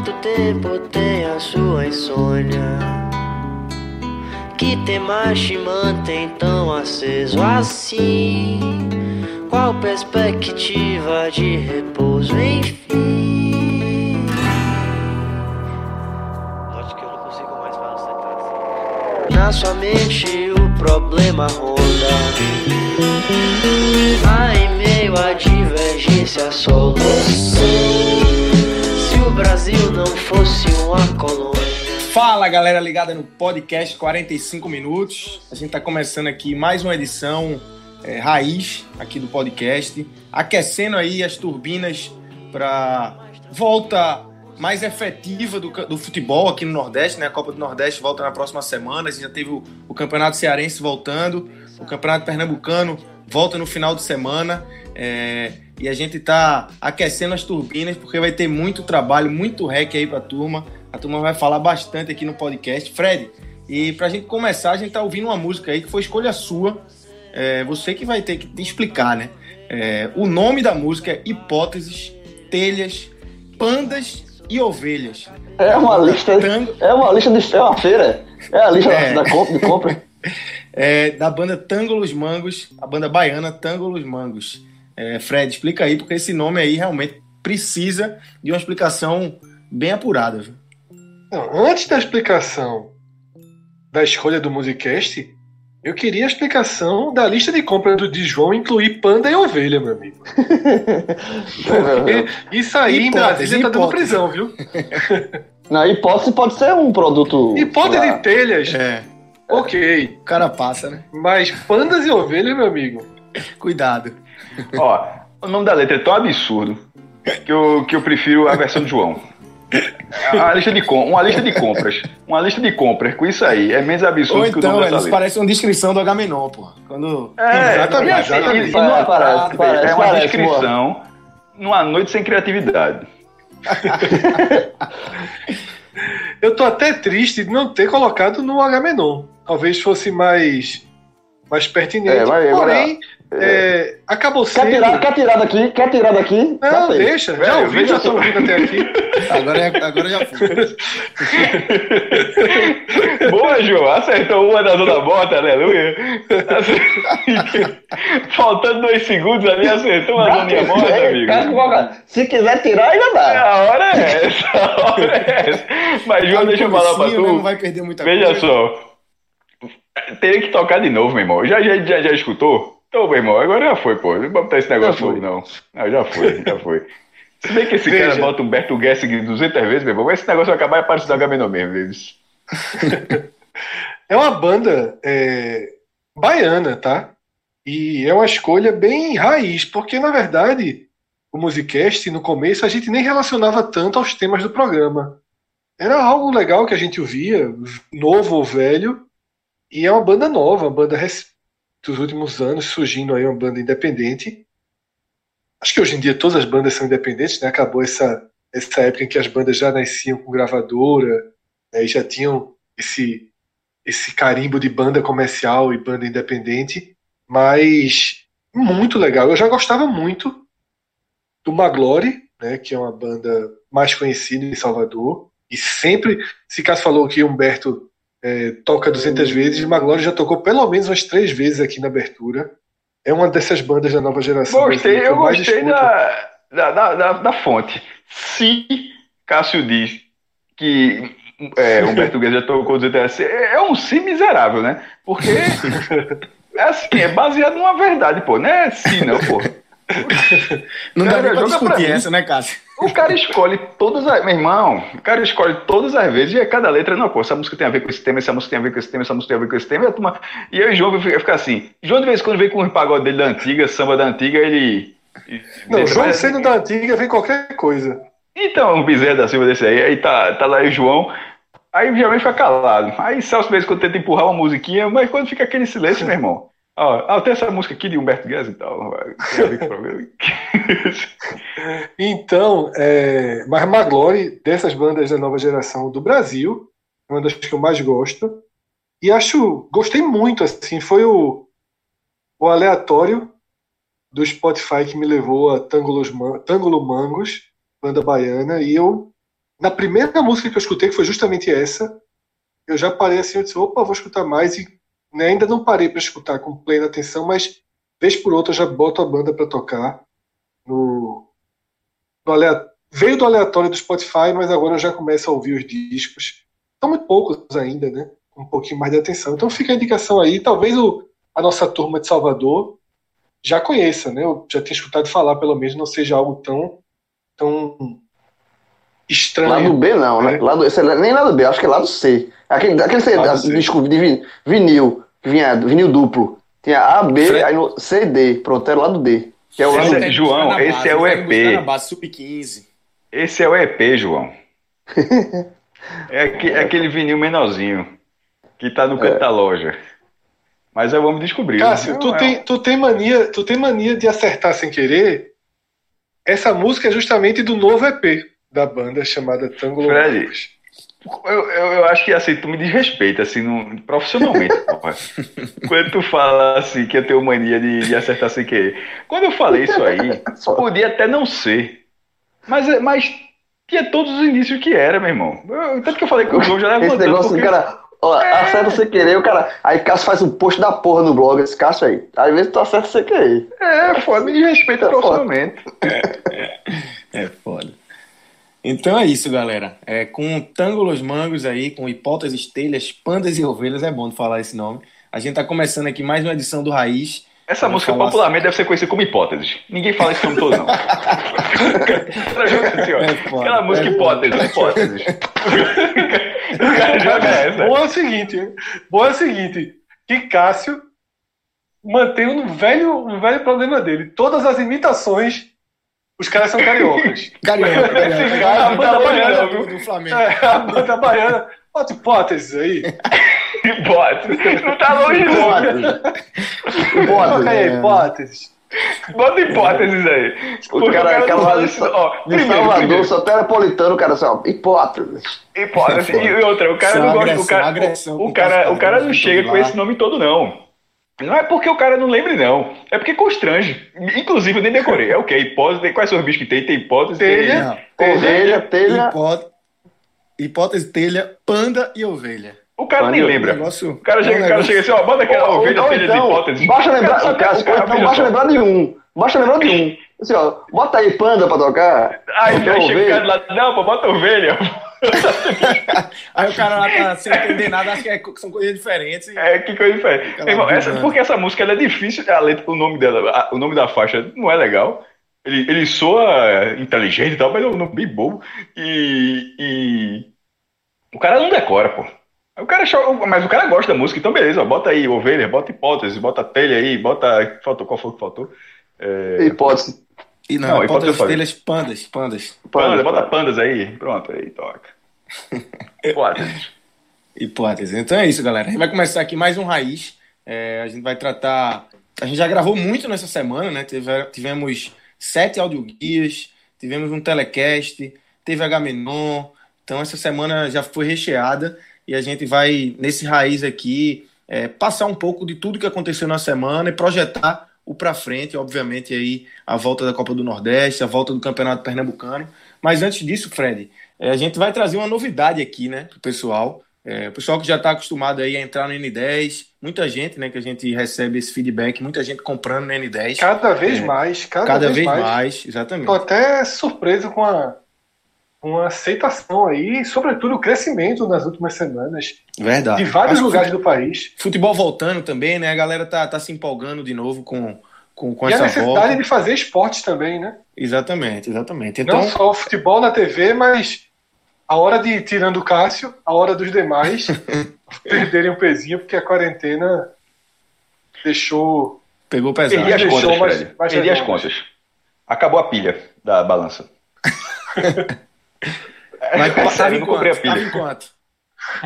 Quanto tempo tem a sua insônia? Que tema te mantém tão aceso assim? Qual perspectiva de repouso, enfim? Note que eu não consigo mais falar Na sua mente o problema ronda. Há em meio à divergência a solução. Brasil não fosse uma colônia. Fala galera ligada no podcast 45 minutos. A gente está começando aqui mais uma edição é, raiz aqui do podcast, aquecendo aí as turbinas para volta mais efetiva do, do, futebol aqui no Nordeste, né? A Copa do Nordeste volta na próxima semana. A gente já teve o, o Campeonato Cearense voltando, o Campeonato Pernambucano volta no final de semana. É, e a gente está aquecendo as turbinas porque vai ter muito trabalho, muito rec aí para a turma. A turma vai falar bastante aqui no podcast. Fred, e para a gente começar, a gente tá ouvindo uma música aí que foi escolha sua. É, você que vai ter que te explicar, né? É, o nome da música é Hipóteses, Telhas, Pandas e Ovelhas. É uma lista. Tango... É uma lista de. É uma feira. É a lista é. Da, da, de compra. É, da banda Tangolos Mangos, a banda baiana Tangolos Mangos. É, Fred, explica aí, porque esse nome aí realmente precisa de uma explicação bem apurada. Viu? Não, antes da explicação da escolha do Musicast, eu queria a explicação da lista de compra do de João incluir panda e ovelha, meu amigo. Porque isso aí em Brasília tá dando prisão, viu? Na hipótese pode ser um produto. Hipótese de telhas. É. Ok. O cara passa, né? Mas pandas e ovelha, meu amigo. Cuidado. Ó, o nome da letra é tão absurdo que eu, que eu prefiro a versão de João. Uma lista, de com, uma lista de compras. Uma lista de compras com isso aí. É menos absurdo Ou que o nome então, eles parecem uma descrição do Agamenon, pô. Quando... É, exatamente. exatamente. E, e não, parece, parece, é uma parece, descrição numa noite sem criatividade. eu tô até triste de não ter colocado no Agamenon. Talvez fosse mais mais pertinente. É, mas, Porém, é, acabou sendo. Quer tirar, quer tirar daqui? Quer tirar daqui? Não, deixa. Já é, ouvi, já estou ouvindo até aqui. Agora, é, agora já fui. Boa, João. Acertou uma da zona bota, aleluia. Faltando dois segundos ali, acertou uma zona morta, amigo. Se quiser tirar, ainda dá. A hora é essa. A hora é essa. Mas, João, deixa eu falar pra tu. Não vai perder muita Veja coisa. só. Teria que tocar de novo, meu irmão. Já, já, já, já escutou? Então, meu irmão, agora já foi, pô. Não vou botar esse negócio novo, não. não. Já foi, já foi. Se bem que esse Veja. cara bota Humberto Gessing 200 vezes, meu irmão, esse negócio vai acabar e aparece da Gamenon mesmo, vezes. é uma banda é, baiana, tá? E é uma escolha bem raiz, porque na verdade o Musicast, no começo, a gente nem relacionava tanto aos temas do programa. Era algo legal que a gente ouvia, novo ou velho, e é uma banda nova, uma banda dos últimos anos, surgindo aí uma banda independente. Acho que hoje em dia todas as bandas são independentes, né? Acabou essa, essa época em que as bandas já nasciam com gravadora, né? e já tinham esse, esse carimbo de banda comercial e banda independente, mas muito legal. Eu já gostava muito do Maglore, né? Que é uma banda mais conhecida em Salvador, e sempre, se caso falou que Humberto é, toca 200 vezes, e Maglore já tocou pelo menos umas três vezes aqui na abertura. É uma dessas bandas da nova geração. Gostei, eu gostei da, da, da, da, fonte. Se Cássio diz que é, Humberto Guedes já tocou 200 vezes, é, é um sim miserável, né? Porque é assim, é baseado numa verdade, pô. Não é sim, não, pô. Não dá pra discutir essa, né, Cássio? O cara escolhe todas as. Meu irmão, o cara escolhe todas as vezes e cada letra, não, pô, essa música tem a ver com esse tema, essa música tem a ver com esse tema, essa música tem a ver com esse tema. E, turma, e eu e o João fica assim. João, de vez em quando, vem com o pagode dele da antiga, samba da antiga, ele. Não, João sendo da antiga, vem qualquer coisa. Então, um Bezerra da Silva desse aí, aí tá, tá lá o João. Aí geralmente fica calado. Aí Celso, de vez em quando, tenta empurrar uma musiquinha, mas quando fica aquele silêncio, meu irmão. Ah, tem essa música aqui de Humberto Guedes e tal. então, é, mas Maglore, dessas bandas da nova geração do Brasil, uma das que eu mais gosto. E acho, gostei muito, assim, foi o, o aleatório do Spotify que me levou a Tângulos, Tângulo Mangos, banda baiana, e eu, na primeira música que eu escutei, que foi justamente essa, eu já parei assim, eu disse, opa, vou escutar mais, e né, ainda não parei para escutar com plena atenção, mas vez por outra já boto a banda para tocar no, no veio do aleatório do Spotify, mas agora eu já começo a ouvir os discos. São muito poucos ainda, né? Um pouquinho mais de atenção. Então fica a indicação aí. Talvez o, a nossa turma de Salvador já conheça, né? Eu já tenho escutado falar, pelo menos, não seja algo tão, tão estranho. Lado B não, né? né? Lado, nem lado B, acho que é lado C. Aquele, aquele CD, de vinil, vinha vinil duplo. Tinha A, B, Fred... aí no C, D. Pronto, era o lado D. Que é o esse é, João, esse é o EP. Sub-15. Esse é o EP, João. é, que, é, aquele vinil menorzinho que tá no canto é. da loja. Mas eu vamos descobrir. Cássio, tu, é tem, tu, tem mania, tu tem mania de acertar sem querer. Essa música é justamente do novo EP da banda chamada Tango Fred, eu, eu, eu, acho que assim, tu me desrespeita, assim, no, profissionalmente, Quando tu fala assim que eu tenho mania de, de, acertar sem querer. Quando eu falei isso aí, podia até não ser. Mas, mas tinha todos os indícios que era, meu irmão. Eu, tanto que eu falei que o João já levou Esse negócio porque... cara. Ó, é... Acerta sem querer, o cara. Aí Cássio faz um post da porra no blog, esse Cássio aí. Às vezes tu acerta sem querer. É, foda, me desrespeita é profissionalmente. É, é, é foda. Então é isso, galera. É, com Tango Mangos aí, com hipóteses, telhas, pandas e ovelhas, é bom de falar esse nome. A gente tá começando aqui mais uma edição do Raiz. Essa música popularmente assim. deve ser conhecida como hipóteses. Ninguém fala esse nome todo, não. assim, ó, é Aquela música é hipóteses, hipóteses. o cara joga essa. Boa é o seguinte, boa é o seguinte, que Cássio mantém um velho, um velho problema dele. Todas as imitações os caras são cariocas. Carioca, carioca. a banda baiana do, do Flamengo. É, a banda baiana. Bota hipóteses aí. hipóteses. Não tá longe, não. Hipóteses. aí, hipóteses. Bota hipóteses aí. O cara, cara, cara lá de, ó, primeiro, Salvador, primeiro. soteropolitano, o cara só, hipóteses. Hipóteses. E outra, o cara não gosta. O cara, o, cara, o cara não chega com esse nome todo, não. Não é porque o cara não lembre, não. É porque constrange. Inclusive, eu nem decorei. É o quê? Hipótese. Quais são os bichos que tem? Tem hipótese, telha, tem... ovelha, telha. Hipótese, hipótese, telha, panda e ovelha. O cara panda nem lembra. Negócio... O cara, chega, o cara chega assim, ó, bota aquela ou, ovelha, telha então, de hipótese. Baixa lembrar, cara, cara, cara, então, baixa lembrar de um. Baixa lembrar de um. Assim, ó, bota aí panda pra tocar. Aí, aí chega o cara lá, não, pô, bota ovelha. Aí o cara lá tá sem entender nada, acha que é, são coisas diferentes. É, que coisa diferente. Irmão, essa, porque essa música é difícil, a letra, o nome dela, a, o nome da faixa não é legal. Ele, ele soa inteligente e tal, mas é um nome bem bobo. E, e. O cara não decora, pô. O cara mas o cara gosta da música, então beleza, ó, bota aí ovelha, bota hipótese, bota telha aí, bota. Faltou, qual foi que faltou? É... Hipótese. E não, não hipótese telhas, pandas, pandas. Pandas, bota pandas aí, pronto, aí toca. Hipótese. Hipótese. Então é isso, galera. A gente vai começar aqui mais um Raiz. É, a gente vai tratar. A gente já gravou muito nessa semana, né? tivemos sete audioguias, tivemos um telecast, teve H-Menon. Então essa semana já foi recheada e a gente vai, nesse Raiz aqui, é, passar um pouco de tudo que aconteceu na semana e projetar o para frente, obviamente, aí a volta da Copa do Nordeste, a volta do Campeonato Pernambucano. Mas antes disso, Fred, é, a gente vai trazer uma novidade aqui, né, pro pessoal. É, o pessoal que já está acostumado aí a entrar no N10, muita gente, né, que a gente recebe esse feedback, muita gente comprando no N10. Cada vez é, mais, cada, cada vez, vez mais. mais. exatamente. Tô até surpreso com a, com a aceitação aí, sobretudo o crescimento nas últimas semanas. Verdade. De vários lugares do país. Futebol voltando também, né? A galera tá, tá se empolgando de novo com, com, com e a essa necessidade volta. de fazer esportes também, né? Exatamente, exatamente. Então, Não só o futebol na TV, mas a hora de tirando o Cássio, a hora dos demais perderem um pezinho, porque a quarentena deixou. pegou pesado. Perdi as deixou contas, mais- mais Perdi as contas. Acabou a pilha da balança. Mas É, tava sério, eu não comprei quanto? Tava pilha. em quanto?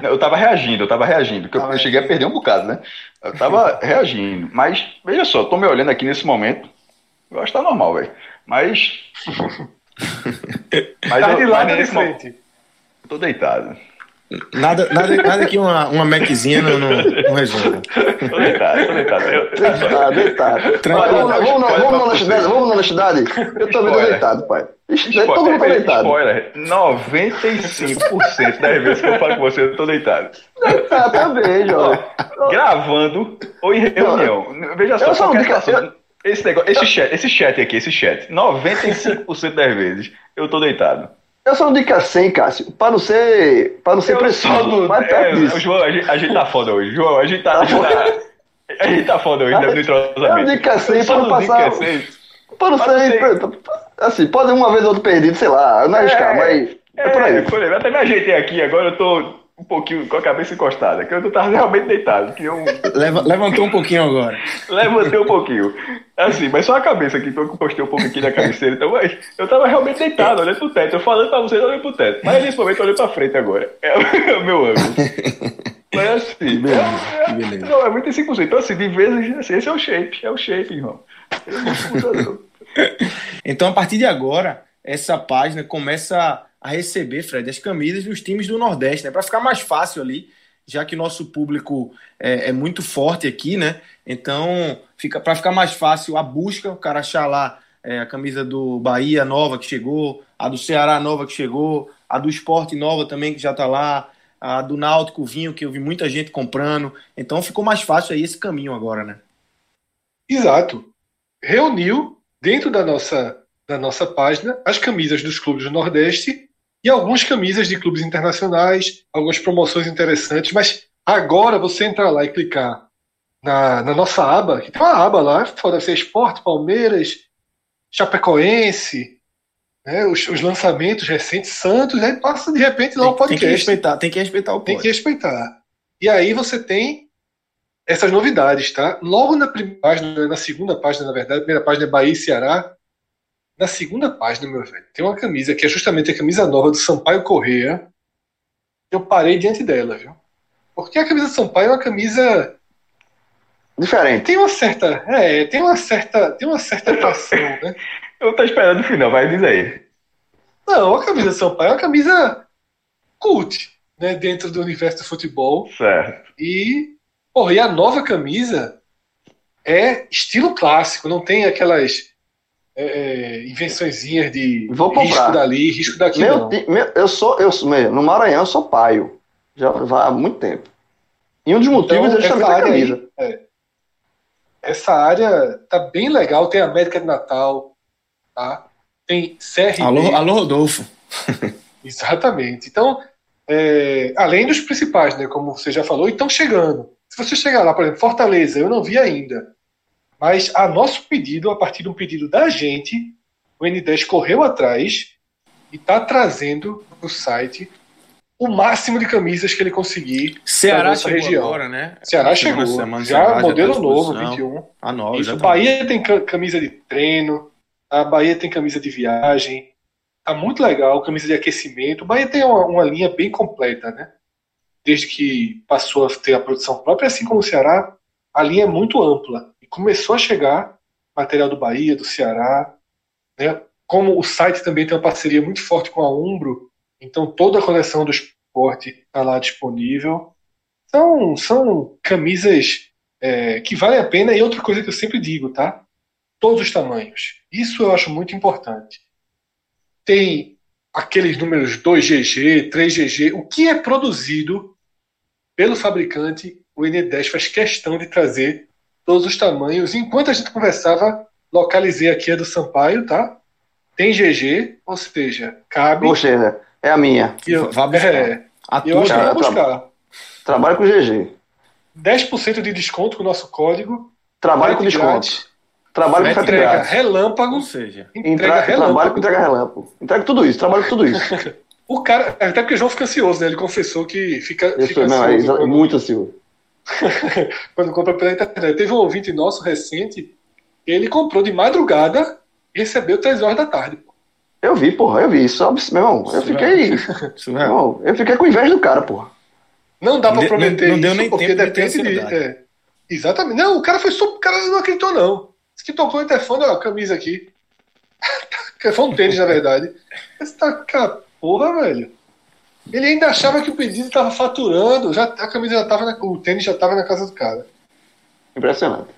Eu tava reagindo, eu tava reagindo, porque eu- Tava eu cheguei a perder um bocado, né? Eu tava reagindo. Mas, veja só, tô me olhando aqui nesse momento. Eu acho que tá normal, velho. Mas. Mas, Tá eu, de lado mas nesse momento, tô deitado. Nada, nada, nada que uma, uma Maczinha não, não, não resolva. Tô deitado, tô deitado. Eu, Deitado, deitado. Tranquilo. Vamos, na- vamos, na- vamos na honestidade, vamos na honestidade. Eu também tô deitado, pai. Spoiler, Todo mundo tá deitado. Spoiler, 95% das vezes que eu falo com você, eu tô deitado. Tá, também, jovem. Gravando ou em reunião. Veja só, Eu só não qualquer situação. Esse, negócio, esse, chat, esse chat aqui, esse chat, 95% das vezes eu tô deitado. Eu só não digo é 100, Cássio, pra não ser, pra não ser Eu preciso. do- Mas é, perto disso. João, a gente, a gente tá foda hoje. João, a gente tá. Tá a, gente tá a gente tá foda hoje, né, no Eu entrosamento. que é 100 Eu só pra não não passar. é 100. Pra não pra não ser. Assim, pode uma vez ou outra perdido, sei lá, não arriscar, mas. É por aí. É, por aí. Eu até me ajeitei aqui, agora eu tô um pouquinho com a cabeça encostada, que eu tava realmente deitado, que eu Leva- levantou um pouquinho agora. levantei um pouquinho. Assim, mas só a cabeça aqui, porque eu postei um pouco aqui na cabeceira, então, mas eu tava realmente deitado, olhando pro teto. Eu falando pra vocês, olhando pro teto. Mas nesse momento eu olhei pra frente agora. É o, é o meu ângulo. Mas assim, beleza, é, é, que beleza. Não, é 25%. Então, assim, de vezes, assim, esse é o shape, é o shape, irmão. Muda, não. Então, a partir de agora, essa página começa a receber, Fred, as camisas dos times do Nordeste, né? Para ficar mais fácil ali, já que nosso público é, é muito forte aqui, né? Então, fica para ficar mais fácil a busca, o cara achar lá é, a camisa do Bahia nova que chegou, a do Ceará nova que chegou, a do Esporte nova também que já tá lá, a do Náutico Vinho, que eu vi muita gente comprando. Então, ficou mais fácil aí esse caminho agora, né? Exato. Reuniu dentro da nossa, da nossa página as camisas dos clubes do Nordeste e algumas camisas de clubes internacionais, algumas promoções interessantes, mas agora você entrar lá e clicar na, na nossa aba, que tem uma aba lá, pode ser Esporte, Palmeiras, Chapecoense, né, os, os lançamentos recentes, Santos, aí passa de repente lá o Tem, tem que podcast. respeitar, tem que respeitar o Tem pod. que respeitar. E aí você tem essas novidades, tá? Logo na primeira página, na segunda página, na verdade, a primeira página é Bahia e Ceará. Na segunda página, meu velho, tem uma camisa que é justamente a camisa nova do Sampaio Correia. Eu parei diante dela, viu? Porque a camisa do Sampaio é uma camisa Diferente. tem uma certa, é, tem uma certa, tem uma certa atração, né? Eu tô esperando o final, vai, diz aí. Não, a camisa do Sampaio é uma camisa cult, né, dentro do universo do futebol. Certo. E, porra, e a nova camisa é estilo clássico, não tem aquelas é, é, invençõezinhas de Vou comprar. risco dali, risco daqui, Meu, não. ti- meu- eu sou, eu sou, meu, no Maranhão eu sou paio. Já há muito tempo. E um dos motivos Então, é justamente essa a área aí- camisa. Essa área tá bem legal, tem a América de Natal, tá? Tem CRB. Alô, alô, Rodolfo. Exatamente. Então, é, além dos principais, né, como você já falou, e estão chegando. Se você chegar lá, por exemplo, Fortaleza, eu não vi ainda. Mas a nosso pedido, a partir de um pedido da gente, o N10 correu atrás e está trazendo no site o máximo de camisas que ele conseguir. Ceará nossa chegou região. agora, né? Ceará chegou. semana, já Ceará modelo tá à novo, disposição. 21. A nova, Isso, o exatamente. Bahia tem ca- camisa de treino, a Bahia tem camisa de viagem, tá muito legal, camisa de aquecimento. O Bahia tem uma, uma linha bem completa, né? Desde que passou a ter a produção própria, assim como o Ceará, a linha é muito ampla. E começou a chegar material do Bahia, do Ceará, né? Como o site também tem uma parceria muito forte com a Umbro, então toda a coleção do esporte está lá disponível. São, são camisas é, que valem a pena. E outra coisa que eu sempre digo, tá? Todos os tamanhos. Isso eu acho muito importante. Tem aqueles números 2GG, 3GG, o que é produzido pelo fabricante, o N10 faz questão de trazer todos os tamanhos. Enquanto a gente conversava, localizei aqui a do Sampaio, tá? Tem GG, ou seja, cabe. Poxa, é a minha. Eu, Vá buscar. é, A eu acho que vou buscar. Trabalho com GG. 10% de desconto com o nosso código. Trabalho com desconto. grátis. Trabalho com Entrega grátis. relâmpago. Ou seja, Entrega Entrega, trabalho com relâmpago. entrega relâmpago. Entrega tudo isso, trabalho com tudo isso. O cara, até porque o João fica ansioso, né? Ele confessou que fica, fica sou, não, é ansioso exa- quando, muito ansioso. quando compra pela internet. Teve um ouvinte nosso recente, ele comprou de madrugada e recebeu 3 horas da tarde. Eu vi, porra, eu vi isso. Meu irmão, eu fiquei. surreal. Irmão, eu fiquei com inveja do cara, porra. Não dá Não pra de- prometer não- não deu isso, nem porque tempo depende de. é, exatamente. Não, o cara foi só. O cara não acreditou, não. Disse que tocou o interfone, ó, a camisa aqui. foi um tênis, na verdade. Esse tá cara, porra, velho. Ele ainda achava que o pedido tava faturando. Já, a camisa já tava na, O tênis já tava na casa do cara. Impressionante.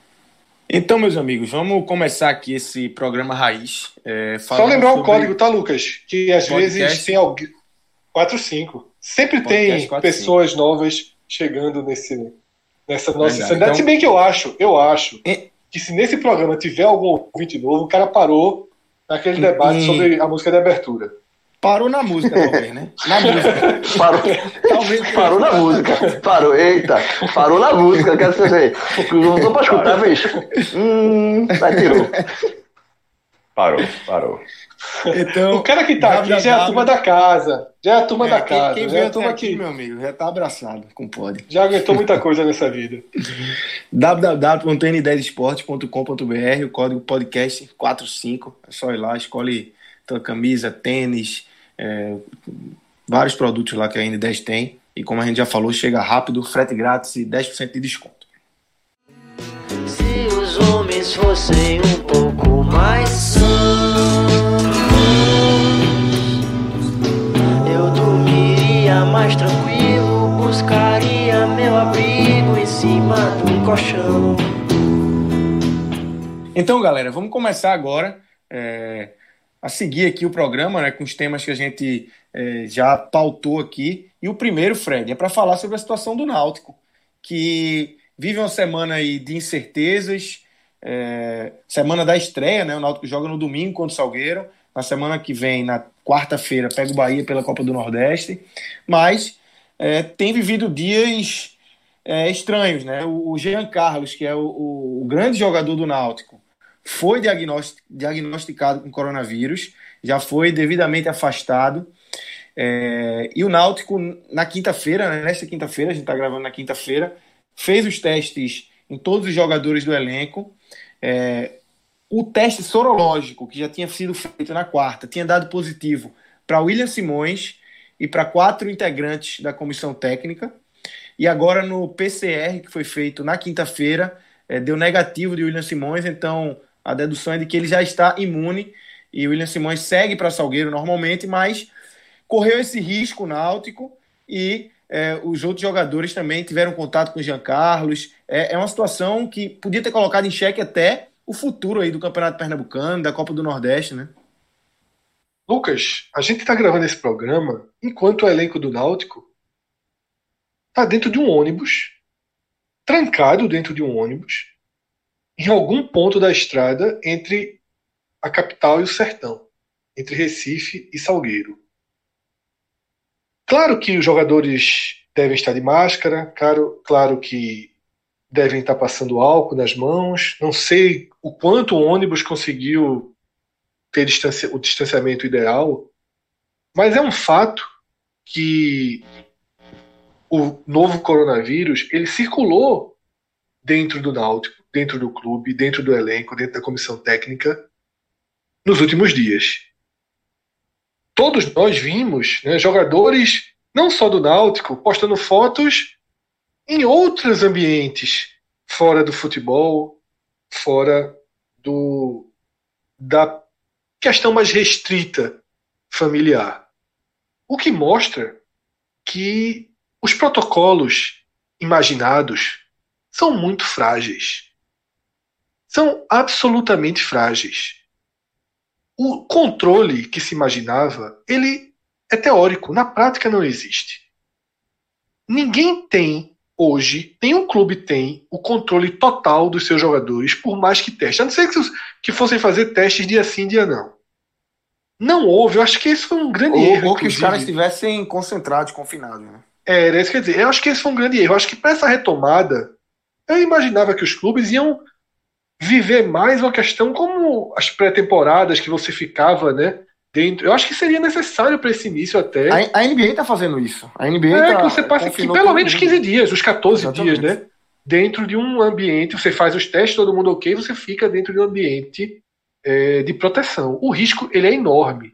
Então, meus amigos, vamos começar aqui esse programa raiz. é, Só lembrar o código, tá, Lucas? Que às Podcast. vezes tem alguém. 45. Sempre Podcast tem 45. pessoas novas chegando nesse, nessa nossa Verdade. Então- Se bem que eu acho, eu acho E- que se nesse programa tiver algum ouvinte novo, o cara parou naquele debate sobre a música de abertura. Parou na música, talvez, né? Na música. Parou, Talvez parou na música. Parou, eita. Parou na música, quero dizer. Não tô pra escutar, vez. Hum, vai tirou. Parou, parou. Então, O cara que tá aqui já é a turma da casa. Já é a turma é, da quem, casa. quem já é a turma aqui, que meu amigo, já tá abraçado com o pod. já aguentou muita coisa nessa vida. www.n10esporte.com.br, o código podcast 45. É só ir lá, escolhe tua camisa, tênis, é, vários produtos lá que a N10 tem. E como a gente já falou, chega rápido, frete grátis e 10% de desconto. Se os homens fossem um pouco mais sãos, eu dormiria mais tranquilo, buscaria meu abrigo em cima do colchão. Então, galera, vamos começar agora é, a seguir aqui o programa, né, com os temas que a gente é, já pautou aqui. E o primeiro, Fred, é para falar sobre a situação do Náutico, que vive uma semana aí de incertezas, é, semana da estreia, né? O Náutico joga no domingo contra o Salgueiro. Na semana que vem, na quarta-feira, pega o Bahia pela Copa do Nordeste. Mas é, tem vivido dias é, estranhos, né? O Jean Carlos, que é o- o grande jogador do Náutico, foi diagnosti- diagnosticado com coronavírus, já foi devidamente afastado. É, e o Náutico, na quinta-feira, né, nesta quinta-feira, a gente está gravando na quinta-feira, fez os testes em todos os jogadores do elenco. É, o teste sorológico, que já tinha sido feito na quarta, tinha dado positivo para William Simões e para quatro integrantes da comissão técnica. E agora no PCR, que foi feito na quinta-feira, é, deu negativo de William Simões, então a dedução é de que ele já está imune e o William Simões segue para Salgueiro normalmente, mas correu esse risco náutico e é, os outros jogadores também tiveram contato com o Jean Carlos. É, é uma situação que podia ter colocado em xeque até o futuro aí do Campeonato Pernambucano, da Copa do Nordeste, né? Lucas, a gente está gravando esse programa enquanto o elenco do Náutico está dentro de um ônibus, trancado dentro de um ônibus, em algum ponto da estrada entre a capital e o sertão, entre Recife e Salgueiro. Claro que os jogadores devem estar de máscara, claro, claro que devem estar passando álcool nas mãos. Não sei o quanto o ônibus conseguiu ter distancia- o distanciamento ideal, mas é um fato que o novo coronavírus ele circulou dentro do Náutico, dentro do clube, dentro do elenco, dentro da comissão técnica nos últimos dias. Todos nós vimos né, jogadores, não só do Náutico, postando fotos em outros ambientes, fora do futebol, fora do da questão mais restrita familiar. O que mostra que os protocolos imaginados são muito frágeis. São absolutamente frágeis. O controle que se imaginava, ele é teórico, na prática não existe. Ninguém tem hoje, nenhum clube tem o controle total dos seus jogadores, por mais que teste. A não ser que, que fossem fazer testes dia sim, dia não. Não houve, eu acho que esse foi um grande Ou, erro. ou que os inclusive. caras estivessem concentrados, confinados, né? É, era isso que eu ia dizer. Eu acho que esse foi um grande erro. Eu acho que para essa retomada, eu imaginava que os clubes iam viver mais uma questão como as pré-temporadas que você ficava, né? Dentro. Eu acho que seria necessário para esse início até. A, a NBA tá fazendo isso. A NBA é tá, que você passa aqui pelo menos 15 dias, os 14 Exatamente. dias, né? Dentro de um ambiente, você faz os testes, todo mundo ok, você fica dentro de um ambiente é, de proteção. O risco ele é enorme,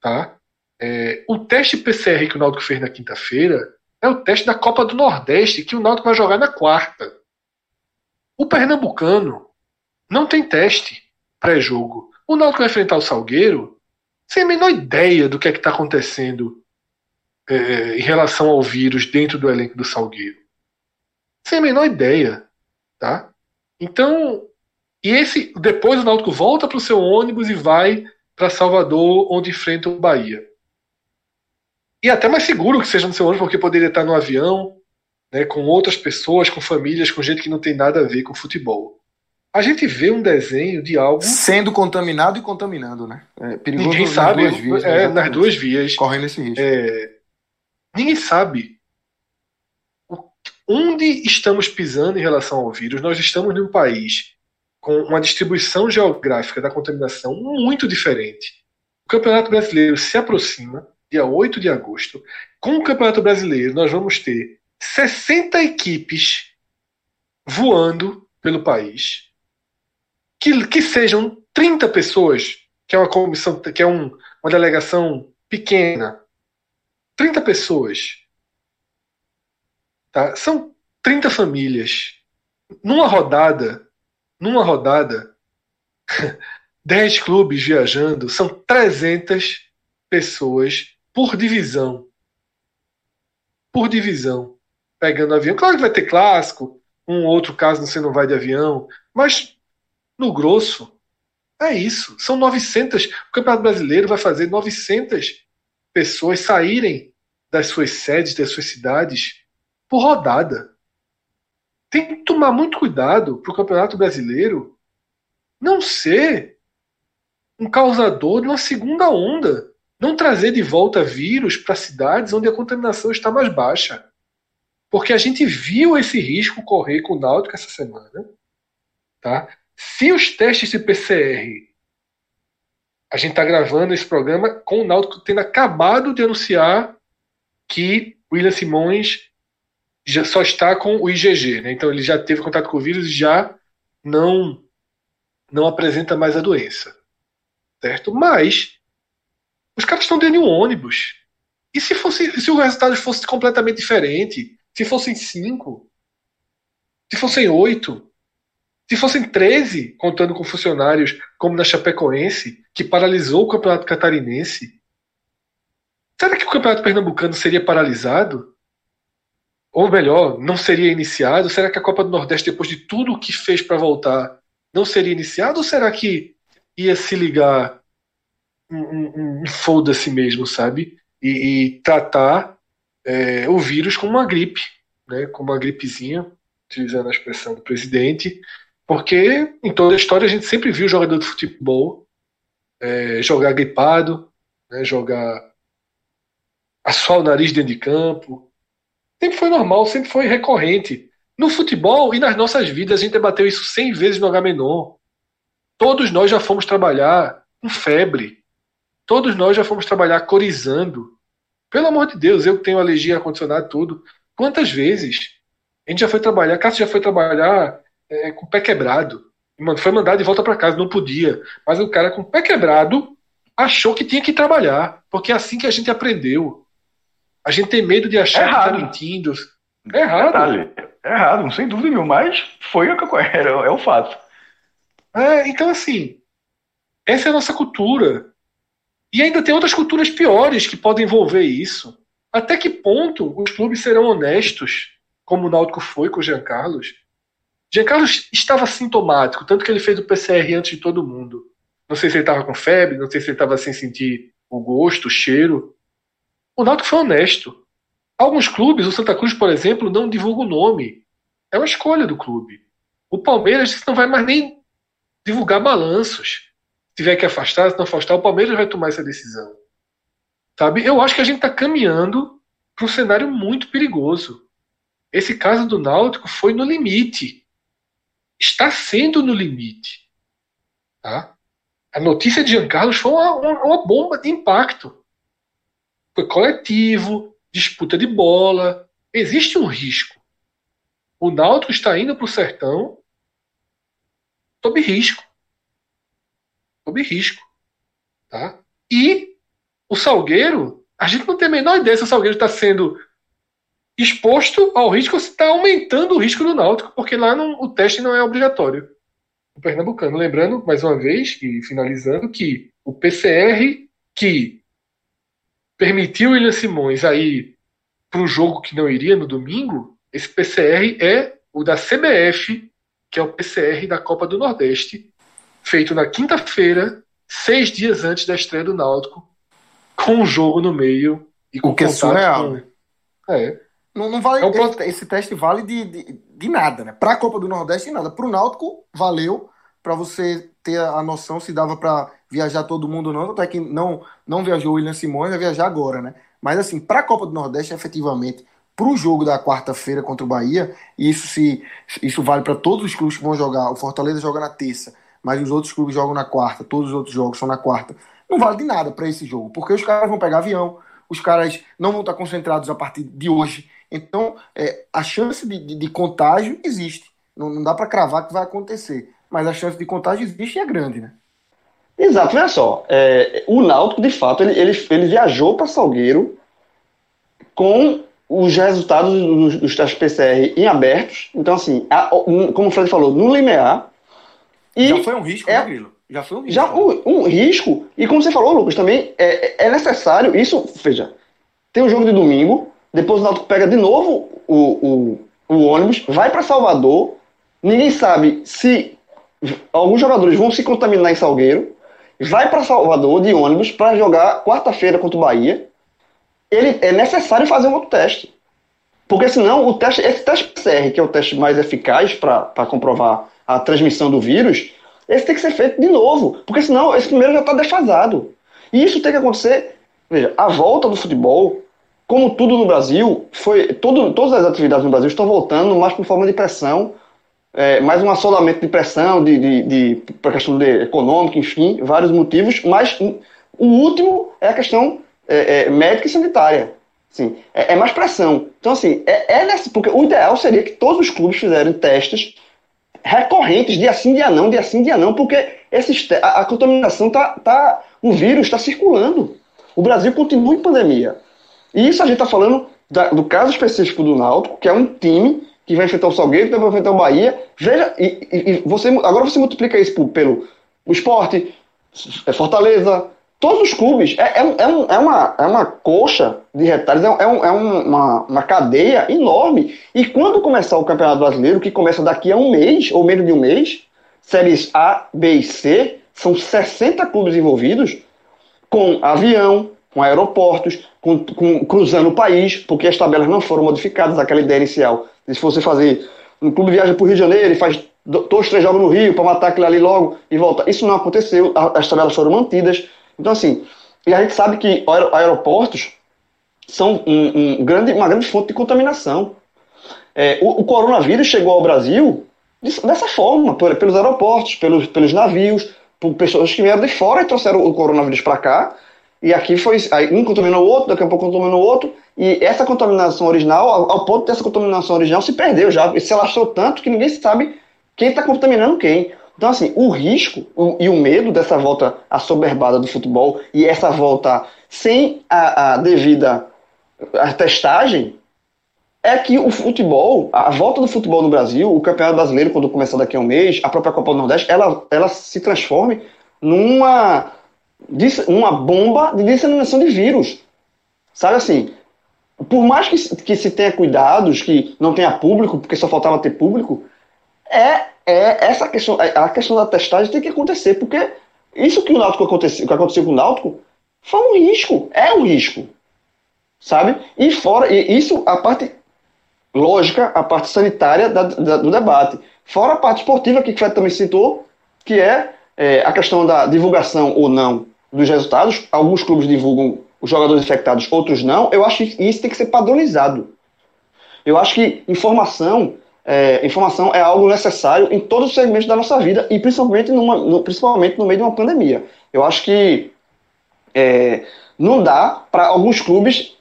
tá? É, o teste PCR que o Náutico fez na quinta-feira é o teste da Copa do Nordeste que o Náutico vai jogar na quarta. O Pernambucano não tem teste pré-jogo. O Náutico vai enfrentar o Salgueiro sem a menor ideia do que é que está acontecendo é, em relação ao vírus dentro do elenco do Salgueiro. Sem a menor ideia, tá? Então, e esse depois o Náutico volta para o seu ônibus e vai para Salvador, onde enfrenta o Bahia. E até mais seguro que seja no seu ônibus, porque poderia estar no avião, né, com outras pessoas, com famílias, com gente que não tem nada a ver com futebol. A gente vê um desenho de algo. Sendo contaminado e contaminando, né? É perigoso ninguém sabe, duas vias, é, nas duas vias. Correndo esse risco. É, ninguém sabe onde estamos pisando em relação ao vírus. Nós estamos num país com uma distribuição geográfica da contaminação muito diferente. O Campeonato Brasileiro se aproxima, dia 8 de agosto. Com o Campeonato Brasileiro, nós vamos ter 60 equipes voando pelo país. Que, que sejam 30 pessoas, que é uma comissão, que é um, uma delegação pequena. 30 pessoas. Tá? São 30 famílias. Numa rodada, numa rodada, 10 clubes viajando, são 300 pessoas por divisão. Por divisão. Pegando avião. Claro que vai ter clássico, um outro caso você não vai de avião, mas no grosso é isso. São 900. O Campeonato Brasileiro vai fazer 900 pessoas saírem das suas sedes, das suas cidades, por rodada tem que tomar muito cuidado para o Campeonato Brasileiro não ser um causador de uma segunda onda. Não trazer de volta vírus para cidades onde a contaminação está mais baixa. Porque a gente viu esse risco correr com o Náutico essa semana. Tá? Se os testes de PCR. A gente está gravando esse programa com o Náutico tendo acabado de anunciar que William Simões já só está com o IgG, né? Então ele já teve contato com o vírus e já não não apresenta mais a doença, certo? Mas os caras estão dentro de um ônibus. E se fosse, se o resultado fosse completamente diferente, se fossem cinco, se fossem oito, se fossem 13, contando com funcionários como na Chapecoense, que paralisou o campeonato catarinense, será que o campeonato pernambucano seria paralisado? ou melhor, não seria iniciado? Será que a Copa do Nordeste, depois de tudo o que fez para voltar, não seria iniciado? Ou será que ia se ligar um, um, um foda-se mesmo, sabe? E, e tratar é, o vírus como uma gripe, né? como uma gripezinha, utilizando a expressão do presidente, porque em toda a história a gente sempre viu jogador de futebol é, jogar gripado, né? jogar assoar o nariz dentro de campo, Sempre foi normal, sempre foi recorrente. No futebol e nas nossas vidas, a gente debateu isso 100 vezes no H-Menor. Todos nós já fomos trabalhar com febre. Todos nós já fomos trabalhar corizando. Pelo amor de Deus, eu que tenho alergia a ar-condicionado tudo. Quantas vezes a gente já foi trabalhar, Cássio já foi trabalhar é, com o pé quebrado. Mano, foi mandado de volta para casa, não podia. Mas o cara com o pé quebrado achou que tinha que trabalhar, porque é assim que a gente aprendeu. A gente tem medo de achar é que está mentindo. É errado. É errado, sem dúvida nenhuma, mas foi o que era, é o fato. É, então, assim, essa é a nossa cultura. E ainda tem outras culturas piores que podem envolver isso. Até que ponto os clubes serão honestos, como o Náutico foi com o Jean Carlos? Jean Carlos estava sintomático, tanto que ele fez o PCR antes de todo mundo. Não sei se ele estava com febre, não sei se ele estava sem sentir o gosto, o cheiro. O Náutico foi honesto. Alguns clubes, o Santa Cruz, por exemplo, não divulga o nome. É uma escolha do clube. O Palmeiras não vai mais nem divulgar balanços. Se tiver que afastar, se não afastar, o Palmeiras vai tomar essa decisão. Sabe? Eu acho que a gente está caminhando para um cenário muito perigoso. Esse caso do Náutico foi no limite. Está sendo no limite. Tá? A notícia de Jean Carlos foi uma, uma, uma bomba de impacto. Foi coletivo, disputa de bola. Existe um risco. O Náutico está indo para o sertão sob risco. Sob risco. Tá? E o Salgueiro, a gente não tem a menor ideia se o Salgueiro está sendo exposto ao risco se está aumentando o risco do Náutico, porque lá não, o teste não é obrigatório. O Pernambucano, lembrando mais uma vez e finalizando que o PCR que permitiu o William Simões aí para o jogo que não iria no domingo, esse PCR é o da CBF, que é o PCR da Copa do Nordeste, feito na quinta-feira, seis dias antes da estreia do Náutico, com um jogo no meio e com o que é surreal. Com... É. Não, não vale, é um... esse, esse, teste vale de, de, de nada, né? Para a Copa do Nordeste, nada. Para o Náutico, valeu para você ter a noção se dava para viajar todo mundo ou não. Até que não, não viajou o William Simões, vai viajar agora, né? Mas assim, para a Copa do Nordeste, efetivamente, para o jogo da quarta-feira contra o Bahia, e isso, se, isso vale para todos os clubes que vão jogar. O Fortaleza joga na terça, mas os outros clubes jogam na quarta, todos os outros jogos são na quarta. Não vale de nada para esse jogo, porque os caras vão pegar avião, os caras não vão estar concentrados a partir de hoje. Então, é, a chance de, de, de, contágio existe. Não, não dá para cravar que vai acontecer, mas a chance de contágio existe e é grande, né? Exato, olha só. É, o Náutico, de fato, ele, ele, ele viajou para Salgueiro com os resultados dos, dos testes PCR em abertos. Então, assim, a, como o Fred falou, no limiar. E já foi um risco, é, né, Grilo? Já foi um risco. Já um, um, risco. E como você falou, Lucas, também é, é necessário. Isso, veja, tem um jogo de domingo, depois o Náutico pega de novo o, o, o ônibus, vai para Salvador. Ninguém sabe se alguns jogadores vão se contaminar em Salgueiro. Vai para Salvador de ônibus para jogar quarta-feira contra o Bahia ele é necessário fazer um outro teste. Porque senão o teste, esse teste PCR, que é o teste mais eficaz para comprovar a transmissão do vírus, esse tem que ser feito de novo. Porque senão esse primeiro já está defasado. E isso tem que acontecer. Veja, a volta do futebol, como tudo no Brasil, foi. Todas as atividades no Brasil estão voltando mais por forma de pressão, é, mais um assolamento de pressão, de, de, de, por questão de econômica, enfim, vários motivos, mas o último é a questão é, é, médica e sanitária. Assim, é, é, mais pressão. Então, assim, é, é nessa, porque o ideal seria que todos os clubes fizessem testes recorrentes, dia sim, dia não, dia sim, dia não, porque esses, a, a contaminação tá, tá. O vírus está circulando. O Brasil continua em pandemia. E isso a gente está falando da, do caso específico do Náutico, que é um time que vai enfrentar o Salgueiro, que vai enfrentar o Bahia. Veja, e, e, você, agora você multiplica isso por, pelo esporte, é Fortaleza, todos os clubes. É, é, é, um, é, uma, é uma coxa de retalhos, é, é, um, é uma, uma cadeia enorme. E quando começar o Campeonato Brasileiro, que começa daqui a um mês, ou menos de um mês, séries A, B e C, são 60 clubes envolvidos, com avião, com aeroportos, com, com, cruzando o país, porque as tabelas não foram modificadas, aquela ideia inicial. Se você fazer. Um clube viaja para o Rio de Janeiro e faz dois, três jogos no Rio para matar aquilo ali logo e volta. Isso não aconteceu, as tabelas foram mantidas então, assim, e a gente sabe que aeroportos são um, um grande, uma grande fonte de contaminação. É, o, o, coronavírus chegou ao Brasil dessa forma, pelos aeroportos, pelos, pelos navios, por pessoas que vieram de fora e trouxeram o coronavírus para cá. E aqui foi. Um contaminou o outro, daqui a pouco contaminou o outro. E essa contaminação original, ao, ao ponto dessa contaminação original, se perdeu já. Se alastrou tanto que ninguém sabe quem está contaminando quem. Então, assim, o risco o, e o medo dessa volta assoberbada do futebol e essa volta sem a, a devida a testagem é que o futebol, a volta do futebol no Brasil, o Campeonato Brasileiro, quando começar daqui a um mês, a própria Copa do Nordeste, ela, ela se transforme numa uma bomba de disseminação de vírus. Sabe assim, por mais que, que se tenha cuidados, que não tenha público, porque só faltava ter público, é é essa questão, é, a questão da testagem tem que acontecer, porque isso que o Náutico aconteceu, que aconteceu com o Náutico foi um risco, é um risco, sabe? E fora, e isso a parte lógica, a parte sanitária da, da, do debate. Fora a parte esportiva que o Fred também citou, que é, é, a questão da divulgação ou não dos resultados. Alguns clubes divulgam os jogadores infectados, outros não. Eu acho que isso tem que ser padronizado. Eu acho que informação é, informação é algo necessário em todos os segmentos da nossa vida e principalmente, numa, no, principalmente no meio de uma pandemia. Eu acho que é, não dá para alguns clubes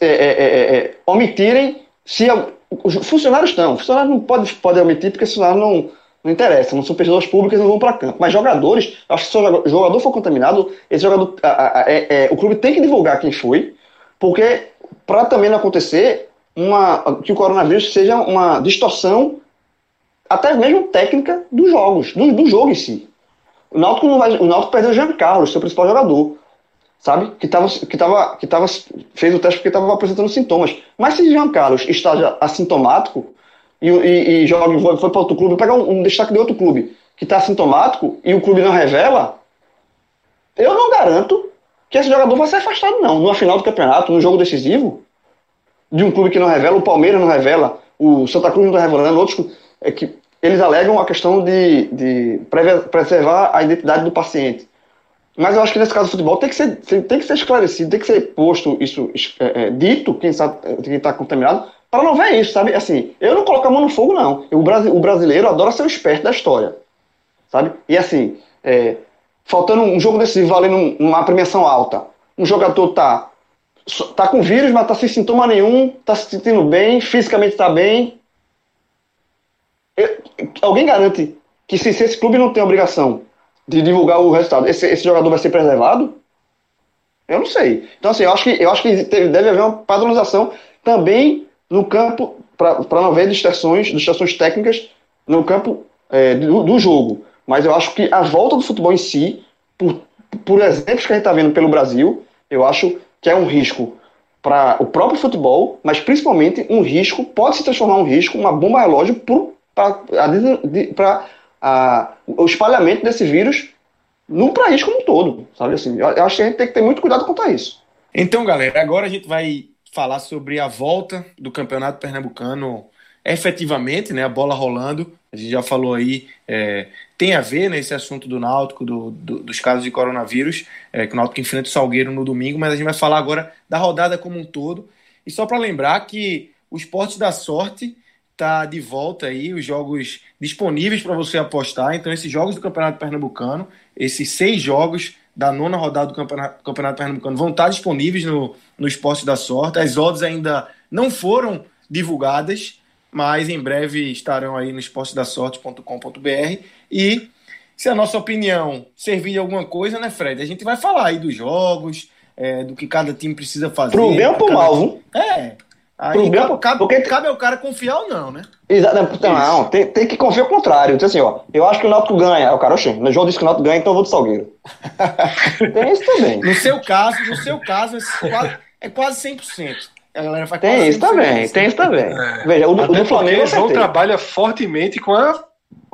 é, é, é, é omitirem se os funcionários estão. Funcionários não podem pode omitir porque funcionário não, não interessa, não são pessoas públicas não vão para campo. Mas jogadores, acho que se o jogador for contaminado, esse jogador, a, a, é, o clube tem que divulgar quem foi, porque para também não acontecer uma, que o coronavírus seja uma distorção até mesmo técnica dos jogos, do, do jogo em si. O Náutico, não vai, o Náutico perdeu o Jean Carlos, seu principal jogador, sabe? Que, tava, que, tava, que tava, fez o teste porque estava apresentando sintomas. Mas se Jean Carlos está assintomático e, e, e joga, foi, para outro clube, pegar um, um, destaque de outro clube que está assintomático e o clube não revela, eu não garanto que esse jogador vai ser afastado, não. No final do campeonato, no jogo decisivo, de um clube que não revela, o Palmeiras não revela, o Santa Cruz não está revelando, outros é que eles alegam a questão de, de preservar a identidade do paciente. Mas eu acho que nesse caso do futebol tem que ser, tem que ser esclarecido, tem que ser posto isso, é, é, dito, quem está contaminado, para não ver isso, sabe? Assim, eu não coloco a mão no fogo, não. O, o brasileiro adora ser o esperto da história, sabe? E assim, é, faltando um jogo decisivo valendo uma premiação alta, um jogador tá tá com vírus, mas tá sem sintoma nenhum, tá se sentindo bem, fisicamente tá bem. Eu, alguém garante que se, se, esse clube não tem obrigação de divulgar o resultado, esse, esse, jogador vai ser preservado? Eu não sei. Então, assim, eu acho que, eu acho que deve haver uma padronização também no campo, para não haver distorções, distorções técnicas no campo é, do, do, jogo. Mas eu acho que a volta do futebol em si, por, por exemplos que a gente está vendo pelo Brasil, eu acho que é um risco para o próprio futebol, mas principalmente um risco, pode se transformar um risco, uma bomba relógio para o espalhamento desse vírus no país como um todo, sabe assim? Eu, eu acho que a gente tem que ter muito cuidado quanto a isso. Então, galera, agora a gente vai falar sobre a volta do Campeonato Pernambucano efetivamente, né, a bola rolando, a gente já falou aí, é, tem a ver nesse né, assunto do Náutico, do, do, dos casos de coronavírus, é, que o Náutico enfrenta o Salgueiro no domingo, mas a gente vai falar agora da rodada como um todo. E só para lembrar que o Esporte da Sorte tá de volta aí, os jogos disponíveis para você apostar. Então, esses jogos do Campeonato Pernambucano, esses seis jogos da nona rodada do Campeonato, Campeonato Pernambucano vão estar disponíveis no, no Esporte da Sorte. As odds ainda não foram divulgadas, mas em breve estarão aí no esportedasorte.com.br e se a nossa opinião servir de alguma coisa, né, Fred? A gente vai falar aí dos jogos, é, do que cada time precisa fazer. Pro bem ou pro mal, viu? É. Aí pro cabe, porque... cabe ao cara confiar ou não, né? Exato. Não, não tem, tem, que confiar ao contrário. Então, assim, ó, eu acho que o Náutico ganha. O cara, oxe, o João disse que o Náutico ganha, então eu vou do Salgueiro. tem isso também. No seu caso, no seu caso, é quase, é quase 100%. A galera faz tem isso também, tem isso também. É. Veja, o, o do Flamengo. O João trabalha fortemente com a.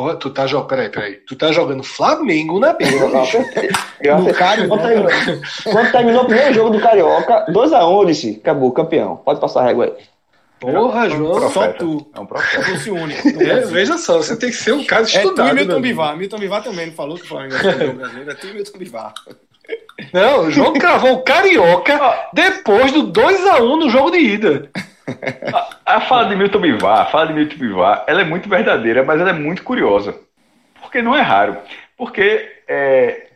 Oh, tu tá jogando. Peraí, peraí. Tu tá jogando Flamengo na B. no Carioca. Quando terminou o primeiro jogo do Carioca, 2x1, um, eu disse: acabou, campeão. Pode passar a régua aí. Porra, é João. Um só tu. É um profeta. Fosse único. É, veja só, você tem que ser um caso estudado. É tu e Milton Bivar. Milton Bivar também não falou que o Flamengo é brasileiro. É tu e Milton Bivar. Não, o João cravou o Carioca depois do 2x1 no jogo de ida. A, a fala de Milton Bivar, a fala de Milton Bivar, ela é muito verdadeira, mas ela é muito curiosa. Porque não é raro. Porque é,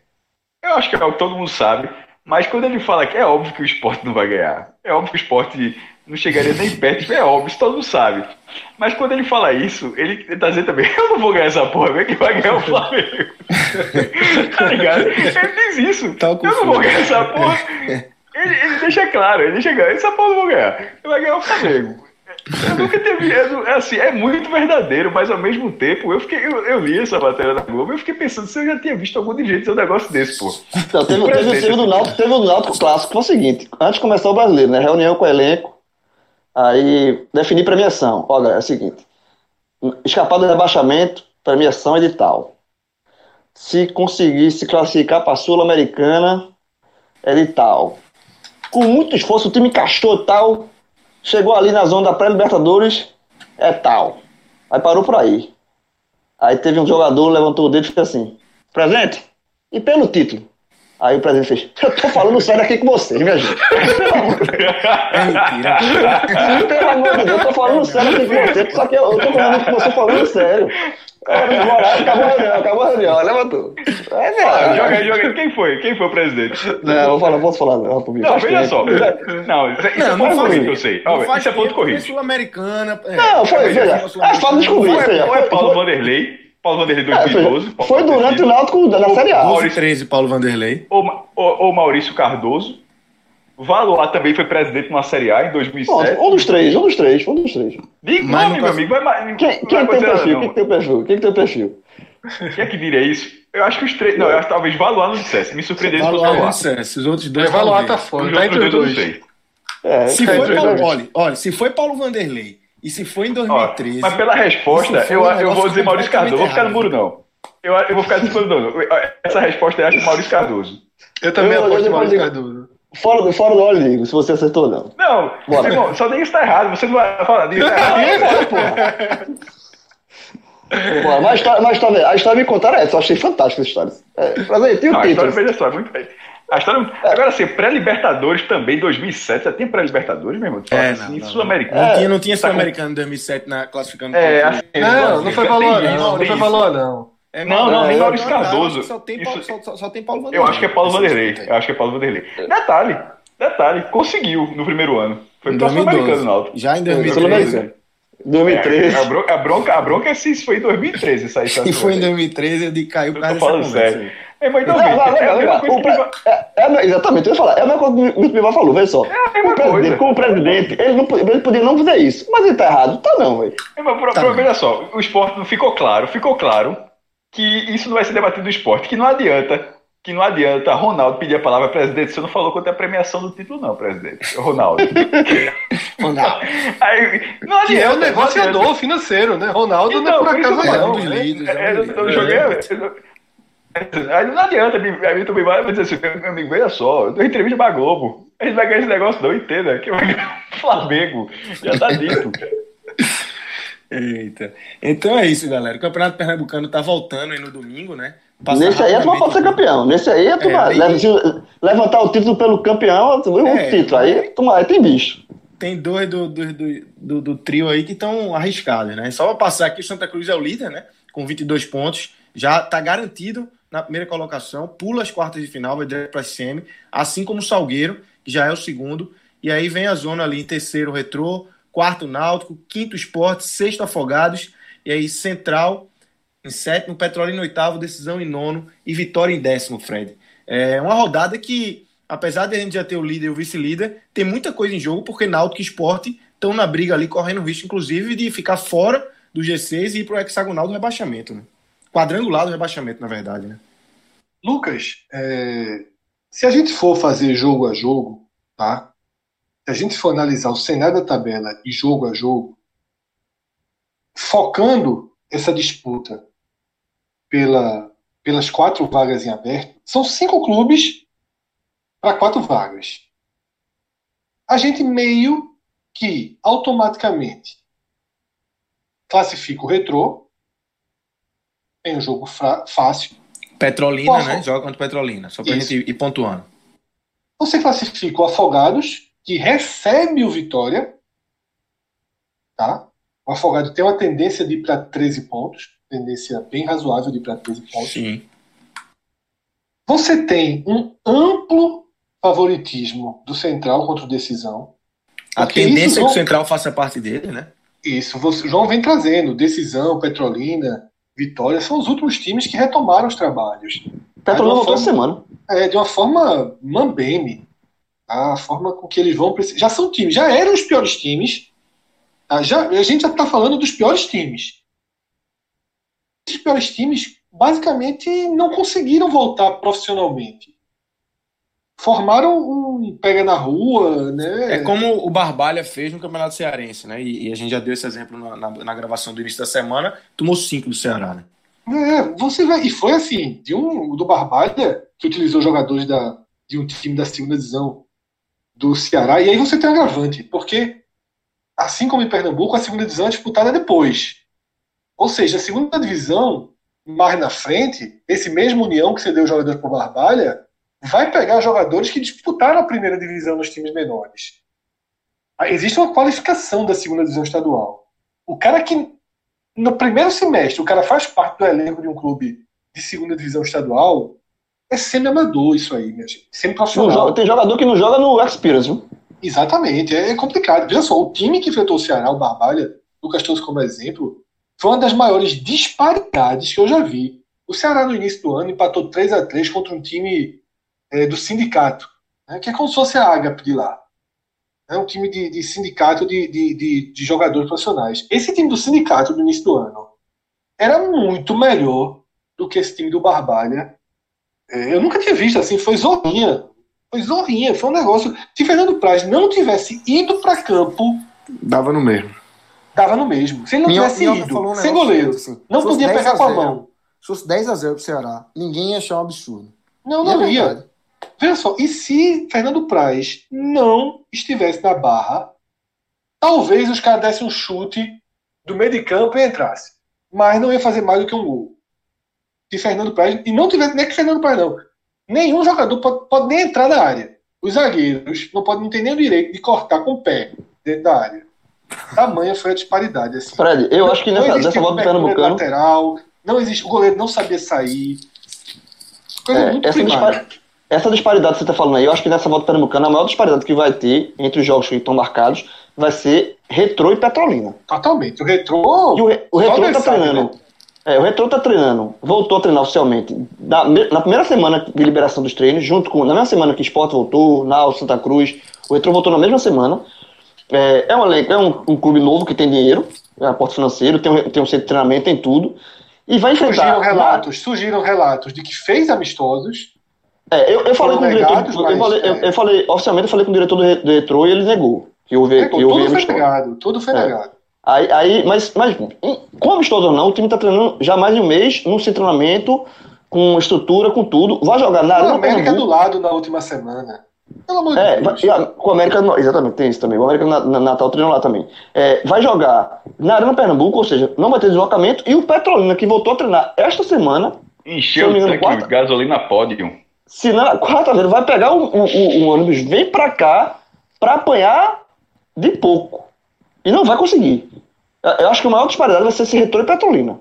eu acho que é o que todo mundo sabe, mas quando ele fala que é óbvio que o esporte não vai ganhar, é óbvio que o esporte não chegaria nem perto, é óbvio, isso todo mundo sabe. Mas quando ele fala isso, ele tá dizendo também, eu não vou ganhar essa porra, vem que vai ganhar o Flamengo. tá ligado? Ele diz isso. Tá eu não vou ganhar essa porra. Ele, ele deixa claro, ele deixa claro, essa porra eu não vou ganhar. Ele vai ganhar o Flamengo. Eu nunca teve. É, assim, é muito verdadeiro, mas ao mesmo tempo, eu, fiquei, eu, eu li essa matéria da Globo eu fiquei pensando se eu já tinha visto algum jeito um negócio desse, pô. Então, teve, teve, teve, do Náutico, teve o Náutico clássico, foi o seguinte: antes de começar o brasileiro, né? Reunião com o elenco, Aí, definir premiação. Olha, é o seguinte: escapar do rebaixamento, premiação edital. Se conseguir se classificar para a Sul-Americana, edital. Com muito esforço, o time encaixou tal, chegou ali na zona da pré-Libertadores, é tal. Aí parou por aí. Aí teve um jogador, levantou o dedo e fez assim: presente? E pelo título? Aí o presidente fez, eu tô falando sério aqui com vocês, minha gente. É mentira. Pelo amor de Deus, eu tô falando sério aqui com você, só que eu, eu tô falando com você falando sério. Acabou a reunião, acabou a reunião, levanta. É, Ah, joga aí, joga aí. Quem foi? Quem foi o presidente? Não, vou falar, posso falar, não, por mim. Não, Faz veja tempo. só. Não, isso, isso Não, é não ponto corrido que eu sei. Não Isso é ponto corrido. Sul-Americana. é. Não, foi, Veja, é Sul-Americana. fala descobrir, Ou é, veja. ou é foi- Paulo Vanderlei, Paulo Vanderlei é, 2012. foi- pode Foi durante o Náutico da na Série A. Maurício- 2013, Paulo Vanderlei. ou, ou, ou Maurício Cardoso. Valoar também foi presidente numa Série A em Pronto, 2007. um dos três, um dos três, um dos três. Diga Mas nome, meu amigo. Vai, vai, Quem, quem vai que tem perfil? Quem que tem perfil? Quem que tem perfil? Quem é que diria isso? Eu acho que os três. Não, eu acho que talvez Valoar não dissesse. Me surpreendeu se fosse Valoar não Valoar. dissesse, os outros dois. Evaluar tá fora, tá entre os dois dois. É, Se tá foi Paulo, olha, olha, se foi Paulo Vanderlei e se foi em Ó, 2013. mas pela resposta, isso eu, um eu vou dizer Maurício Cardoso. Eu vou ficar no muro, não. Eu, eu vou ficar não. Essa resposta é acho que Maurício Cardoso. Eu também Eu- aposto eu- em Maurício Cardoso. Fora do, fora do óleo, digo, se você acertou ou não. Não, Bora. irmão, só diga que está errado. Você não vai falar disso. Tá errado. Pô, mas a história, mas a história, a história me contaram essa, eu achei fantástica essa história. É, mas aí, tem o Não, a título. história, veja só, é muito. A história, agora, assim, pré-Libertadores também, 2007, já tem pré-Libertadores, meu irmão? É, assim. Sul-Americano. Não tinha, não tinha Tá com- Sul-Americano em 2007 na classificando. É, assim, Não, não foi valor, tem não. isso, Não foi isso. valor, não. É, Não, não, nem é, Maurício Cardoso. Só tem, Isso- Paulo, só, só- só tem Paulo Vanderlei. Eu acho que é Paulo Vanderlei. Eu acho que é Paulo Vanderlei. Detalhe, detalhe, conseguiu no primeiro ano. Foi pro Sul-Americano, 2012. Náutico. Já em Sul-Americano. 2013. 2013. É, a, bronca, a, bronca, a bronca é se isso foi em 2013, essa aí. Se foi em 2013, eu de caiu dessa falando conversa sério. É, mas então, Não, não, é a não, vai- é, é, exatamente, eu ia falar, é a mesma coisa que o Bivar falou, veja só. a mesma o presidente, coisa. como presidente, ele, não, podia- ele podia não fazer isso, mas ele tá errado. Tá não, velho. É, mas pro- Tá veja só, o esporte não ficou claro, ficou claro que isso não vai ser debatido no esporte, que não adianta, que não adianta Ronaldo pedir a palavra, presidente, você não falou quanto é a premiação do título, não, presidente. Ronaldo. Aí, não adianta. Que é o negociador adianta. financeiro, né? Ronaldo não é Então, por acaso não. né? Dos líderes, É, é um eu, líder. eu joguei. eu- Aí não adianta, aí Vitor Bivar vai dizer assim, meu amigo, veja só, eu dou entrevista pra Globo. A gente vai ganhar esse negócio, não, entenda, que vai ganhar o Flamengo. Já tá dito. Eita. Então é isso, galera. O Campeonato Pernambucano tá voltando aí no domingo, né? Passar Nesse aí a turma pode ser campeão. Nesse aí a turma aí- leva- se levantar o título pelo campeão, o É. título. Aí, a turma, aí tem bicho. Tem dois do, do, do, do- do trio aí que estão arriscados, né? Só pra passar aqui, o Santa Cruz é o líder, né? Com 22 pontos. Já tá garantido na primeira colocação. Pula as quartas de final, vai direto pra semi. Assim como o Salgueiro, que já é o segundo. E aí vem a zona ali em terceiro, Retrô. Quarto, Náutico. Quinto, Esporte. Sexto, Afogados. E aí, Central em sétimo, Petrolina em oitavo, Decisão em nono e Vitória em décimo, Fred. É uma rodada que, apesar de a gente já ter o líder e o vice-líder, tem muita coisa em jogo, porque Náutico e Esporte estão na briga ali, correndo risco, inclusive, de ficar fora do G6 e ir para o hexagonal do rebaixamento, né? Quadrangular do rebaixamento, na verdade, né? Lucas, é, se a gente for fazer jogo a jogo, tá? Se a gente for analisar o cenário da tabela e jogo a jogo, focando essa disputa pela, pelas quatro vagas em aberto, são cinco clubes para quatro vagas. A gente meio que automaticamente classifica o retrô em um jogo fácil. Petrolina, Posso? né? Joga contra Petrolina, só pra gente ir pontuando. Você classifica o Afogados, que recebe o Vitória. Tá? O Afogado tem uma tendência de ir para 13 pontos. Tendência bem razoável de ir para 13 pontos. Sim. Você tem um amplo favoritismo do Central contra o Decisão. A tendência é que o Central faça parte dele, né? Isso, você- João vem trazendo. Decisão, Petrolina, Vitória são os últimos times que retomaram os trabalhos. Petrolina voltou essa semana. é, de uma forma mambeme. tá? A forma com que eles vão. esse- Já são times, já eram os piores times. tá? Já, a gente já está falando dos piores times. Esses piores times, basicamente, não conseguiram voltar profissionalmente. Formaram um pega na rua, né? É como o Barbalha fez no Campeonato Cearense, né? E, e a gente já deu esse exemplo na, na- na gravação do início da semana. Tomou cinco do Ceará, né? É, você vai. E foi assim, de um do Barbalha, que utilizou jogadores da, de um time da segunda divisão do Ceará, e aí você tem um agravante, porque assim como em Pernambuco, a segunda divisão é disputada depois. Ou seja, a segunda divisão, mais na frente, esse mesmo União que você deu jogador para o Barbalha, vai pegar jogadores que disputaram a primeira divisão nos times menores. Ah, Existe uma qualificação da segunda divisão estadual. O cara que no primeiro semestre o cara faz parte do elenco de um clube de segunda divisão estadual é semi-amador isso aí, minha gente. Semi-profissional. tem jogador que não joga no Experience, viu? Exatamente, é complicado. Veja só, o time que enfrentou o Ceará, o Barbalha, Lucas trouxe como exemplo, foi uma das maiores disparidades que eu já vi. O Ceará, no início do ano, empatou 3 a 3 contra um time é, do sindicato, né, que é como se fosse a Ágape de lá. É um time de, de sindicato de, de, de, de jogadores profissionais. Esse time do sindicato, no início do ano, era muito melhor do que esse time do Barbalha. É, eu nunca tinha visto assim, foi zorrinha. Foi zorrinha, foi um negócio. Se Fernando Praz não tivesse ido para campo, Dava no mesmo. dava no mesmo. Se ele não Minhoca- tivesse ido, um sem goleiro, assim, não podia 10 pegar a com a 0, mão. Se fosse 10 a 0 pro Ceará, ninguém ia achar um absurdo. Não, é não ia. verdade. Veja só, e se Fernando Praz não estivesse na barra, talvez os caras dessem um chute do meio de campo e entrasse. Mas não ia fazer mais do que um gol. Se Fernando Praz. E não tivesse nem que Fernando Praz, não. Nenhum jogador pode, pode nem entrar na área. Os zagueiros não podem não ter nem o direito de cortar com o pé dentro da área. Tamanha foi a disparidade. Assim. Fred, eu acho que Não nessa, existia nessa volta do Pernambucano. lateral, não existe, o goleiro não sabia sair. Coisa É, muito essa, dispar- essa disparidade que você está falando aí, eu acho que nessa volta pernambucana, a maior disparidade que vai ter entre os jogos que estão marcados vai ser Retrô e Petrolina. Totalmente. O retrô. E o, Re- o Retrô tá sabe, treinando. né? É, o Retrô tá treinando, voltou a treinar oficialmente na, na primeira semana de liberação dos treinos, junto com, na mesma semana que o Sport voltou, Nau, Santa Cruz, o Retrô voltou na mesma semana. É, é, um, elenco- é um, um clube novo que tem dinheiro, é aporte financeiro, tem um, tem um centro de treinamento, tem tudo. E vai enfrentar. Surgiram relatos, surgiram relatos de que fez amistosos. É, eu, eu falei com o diretor. eu, falei, eu, é. eu falei, oficialmente, eu falei com o diretor do, do Retrô e ele negou. Que houve, Negou, que houve tudo foi negado, tudo foi É. negado. Aí, aí, mas, mas em- com amistoso ou não, o time tá treinando já mais de um mês, num centro de treinamento, com estrutura, com tudo. Vai jogar na O Arena América do Pernambuco. lado na última semana. Pelo amor É, de Deus. a- com o América, no- exatamente, tem isso também. O América na, na- Natal treinou lá também. É, vai jogar na Arena Pernambuco, ou seja, não vai ter deslocamento. E o Petrolina, que voltou a treinar esta semana, Se Encheu o tanque de gasolina pódio. Se na quarta-feira vai pegar o, o, o- o ônibus, vem pra cá pra apanhar de pouco. E não vai conseguir. Eu- acho que a maior disparidade vai ser esse Retrô e Petrolina.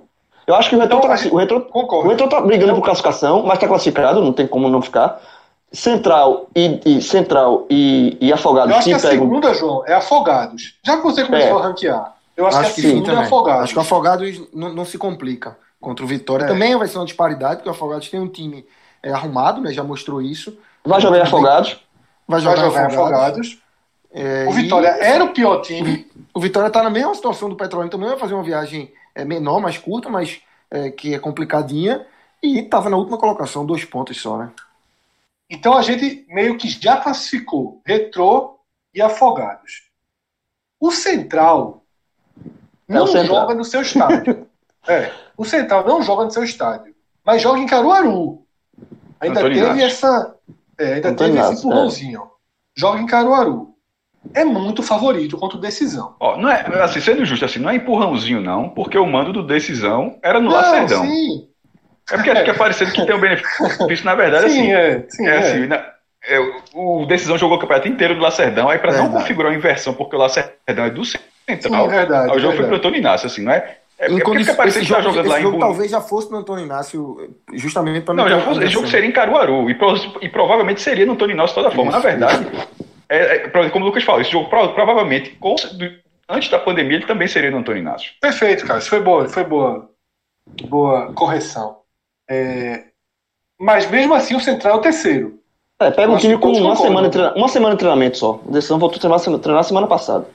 Eu acho que o Retrô, Então, tá, a gente- o Retrô, o. Retrô tá brigando por classificação, mas tá classificado, não tem como não ficar. Central e, e Central e, e Afogados Eu acho que que a pegam. segunda, João, é Afogados. Já que você começou É. a ranquear, eu acho, Acho que a sim segunda é também. Afogados. Acho que o Afogados não, não se complica contra o Vitória. É. Também vai ser uma disparidade, porque o Afogados tem um time é, arrumado, né? Já mostrou isso. Vai jogar em Afogados. Vai Vai jogar, jogar em Afogados. Afogados. É, O e Vitória era o pior time. O Vitória tá na mesma situação do Petrolina também, vai fazer uma viagem é, menor, mais curta, mas é, que é complicadinha. E tava na última colocação, dois pontos só, né? Então a gente meio que já classificou Retrô e Afogados. O Central não É o Central. joga no seu estádio. é, o Central não joga no seu estádio, mas joga em Caruaru. Ainda teve essa, é, ainda teve esse Inácio, empurrãozinho. Joga em Caruaru. É muito favorito contra o Decisão. Ó, não é, assim, sendo justo, assim, não é empurrãozinho, não, porque o mando do decisão era no Não, Lacerdão. sim, É porque fica parecendo que tem um benefício, na verdade, sim, assim. é, sim, É é. assim, na- é, o Decisão jogou o campeonato inteiro do Lacerdão, aí pra não Verdade. configurar uma inversão, porque o Lacerdão é do Sim, Central, verdade, aí o jogo foi verdade. pro Antônio Inácio, assim, não é? É, Em porque que tá jogo, jogando esse lá em jogo Buru- talvez já fosse no Antônio Inácio, justamente para Não, já fosse, esse jogo seria em Caruaru, e, pro- e provavelmente seria no Antônio Inácio de toda forma. Na verdade, é, é, como o Lucas falou, esse jogo pro- provavelmente, com- do- antes da pandemia, ele também seria no Antônio Inácio. Perfeito, cara. Isso foi boa, foi boa, boa correção. É, Mas mesmo assim, o Central é o terceiro. É, pega um time com uma semana, uma semana de treinamento só. O Decisão voltou a treinar, treinar semana passada.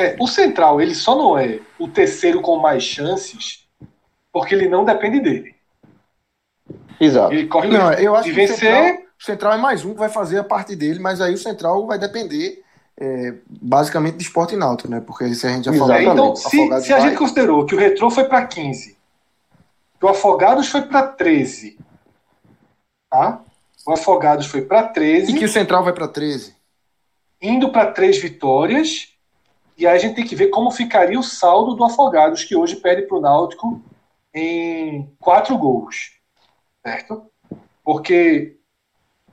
É, o Central, ele só não é o terceiro com mais chances porque ele não depende dele. Exato. Ele corre Não, o eu acho de que o vencer. Central, o Central é mais um que vai fazer a parte dele, mas aí o Central vai depender é, basicamente de esporte náutico, né? Porque se a gente já falou. Então, o se, se a vai- gente considerou que o Retrô foi para 15, que o Afogados foi para 13, tá? O Afogados foi para 13. E que o Central vai para 13. indo para três vitórias. E aí a gente tem que ver como ficaria o saldo do Afogados, que hoje perde para o Náutico em quatro gols. Certo? Porque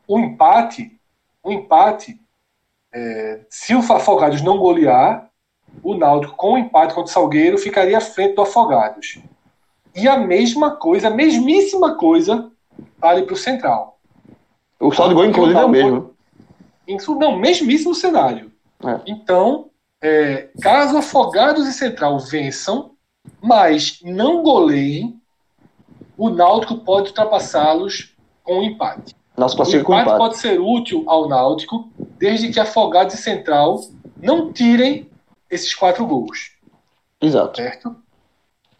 o empate, o empate, é, se o Afogados não golear, o Náutico com o empate contra o Salgueiro ficaria à frente do Afogados. E a mesma coisa, a mesmíssima coisa, vale para o Central. O saldo de gol, inclusive, é o mesmo. Isso, não, mesmíssimo cenário. É. Então, é, caso Afogados e Central vençam, mas não goleiem, o Náutico pode ultrapassá-los com um empate. Nosso O empate empate. pode ser útil ao Náutico, desde que Afogados e Central não tirem esses quatro gols, Exato. certo?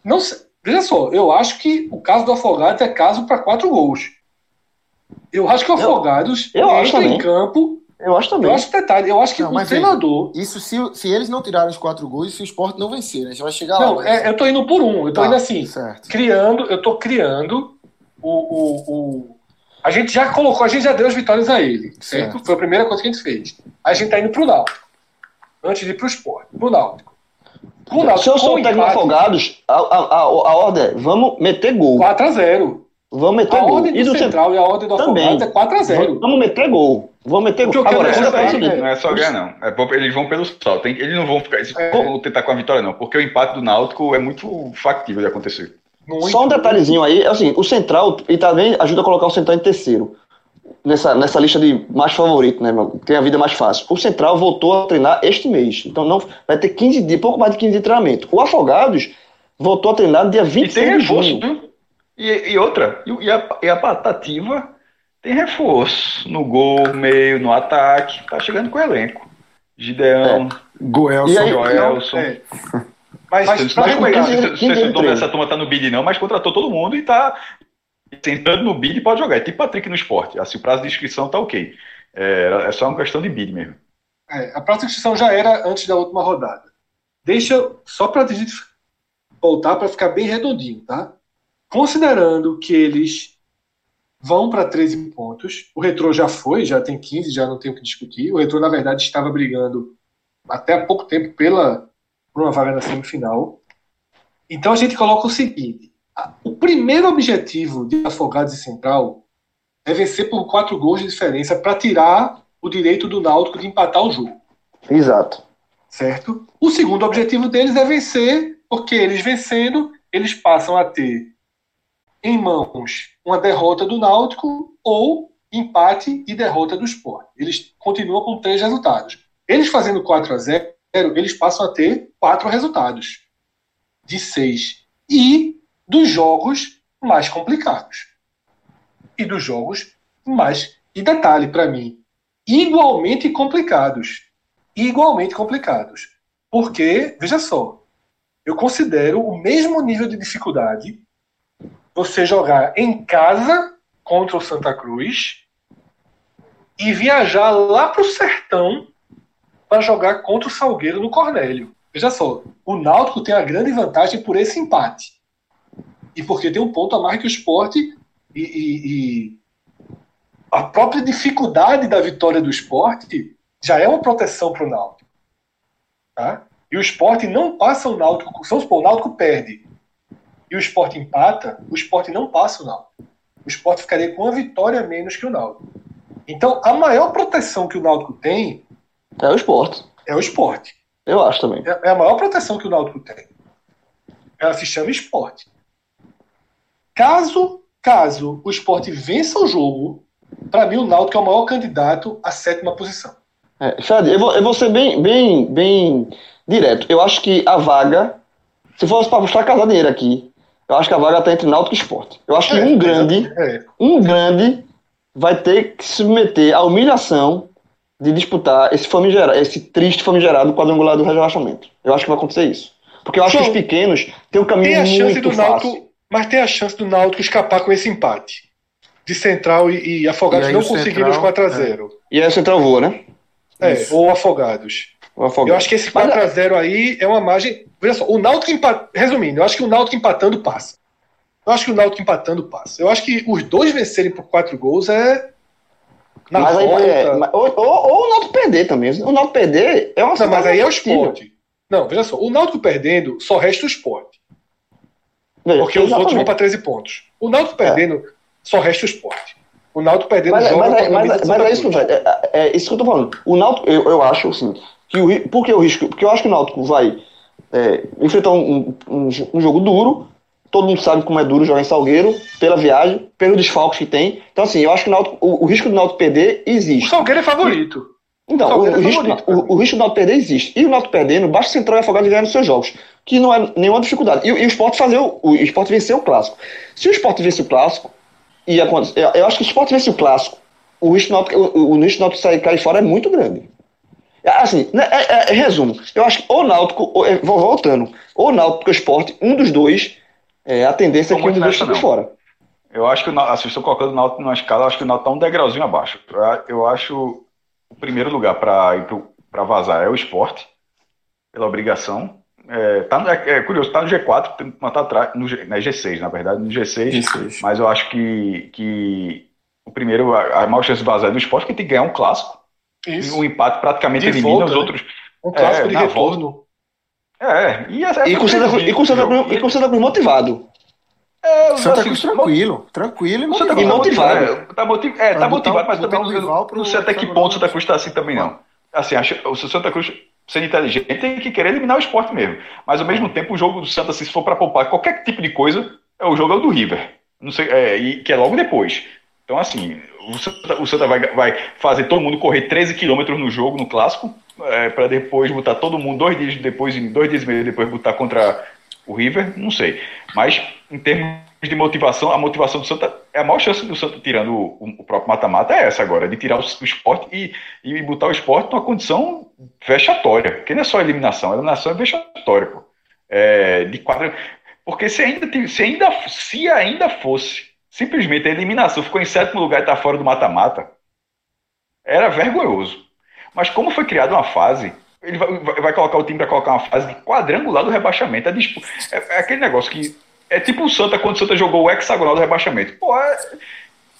Não sei, veja só, eu acho que o caso do Afogados é caso para quatro gols. Eu acho que o Afogados eu acho entra em campo. Eu acho também. Eu acho detalhe, eu acho que Não, o mas treinador. Isso se, se eles não tirarem os quatro gols e se o Sport não vencer, né? A gente vai chegar lá. Não, é, eu tô indo por um, eu tô Tá, indo assim. Certo. criando, eu tô criando o, o, o- A gente já colocou, a gente já deu as vitórias a ele, certo? Certo. Foi a primeira coisa que a gente fez. A gente tá indo pro Náutico. Antes de ir pro esporte. Pro Náutico. Pro Náutico. Se eu sou o técnico empate, afogados, a, a, a, a ordem é: vamos meter gol. 4x0. Vamos meter A gol. ordem E do do Central e a ordem do Também. Afogados é 4x0. Vamos meter gol. Vamos meter que gol. quero Agora, é quando é seguinte, Não é só ganhar, não. É, eles vão pelo salto. Tem- Eles não vão ficar. Eles É. vão tentar com a vitória, não. Porque o empate do Náutico é muito factível de acontecer. Muito. Só um detalhezinho aí, é assim, o Central, e também ajuda a colocar o Central em terceiro. Nessa, nessa lista de mais favorito, né, meu? Tem a vida mais fácil. O Central voltou a treinar este mês. Então não vai ter 15 dias, pouco mais de 15 dias de treinamento. O Afogados voltou a treinar no dia E tem 26 de reforço, junho. viu? E, e outra, e, e a, e a Patativa tem reforço no gol, meio, no ataque. Tá chegando com o elenco. Gideão, Goelson. E aí- Joelson. É. Mas, mas não pra é sei se o dono dessa turma tá no bid, não, mas contratou todo mundo e tá entrando no bid e pode jogar. É tipo Patrick no esporte. Assim, o prazo de inscrição tá ok. É, é só uma questão de bid mesmo. É, a próxima inscrição já era antes da última rodada. Deixa só para a gente voltar para ficar bem redondinho, tá? Considerando que eles vão para 13 pontos, o Retrô já foi, já tem 15, já não tem o que discutir. O Retrô, na verdade, estava brigando até há pouco tempo pela, por uma vaga na semifinal. Então a gente coloca o seguinte: o primeiro objetivo de Afogados e Central é vencer por quatro gols de diferença para tirar o direito do Náutico de empatar o jogo Exato. certo? O segundo objetivo deles é vencer, porque eles vencendo, eles passam a ter em mãos uma derrota do Náutico ou empate e derrota do Sport. Eles continuam com três resultados. Eles fazendo 4 a 0, eles passam a ter quatro resultados de seis e dos jogos mais complicados. E dos jogos mais e detalhe para mim, igualmente complicados igualmente complicados. Porque, veja só, eu considero o mesmo nível de dificuldade você jogar em casa contra o Santa Cruz e viajar lá para o sertão para jogar contra o Salgueiro no Cornélio. Veja só, o Náutico tem a grande vantagem por esse empate. E porque tem um ponto a mais que o esporte e, e- e a própria dificuldade da vitória do esporte já é uma proteção para o Náutico. Tá? E o esporte não passa o Náutico. Vamos o Náutico perde e o esporte empata, o esporte não passa o Náutico. O esporte ficaria com uma vitória menos que o Náutico. Então, a maior proteção que o Náutico tem É o esporte. é o esporte. Eu acho também. É é a maior proteção que o Náutico tem. Ela se chama esporte. Caso, caso o esporte vença o jogo, para mim o Náutico é o maior candidato à sétima posição. É, Fred, eu vou, eu vou ser bem, bem, bem direto. Eu acho que a vaga, se fosse para buscar casar dinheiro aqui, eu acho que a vaga está entre Náutico e Esporte. Eu acho que É, um grande, É, um grande vai ter que se submeter à humilhação de disputar esse famigerado, esse triste famigerado quadrangular do rebaixamento. Eu acho que vai acontecer isso. Porque eu acho que João, os pequenos têm um caminho tem a chance muito do fácil. Náutico, mas tem a chance do Náutico escapar com esse empate. De Central e, e Afogados E não conseguiram os Central, 4 a 0 E aí o Central voa, né? É, Isso. ou Afogados. Eu acho que esse Mas- 4 a 0 aí é uma margem. Veja só, o Náutico empatando. Resumindo, eu acho que o Náutico empatando passa. Eu acho que o Náutico empatando passa. Eu acho que os dois vencerem por quatro gols é. Na Mas aí, volta. é, mas- ou, ou, ou o Náutico perder também. O Náutico perder é uma Não, mas aí é o esporte. Não, veja só, o Náutico perdendo, só resta o esporte. Veja, Porque os outros vão exatamente. para 13 pontos. O Náutico É. perdendo, só resta o esporte. O Náutico perdendo Mas, é- joga mas, é- mas, é- mas Santa é isso, velho. É, é isso que eu tô falando. O Náutico, eu, eu acho, assim, que o, por que o risco? Porque eu acho que o Náutico vai é, enfrentar um, um, um jogo duro. Todo mundo sabe como é duro jogar em Salgueiro, pela viagem, pelo desfalques que tem. Então, assim, eu acho que o, Náutico- o, o risco do Náutico perder O existe. Salgueiro é favorito. Então, o, Salgueiro é o risco, favorito o, o risco do Náutico perder existe. E o Náutico perdendo, basta o Central e Afogado ganhar nos seus jogos. Que não é nenhuma dificuldade. E, o- e o Sport fazer o, o Sport vencer o clássico. Se o Sport vencer o clássico, e eu, eu acho que se o Sport vencer o clássico, o risco do Náutico, o, o risco do Náutico sair cair fora é muito grande. Assim, né, é, é- é resumo, eu acho que ou Náutico, ou, é, voltando, ou Náutico ou Sport, um dos dois, é, a tendência é que um dos dois fique fora. Eu acho que o Náutico, assim, estou colocando o Náutico numa escala, eu acho que o Náutico está um degrauzinho abaixo. Eu- acho o primeiro lugar para ir para vazar é o esporte, pela obrigação. É, tá no- é- é curioso, está no G4, tem- mas tá atrás, no G, né, G6, na verdade, no G6. G6. Mas eu acho que, que o primeiro, a, a maior chance de vazar é do esporte, que tem que ganhar um clássico. Isso. um empate praticamente De elimina volta, os né? outros. Um clássico é, de retorno. É, e, essa, E com o Santa Cruz- e com o Santa Cruz- e com o Santa Cruz motivado. É, Santa assim, Cruz tranquilo, tranquilo e motivado. Cruz E tá motivado. motivado. É, tá, motiv... é, tá botar motivado, o- mas também não, sei até que ponto o Santa Cruz está assim também, não. Assim, acho, o Santa Cruz, sendo inteligente, tem que querer eliminar o esporte mesmo. Mas ao mesmo tempo, o jogo do Santa, se for para poupar qualquer tipo de coisa, é o jogo é o do River. Não sei, é, e, que é logo depois. Então, assim, o Santa, o Santa vai, vai fazer todo mundo correr 13 quilômetros no jogo, no clássico, para depois botar todo mundo dois dias depois, dois dias e meio depois, botar contra o River, não sei. Mas, em termos de motivação, a motivação do Santa, é a maior chance do Santa, tirando o, o próprio mata-mata, é essa agora, de tirar o, o esporte e, e botar o esporte numa condição vexatória. Porque não é só eliminação, a eliminação é vexatória, pô. É, de quadra. Porque se ainda, se ainda, se ainda fosse simplesmente a eliminação, ficou em sétimo lugar e está fora do mata-mata, era vergonhoso. Mas como foi criada uma fase, ele vai, vai- colocar o time para colocar uma fase de quadrangular do rebaixamento. É, é- é aquele negócio que é tipo o Santa quando o Santa jogou o hexagonal do rebaixamento. Pô, é,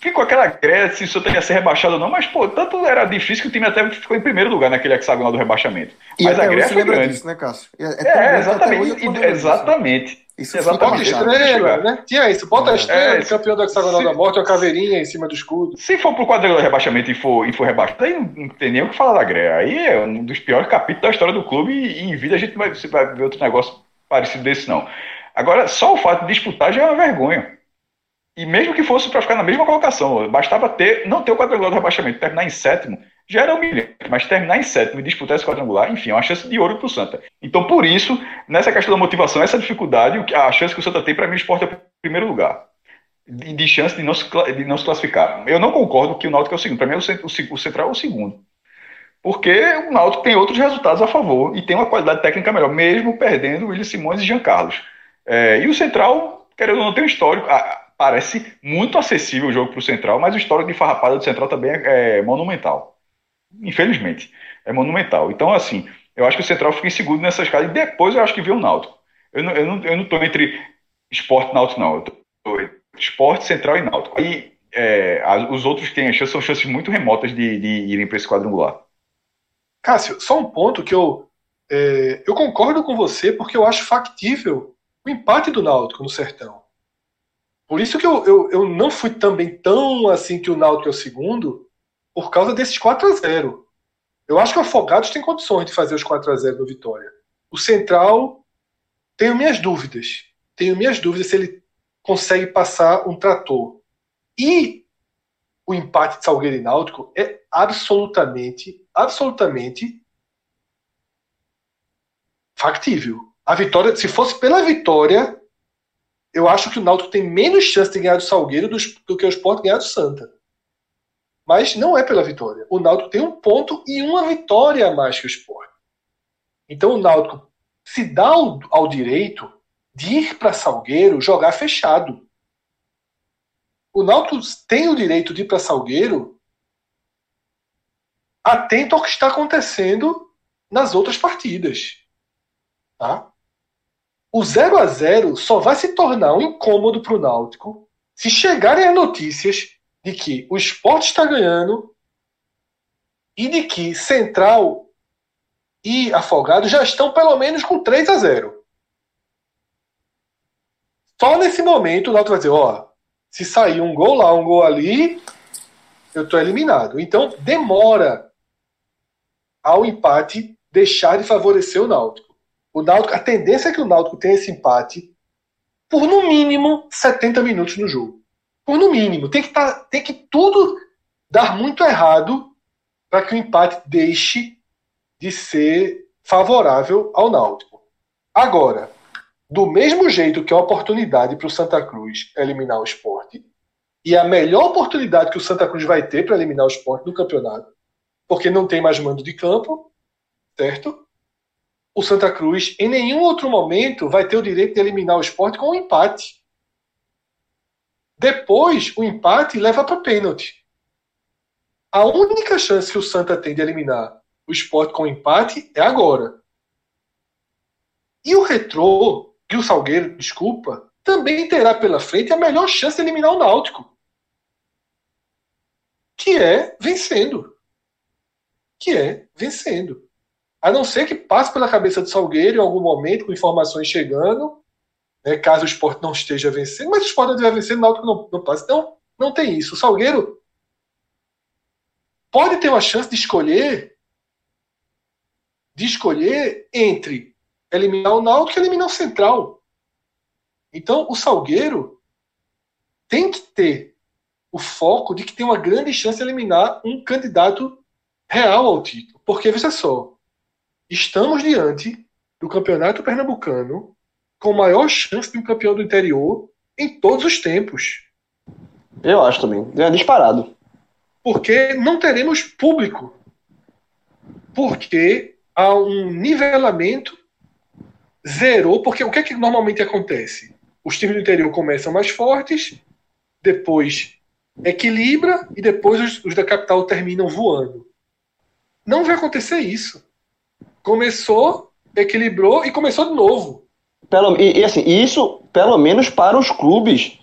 ficou aquela greia se o Santa ia ser rebaixado ou não, mas pô, tanto era difícil que o time até ficou em primeiro lugar naquele hexagonal do rebaixamento. E Mas a se foi grande. disso, né, Cássio? É, é É, exatamente. lembrando disso. Exatamente. Isso Exatamente. Bota estrela, né? Tinha isso. Bota a estrela É, de campeão do hexagonal se- da morte, uma caveirinha em cima do escudo. Se for pro quadrangular do rebaixamento e for, e for rebaixado, aí não, tem nem o que falar da greia. Aí é um dos piores capítulos da história do clube e, e em vida a gente vai, você vai ver outro negócio parecido desse, não. Agora, só o fato de disputar já é uma vergonha. E mesmo que fosse para ficar na mesma colocação, bastava ter, não ter o quadrangular do rebaixamento, terminar em sétimo, já era humilhante. Mas terminar em sétimo e disputar esse quadrangular, enfim, é uma chance de ouro pro Santa. Então, por isso, nessa questão da motivação, essa dificuldade, o a chance que o Santa tem, para mim, o esporte é o primeiro lugar. De, de chance de não, se, de não se classificar. Eu não concordo que o Náutico é o segundo. Para mim, o, o, o Central é o segundo. Porque o Náutico tem outros resultados a favor e tem uma qualidade técnica melhor, mesmo perdendo o William Simões e Jean Carlos. É, e o Central, querendo ou não, tem um histórico. parece muito acessível o jogo para o Central, mas o histórico de farrapada do Central também é, é monumental. Infelizmente. É monumental. Então, assim, eu acho que o Central fica em segundo nessa escala e depois eu acho que vê o Náutico. Eu não, eu não, eu não entre esporte e náutico, não. Eu tô, entre esporte, central e náutico. Aí é, os outros têm a chance são chances muito remotas de, de irem para esse quadrangular. Cássio, só um ponto que eu, é, eu concordo com você, porque eu acho factível o empate do Náutico no Sertão. Por isso que eu, eu, eu não fui também tão assim que o Náutico é o segundo, por causa desses 4 a 0 Eu acho que o Afogados tem condições de fazer os 4 a 0 no Vitória. O Central, tenho minhas dúvidas. Tenho minhas dúvidas se ele consegue passar um trator. E o empate de Salgueiro e Náutico é absolutamente, absolutamente factível. A vitória, se fosse pela vitória, eu acho que o Náutico tem menos chance de ganhar do Salgueiro do, do que o Sport ganhar do Santa. Mas não é pela vitória. O Náutico tem um ponto e uma vitória a mais que o Sport. Então o Náutico se dá ao, ao direito de ir para Salgueiro jogar fechado. O Náutico tem o direito de ir para Salgueiro atento ao que está acontecendo nas outras partidas. Tá? O 0 a 0 só vai se tornar um incômodo para o Náutico se chegarem as notícias de que o esporte está ganhando e de que Central e Afogado já estão pelo menos com 3 a 0. Só nesse momento o Náutico vai dizer, ó, se sair um gol lá, um gol ali, eu estou eliminado. Então, demora ao empate deixar de favorecer o Náutico. O Náutico, a tendência é que o Náutico tenha esse empate por no mínimo 70 minutos no jogo. Por no mínimo. Tem que, tá, tem que tudo dar muito errado para que o empate deixe de ser favorável ao Náutico. Agora, do mesmo jeito que a oportunidade para o Santa Cruz é eliminar o esporte, e a melhor oportunidade que o Santa Cruz vai ter para eliminar o esporte no campeonato, porque não tem mais mando de campo, certo? O Santa Cruz, em nenhum outro momento, vai ter o direito de eliminar o esporte com um empate. Depois, o empate leva para pênalti. A única chance que o Santa tem de eliminar o esporte com empate é agora. E o Retrô, e o Salgueiro, desculpa, também terá pela frente a melhor chance de eliminar o Náutico. Que é vencendo. Que é vencendo. A não ser que passe pela cabeça do Salgueiro em algum momento, com informações chegando, né, caso o esporte não esteja vencendo, mas o esporte não estiver vencendo, o Náutico não, não passa. Então, não tem isso. O Salgueiro pode ter uma chance de escolher de escolher entre eliminar o Náutico e eliminar o Central. Então, o Salgueiro tem que ter o foco de que tem uma grande chance de eliminar um candidato real ao título. Porque, veja só, estamos diante do campeonato pernambucano com maior chance de um campeão do interior em todos os tempos. Eu acho também. É disparado. Porque não teremos público. Porque há um nivelamento zerou, porque o que é que normalmente acontece? Os times do interior começam mais fortes, depois equilibra e depois os, os da capital terminam voando. Não vai acontecer isso. Começou, equilibrou e começou de novo. Pelo, e, e assim, isso pelo menos para os clubes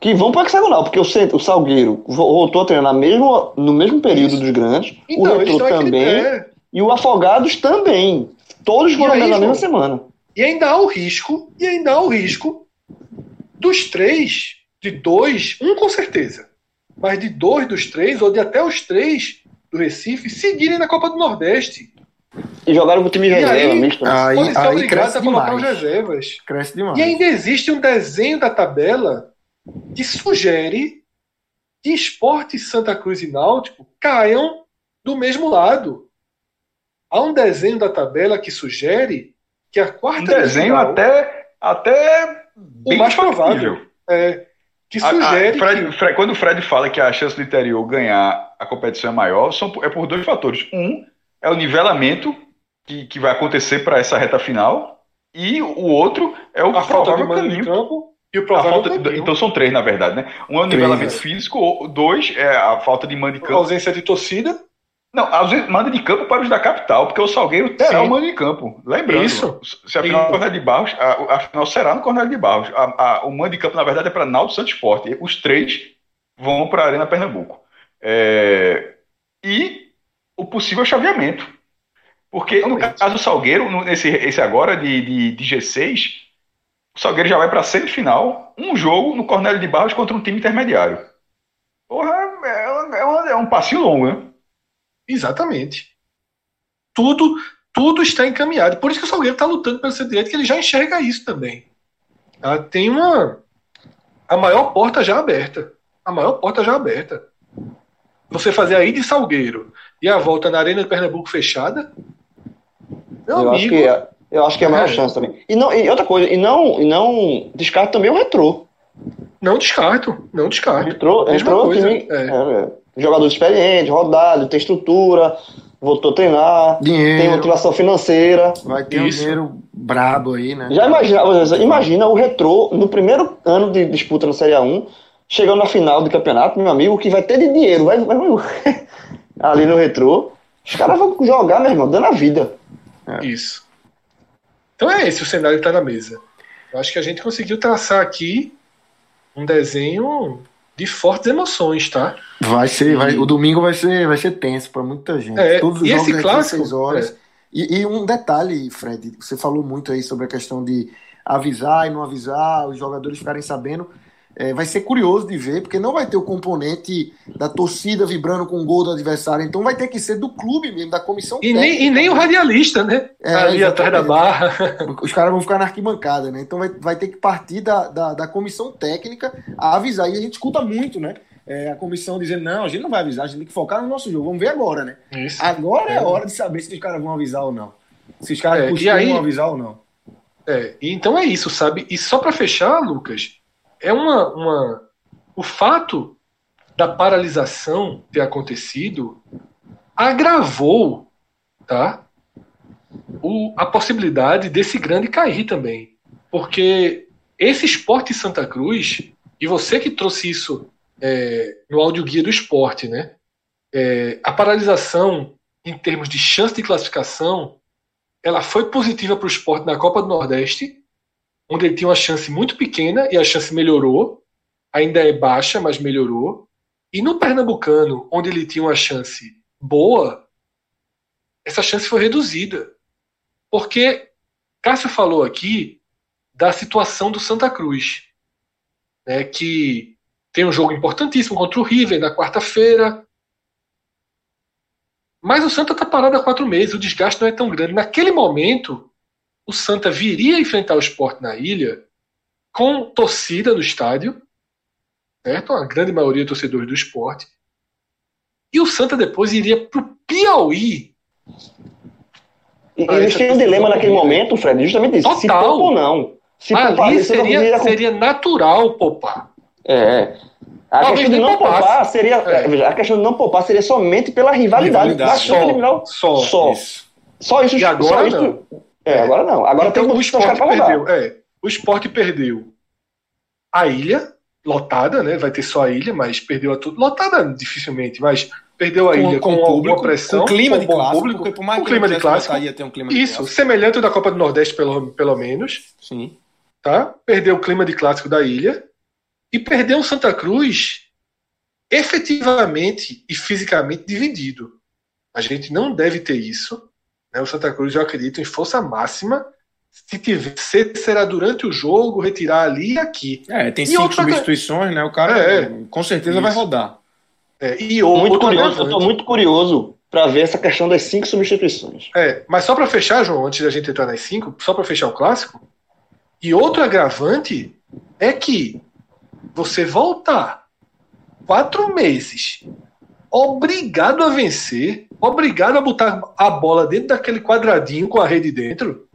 que vão para o hexagonal, porque o, o Salgueiro voltou a treinar mesmo, no mesmo período isso. dos grandes, então, o Retro também, é. e o Afogados também. Todos foram na mesma semana. E ainda há o risco, e ainda há o risco dos três, de dois, um com certeza, mas de dois dos três, ou de até os três do Recife, seguirem na Copa do Nordeste. E jogaram com o time reserva, aí, misto. Né? Aí, aí obrigado a colocar demais. os reservas. Cresce demais. E ainda existe um desenho da tabela que sugere que Esporte Santa Cruz e Náutico caiam do mesmo lado. Há um desenho da tabela que sugere que a quarta um desenho final, até até o mais provável é que sugere a, a Fred, que... Fred, quando o Fred fala que a chance do interior ganhar a competição é maior são, é por dois fatores um é o nivelamento que, que vai acontecer para essa reta final e o outro é o a provável caminho campo e o provável falta, então são três na verdade né um é o nivelamento três. físico dois é a falta de mando de campo a ausência de torcida não, manda de campo para os da capital, porque o Salgueiro terá o mando de campo. Lembrando, Isso. se a final do Cornélio de Barros, a, a, final será no Cornélio de Barros. A, a, o mando de campo, na verdade, é para Naldo Santos Sport. Os três vão para a Arena Pernambuco. É, e o possível chaveamento. Porque no caso do Salgueiro, nesse esse agora de, de, de G6, o Salgueiro já vai para a semifinal, um jogo no Cornélio de Barros contra um time intermediário. Porra, é, é, é um passinho longo, né? Exatamente. Tudo, tudo está encaminhado. Por isso que o Salgueiro está lutando pelo seu direito, que ele já enxerga isso também. Ela tem uma. A maior porta já aberta. A maior porta já aberta. Você fazer a ida de Salgueiro e a volta na Arena de Pernambuco fechada. Meu eu amigo. Acho que é, eu acho que é a maior é. chance também. E, não, e outra coisa, e não, e não descarto também o retrô. Não descarto, não descarto. Retrô, retrô coisa. Time, é. É, jogador experiente, rodado, tem estrutura, voltou a treinar, dinheiro. tem motivação financeira. Vai ter Isso. um dinheiro brabo aí, né? Já imagina, imagina o retrô no primeiro ano de disputa na Série A1, chegando na final do campeonato, meu amigo, que vai ter de dinheiro, vai, vai ali no retrô. Os caras vão jogar, meu irmão, dando a vida. É. Isso. Então é esse o cenário que está na mesa. Eu acho que a gente conseguiu traçar aqui um desenho de fortes emoções, tá? Vai ser, vai, o domingo vai ser, vai ser tenso para muita gente. É, Todos os e jogos esse clássico, seis horas. É. E, e, um detalhe, Fred, você falou muito aí sobre a questão de avisar e não avisar, os jogadores ficarem sabendo. É, vai ser curioso de ver, porque não vai ter o componente da torcida vibrando com o gol do adversário, então vai ter que ser do clube mesmo, da comissão E nem, e nem o radialista, né? É, Ali atrás da barra. Os caras vão ficar na arquibancada, né? Então vai, vai ter que partir da, da, da comissão técnica a avisar. E a gente escuta muito, né? É, a comissão dizendo, não, a gente não vai avisar, a gente tem que focar no nosso jogo. Vamos ver agora, né? Isso. Agora é É. a hora de saber se os caras vão avisar ou não. Se os caras É, costumam aí- avisar ou não. É, então é isso, sabe? E só para fechar, Lucas, é uma, uma. O fato da paralisação ter acontecido agravou, tá? O, a possibilidade desse grande cair também. Porque esse esporte Santa Cruz, e você que trouxe isso é, no áudio guia do esporte, né? É, a paralisação em termos de chance de classificação ela foi positiva para o esporte na Copa do Nordeste, onde ele tinha uma chance muito pequena e a chance melhorou. Ainda é baixa, mas melhorou. E no Pernambucano, onde ele tinha uma chance boa, essa chance foi reduzida. Porque Cássio falou aqui da situação do Santa Cruz, né, que tem um jogo importantíssimo contra o River na quarta-feira, mas o Santa está parado há quatro meses, o desgaste não é tão grande. Naquele momento, o Santa viria enfrentar o esporte na ilha com torcida no estádio, certo? A grande maioria de torcedores do esporte. E o Santa depois iria para o Piauí. E Ah, eles essa têm um dilema naquele momento, Fred, justamente isso. Se poupa ou não. Se poupar, Ali não seria, seria natural poupar. É. A Talvez questão de não poupasse. poupar seria. É. veja, a questão de não poupar seria somente pela rivalidade. Rivalidade, Só, só. só. Isso. Só isso. E agora só isso. É, agora não. Agora então tem o que esporte rodar. perdeu. É, o esporte perdeu a ilha, lotada, né? Vai ter só a ilha, mas perdeu a tudo. Lotada dificilmente, mas perdeu a ilha com, alguma pressão. com clima com de clássico, público, porque por mais com que clima de clássico. vontade, ia ter um clima de Isso, clássico. semelhante ao da Copa do Nordeste, pelo, pelo menos. Sim. Tá? Perdeu o clima de clássico da ilha. E perdeu o Santa Cruz efetivamente e fisicamente dividido. A gente não deve ter isso. Né? O Santa Cruz, eu acredito, em força máxima. Se tiver, se- será durante o jogo, retirar ali e aqui. É, tem E cinco outra- substituições, né? O cara É, com certeza vai isso. rodar. É, e Muito outro curioso, eu tô muito curioso pra ver essa questão das cinco substituições. É, mas só para fechar, João, antes da gente entrar nas cinco, só para fechar o clássico. E outro agravante é que você voltar quatro meses obrigado a vencer, obrigado a botar a bola dentro daquele quadradinho com a rede dentro.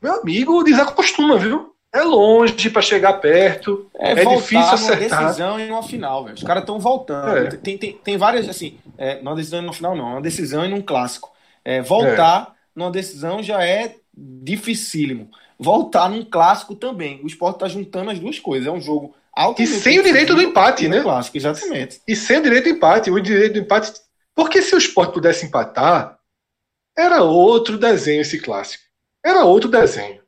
Meu amigo, desacostuma, viu? É longe para chegar perto. É, É voltar difícil acertar. decisão e numa final, velho. Os caras estão voltando. É. Tem, tem, tem várias, assim, é, numa decisão e numa final, não. Uma decisão e num clássico. É, voltar numa decisão já é dificílimo. Voltar num clássico também. O esporte tá juntando as duas coisas. É um jogo E sem o direito do empate, né? Clássico, exatamente. E sem o direito de empate. O direito do empate. Porque se o Sport pudesse empatar, era outro desenho esse clássico. Era outro desenho.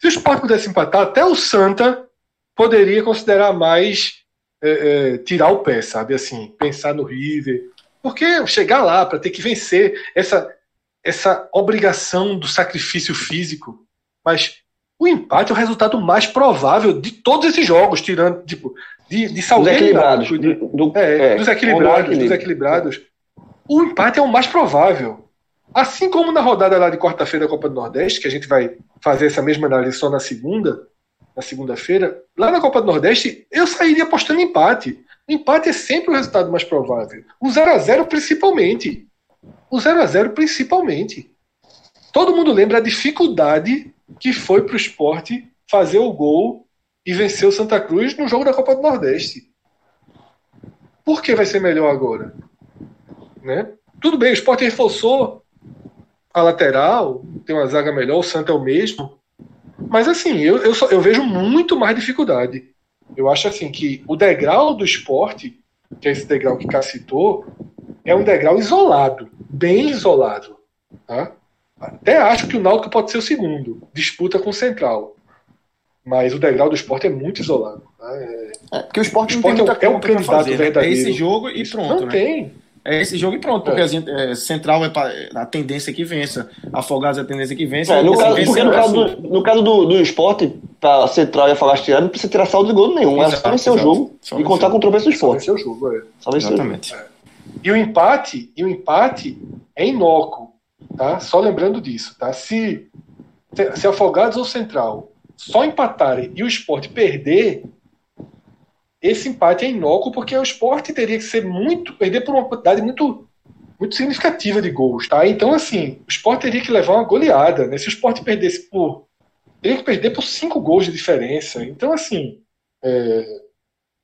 Se o Sport pudesse empatar, até o Santa poderia considerar mais é, é, tirar o pé, sabe? Assim, pensar no River. Porque chegar lá para ter que vencer essa, essa obrigação do sacrifício físico. Mas o empate é o resultado mais provável de todos esses jogos, tirando, tipo, de, de Dos Salgueiro, equilibrados. do- do- é, é, dos equilibrados, dos equilibrados. O empate é o mais provável. Assim como na rodada lá de quarta-feira da Copa do Nordeste, que a gente vai fazer essa mesma análise só na segunda, na segunda-feira, lá na Copa do Nordeste, eu sairia apostando em empate. O empate é sempre o resultado mais provável. O 0 a 0 principalmente. O 0 a 0 principalmente. Todo mundo lembra a dificuldade que foi para o esporte fazer o gol e vencer o Santa Cruz no jogo da Copa do Nordeste. Por que vai ser melhor agora? Né? Tudo bem, o Sport reforçou a lateral, tem uma zaga melhor, o Santa é o mesmo. Mas assim, eu, eu, só- eu vejo muito mais dificuldade. Eu acho assim que o degrau do esporte, que é esse degrau que Cá citou, é um degrau isolado, bem isolado. Tá? Até acho que o Náutico pode ser o segundo, disputa com o Central. Mas o degrau do esporte é muito isolado. tá? É- É, porque o esporte, O esporte não tem muita é um candidato fazer, né? É verdadeiro. esse jogo e pronto, não né? tem. É esse jogo e pronto, porque É. a gente, é, Central é pra, a tendência que vença, Afogados é a tendência que vença. É, no, caso, no é caso, do, no caso do, do esporte, pra Central e Afogados tirar, não precisa tirar saldo de gol nenhum. é só vencer o jogo Só e contar com o tropeço do Só esporte. vencer o jogo, é. Só vencer o jogo. Exatamente. E o empate, e o empate é inócuo, tá? Só lembrando disso, tá? Se, se Afogados ou Central só empatarem e o esporte perder, esse empate é inócuo porque o esporte teria que ser muito, perder por uma quantidade muito, muito significativa de gols, tá? Então, assim, o esporte teria que levar uma goleada, né? Se o esporte perdesse por. teria que perder por cinco gols de diferença. Então, assim, é,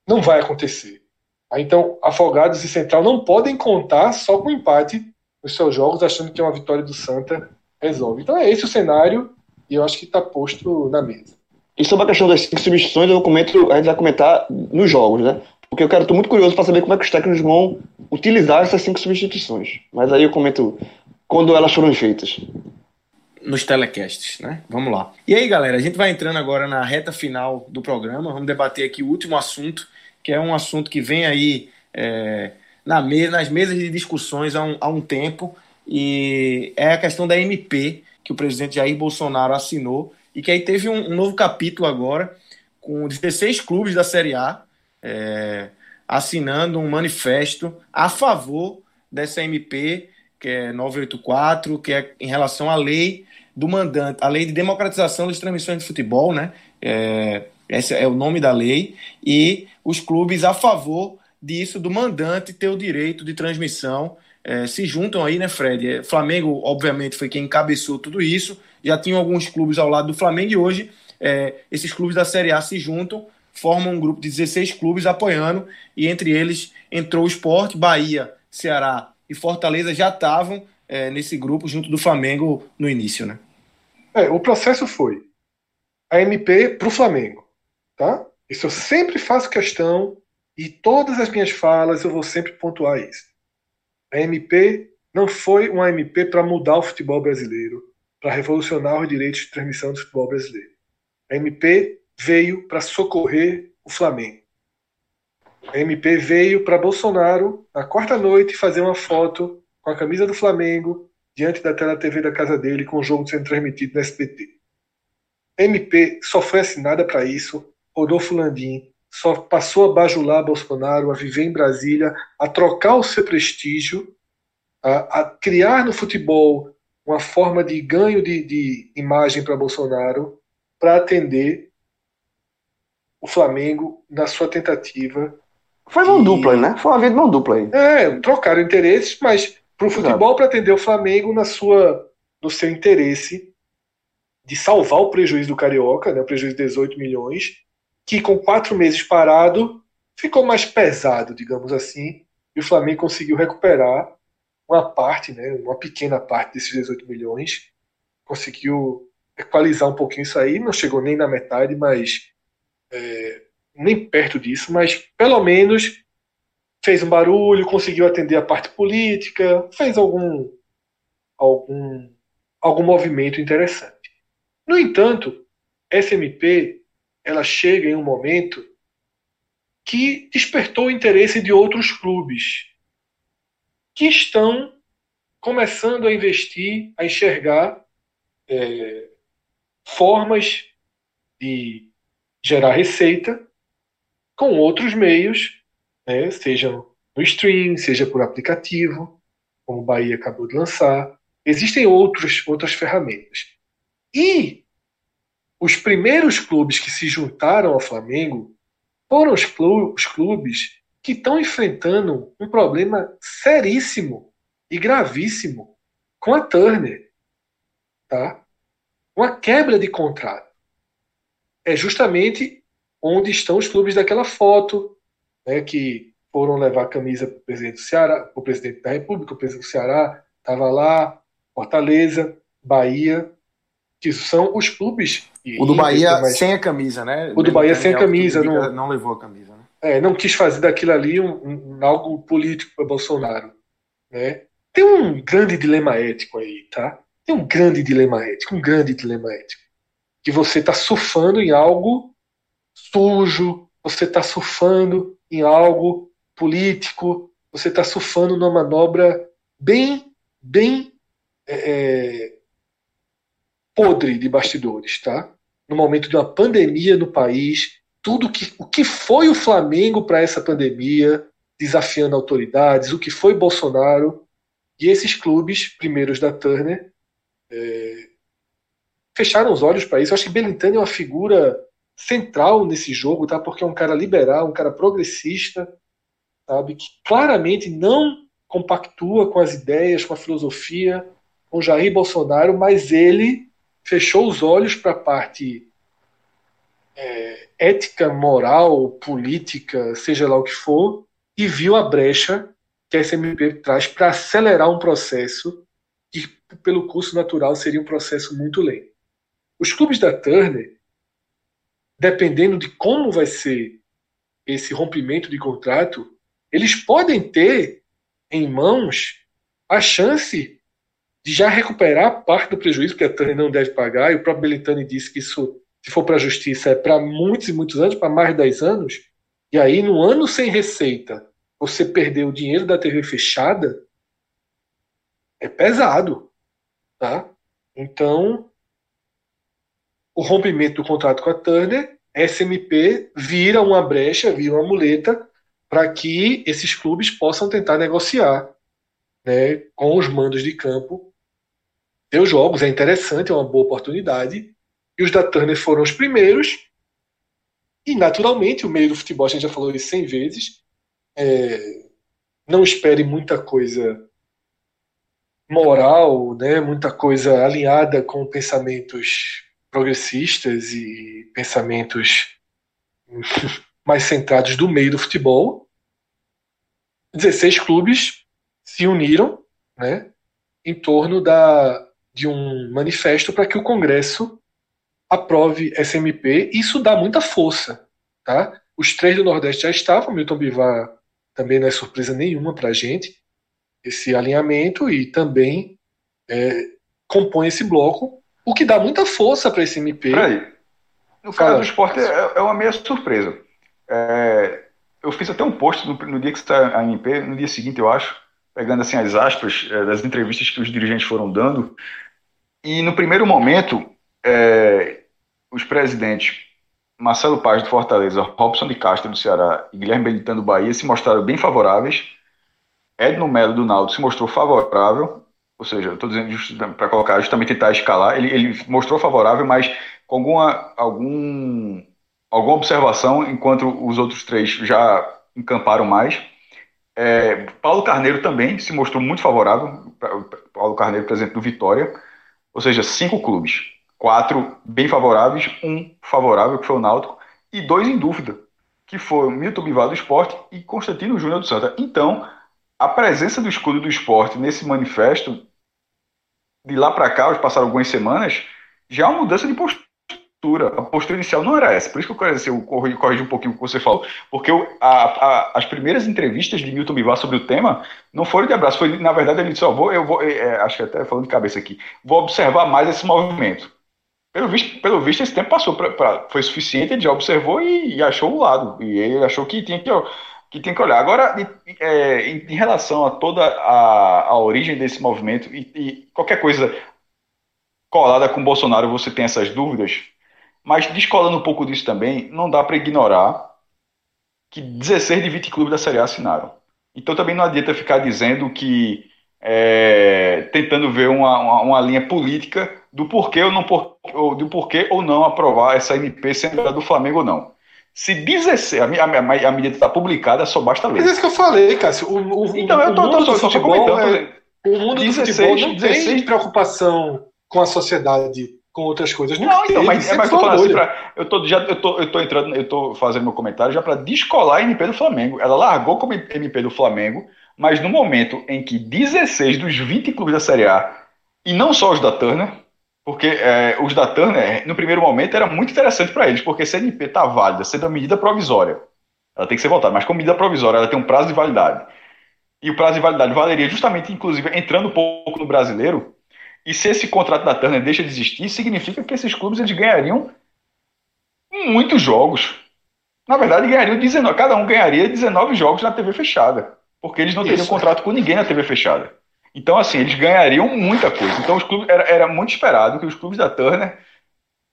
não vai acontecer. Tá? Então, Afogados e Central não podem contar só com empate nos seus jogos, achando que uma vitória do Santa resolve. Então é esse o cenário e eu acho que está posto na mesa. E sobre a questão das cinco substituições, eu comento, a gente vai comentar nos jogos, né? Porque eu quero, tô muito curioso para saber como é que os técnicos vão utilizar essas cinco substituições. Mas aí eu comento quando elas foram feitas. nos telecasts, né? Vamos lá. E aí, galera, a gente vai entrando agora na reta final do programa. Vamos debater aqui o último assunto, que é um assunto que vem aí é, na nas mesas de discussões há um, há um tempo, e é a questão da MP, que o presidente Jair Bolsonaro assinou, e que aí teve um, um novo capítulo agora, com 16 clubes da Série A é, assinando um manifesto a favor dessa MP, que é 984, que é em relação à lei do mandante, a lei de democratização das transmissões de futebol, né? É, esse é o nome da lei, e os clubes a favor disso, do mandante ter o direito de transmissão, é, se juntam aí, né, Fred? É, Flamengo, obviamente, foi quem encabeçou tudo isso, já tinham alguns clubes ao lado do Flamengo, e hoje é, esses clubes da Série A se juntam, formam um grupo de 16 clubes apoiando, e entre eles entrou o Sport, Bahia, Ceará e Fortaleza já estavam é, nesse grupo junto do Flamengo no início, né? É, o processo foi a MP para o Flamengo, tá? Isso eu sempre faço questão e todas as minhas falas eu vou sempre pontuar isso. A MP não foi uma MP para mudar o futebol brasileiro, para revolucionar os direitos de transmissão do futebol brasileiro. A MP veio para socorrer o Flamengo. A MP veio para Bolsonaro, na quarta noite, fazer uma foto com a camisa do Flamengo diante da tela TV da casa dele, com o jogo sendo transmitido no SBT. A MP só foi assinada para isso. Rodolfo Landim só passou a bajular Bolsonaro, a viver em Brasília, a trocar o seu prestígio, a, a criar no futebol uma forma de ganho de, de imagem para Bolsonaro, para atender o Flamengo na sua tentativa Foi mão E- dupla, né? Foi uma vez de mão dupla aí. é, trocaram interesses, mas para o futebol para atender o Flamengo na sua, no seu interesse de salvar o prejuízo do Carioca, né, o prejuízo de 18 milhões, que com quatro meses parado ficou mais pesado, digamos assim, e o Flamengo conseguiu recuperar uma parte, né, uma pequena parte desses 18 milhões, conseguiu equalizar um pouquinho isso aí, não chegou nem na metade, mas é, nem perto disso, mas pelo menos fez um barulho, conseguiu atender a parte política, fez algum algum algum movimento interessante. No entanto, essa MP ela chega em um momento que despertou o interesse de outros clubes que estão começando a investir, a enxergar é, formas de gerar receita com outros meios né, seja no stream, seja por aplicativo, como o Bahia acabou de lançar. Existem outros, outras ferramentas. E os primeiros clubes que se juntaram ao Flamengo foram os clu- os clubes que estão enfrentando um problema seríssimo e gravíssimo com a Turner. Tá? Uma quebra de contrato. É justamente onde estão os clubes daquela foto, né, que foram levar a camisa para o presidente do Ceará, o presidente da República, o presidente do Ceará estava lá, Fortaleza, Bahia, que são os clubes. O do Bahia mas, sem a camisa, né? O do Bahia sem a camisa, não- não levou a camisa, né? é, não quis fazer daquilo ali um, um- algo político para Bolsonaro. Né? Tem um grande dilema ético aí, tá? Tem um grande dilema ético, um grande dilema ético. Que você está surfando em algo sujo, você está surfando em algo político, você está surfando numa manobra bem, bem é, é, podre de bastidores, tá? No momento de uma pandemia no país, tudo que o que foi o Flamengo para essa pandemia, desafiando autoridades, o que foi Bolsonaro e esses clubes primeiros da Turner é, fecharam os olhos para isso. Eu acho que Belintani é uma figura central nesse jogo, tá? Porque é um cara liberal, um cara progressista, sabe, que claramente não compactua com as ideias, com a filosofia, com Jair Bolsonaro, mas ele fechou os olhos para a parte é, ética, moral, política, seja lá o que for, e viu a brecha que a SMP traz para acelerar um processo que, pelo curso natural, seria um processo muito lento. Os clubes da Turner, dependendo de como vai ser esse rompimento de contrato, eles podem ter em mãos a chance de já recuperar parte do prejuízo que a Turner não deve pagar, e o próprio Belitani disse que isso, se for para a justiça, é para muitos e muitos anos, para mais de 10 anos, e aí no ano sem receita, você perder o dinheiro da TV fechada, é pesado, tá? Então, o rompimento do contrato com a Turner, SMP vira uma brecha, vira uma muleta para que esses clubes possam tentar negociar né, com os mandos de campo seus jogos. É interessante, é uma boa oportunidade. E os da Turner foram os primeiros. E, naturalmente, o meio do futebol, a gente já falou isso 100 vezes, é, não espere muita coisa moral, né, muita coisa alinhada com pensamentos progressistas e pensamentos mais centrados do meio do futebol. 16 clubes se uniram né, em torno da, de um manifesto para que o Congresso aprove SMP. Isso dá muita força. Tá? Os três do Nordeste já estavam, Milton Bivar também não é surpresa nenhuma para a gente, esse alinhamento, e também é, compõe esse bloco, o que dá muita força para esse MP. Peraí. No caso do esporte é, é uma meia surpresa. É, eu fiz até um post no, no dia que está a MP, no dia seguinte, eu acho, pegando assim as aspas é, das entrevistas que os dirigentes foram dando. E no primeiro momento, é, os presidentes Marcelo Paz do Fortaleza, Robson de Castro do Ceará e Guilherme Benitão do Bahia se mostraram bem favoráveis. Edno Melo do Naldo se mostrou favorável, ou seja, estou dizendo para colocar justamente tentar escalar. Ele, ele mostrou favorável, mas com alguma algum alguma observação, enquanto os outros três já encamparam mais. É, Paulo Carneiro também se mostrou muito favorável, Paulo Carneiro, presidente do Vitória, ou seja, cinco clubes, quatro bem favoráveis, um favorável, que foi o Náutico, e dois em dúvida, que o Milton Bivar do Esporte e Constantino Júnior do Santa. Então, a presença do escudo do esporte nesse manifesto, de lá para cá, passaram algumas semanas, já é uma mudança de postura postura, a postura inicial não era essa. Por isso que eu eu corrigi um pouquinho o que você falou. Porque eu, a, a, as primeiras entrevistas de Milton Bivar sobre o tema não foram de abraço. Foi, na verdade, ele disse: oh, vou, eu vou, é, é, acho que até falando de cabeça aqui, vou observar mais esse movimento. Pelo visto, pelo visto esse tempo passou, pra, pra, foi suficiente, ele já observou e, e, achou o lado. E ele achou que tinha que, que, tinha que olhar. Agora, é, em, em, relação a toda a, a origem desse movimento e, e qualquer coisa colada com Bolsonaro, você tem essas dúvidas, mas descolando um pouco disso também, não dá para ignorar que 16 de 20 clubes da Série A assinaram. Então também não adianta ficar dizendo que é, tentando ver uma, uma, uma, linha política do porquê ou não ou, do porquê ou não aprovar essa MP sendo do Flamengo ou não. Se 16, a, a, a medida está publicada, só basta ler. Mas é isso que eu falei, Cássio. O, o, então, eu tô, o mundo tô, tô, tô comentando. É, o mundo 16, do futebol não 16, tem preocupação com a sociedade com outras coisas. Não, não então, mas, é, mas tô falando assim pra, eu tô já eu tô, eu tô entrando, eu tô fazendo meu comentário já para descolar a MP do Flamengo. Ela largou como MP do Flamengo, mas no momento em que 16 dos 20 clubes da Série A e não só os da Turner, porque é, os da Turner no primeiro momento era muito interessante para eles, porque se a MP tá válida, sendo uma medida provisória, ela tem que ser votada, mas como medida provisória, ela tem um prazo de validade. E o prazo de validade valeria justamente, inclusive, entrando um pouco no brasileiro, e se esse contrato da Turner deixa de existir, significa que esses clubes eles ganhariam muitos jogos. Na verdade, ganhariam 19, cada um ganharia 19 jogos na TV fechada, porque eles não teriam Isso. contrato com ninguém na TV fechada. Então, assim, eles ganhariam muita coisa. Então, os clubes, era, era muito esperado que os clubes da Turner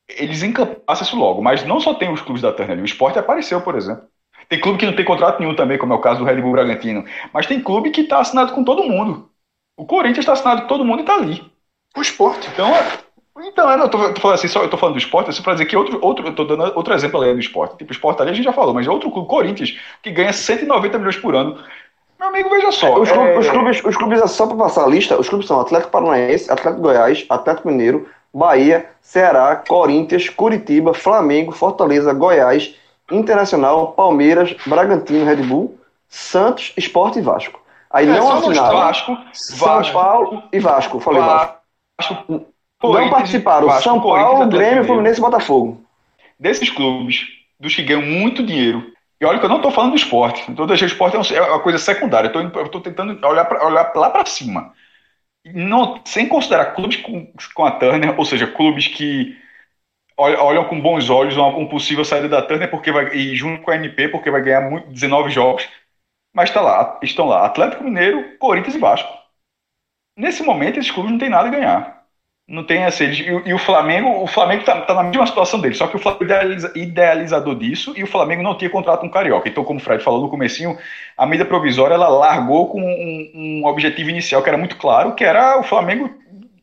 eles encampassem isso logo. Mas não só tem os clubes da Turner ali, o esporte apareceu, por exemplo. Tem clube que não tem contrato nenhum também, como é o caso do Red Bull Bragantino. Mas tem clube que está assinado com todo mundo. O Corinthians está assinado com todo mundo e está ali. O esporte. Então, então eu tô, tô falando assim, só eu tô falando do esporte, assim, para dizer que outro, outro, eu tô dando outro exemplo além do esporte. Tipo, o esporte ali a gente já falou, mas é outro clube, Corinthians, que ganha 190 milhões por ano. Meu amigo, veja só. Os, clubes, é... os clubes, os clubes, só para passar a lista, os clubes são Atlético Paranaense, Atlético Goiás, Atlético Mineiro, Bahia, Ceará, Corinthians, Curitiba, Flamengo, Fortaleza, Goiás, Internacional, Palmeiras, Bragantino, Red Bull, Santos, Esporte e Vasco. Aí é, não assinaram Vasco, São Vasco, Paulo e Vasco. Falei Vasco. Não participaram Vasco, São Paulo, Grêmio, Fluminense e Botafogo. Desses clubes, dos que ganham muito dinheiro, e olha que eu não estou falando do esporte, então deixar o esporte é uma coisa secundária, eu estou tentando olhar, pra, olhar lá para cima. Não, sem considerar clubes com, com a Turner, ou seja, clubes que olham com bons olhos uma, um possível saída da Turner porque vai, e junto com a NP, porque vai ganhar muito, 19 jogos. Mas tá lá, estão lá Atlético Mineiro, Corinthians e Vasco. Nesse momento, esses clubes não têm nada a ganhar. Não tem assim, e, e, o Flamengo, o Flamengo tá, tá, na mesma situação dele, só que o Flamengo idealiza, idealizador disso e o Flamengo não tinha contrato com o Carioca. Então, como o Fred falou no comecinho, a medida provisória ela largou com um, um objetivo inicial que era muito claro, que era o Flamengo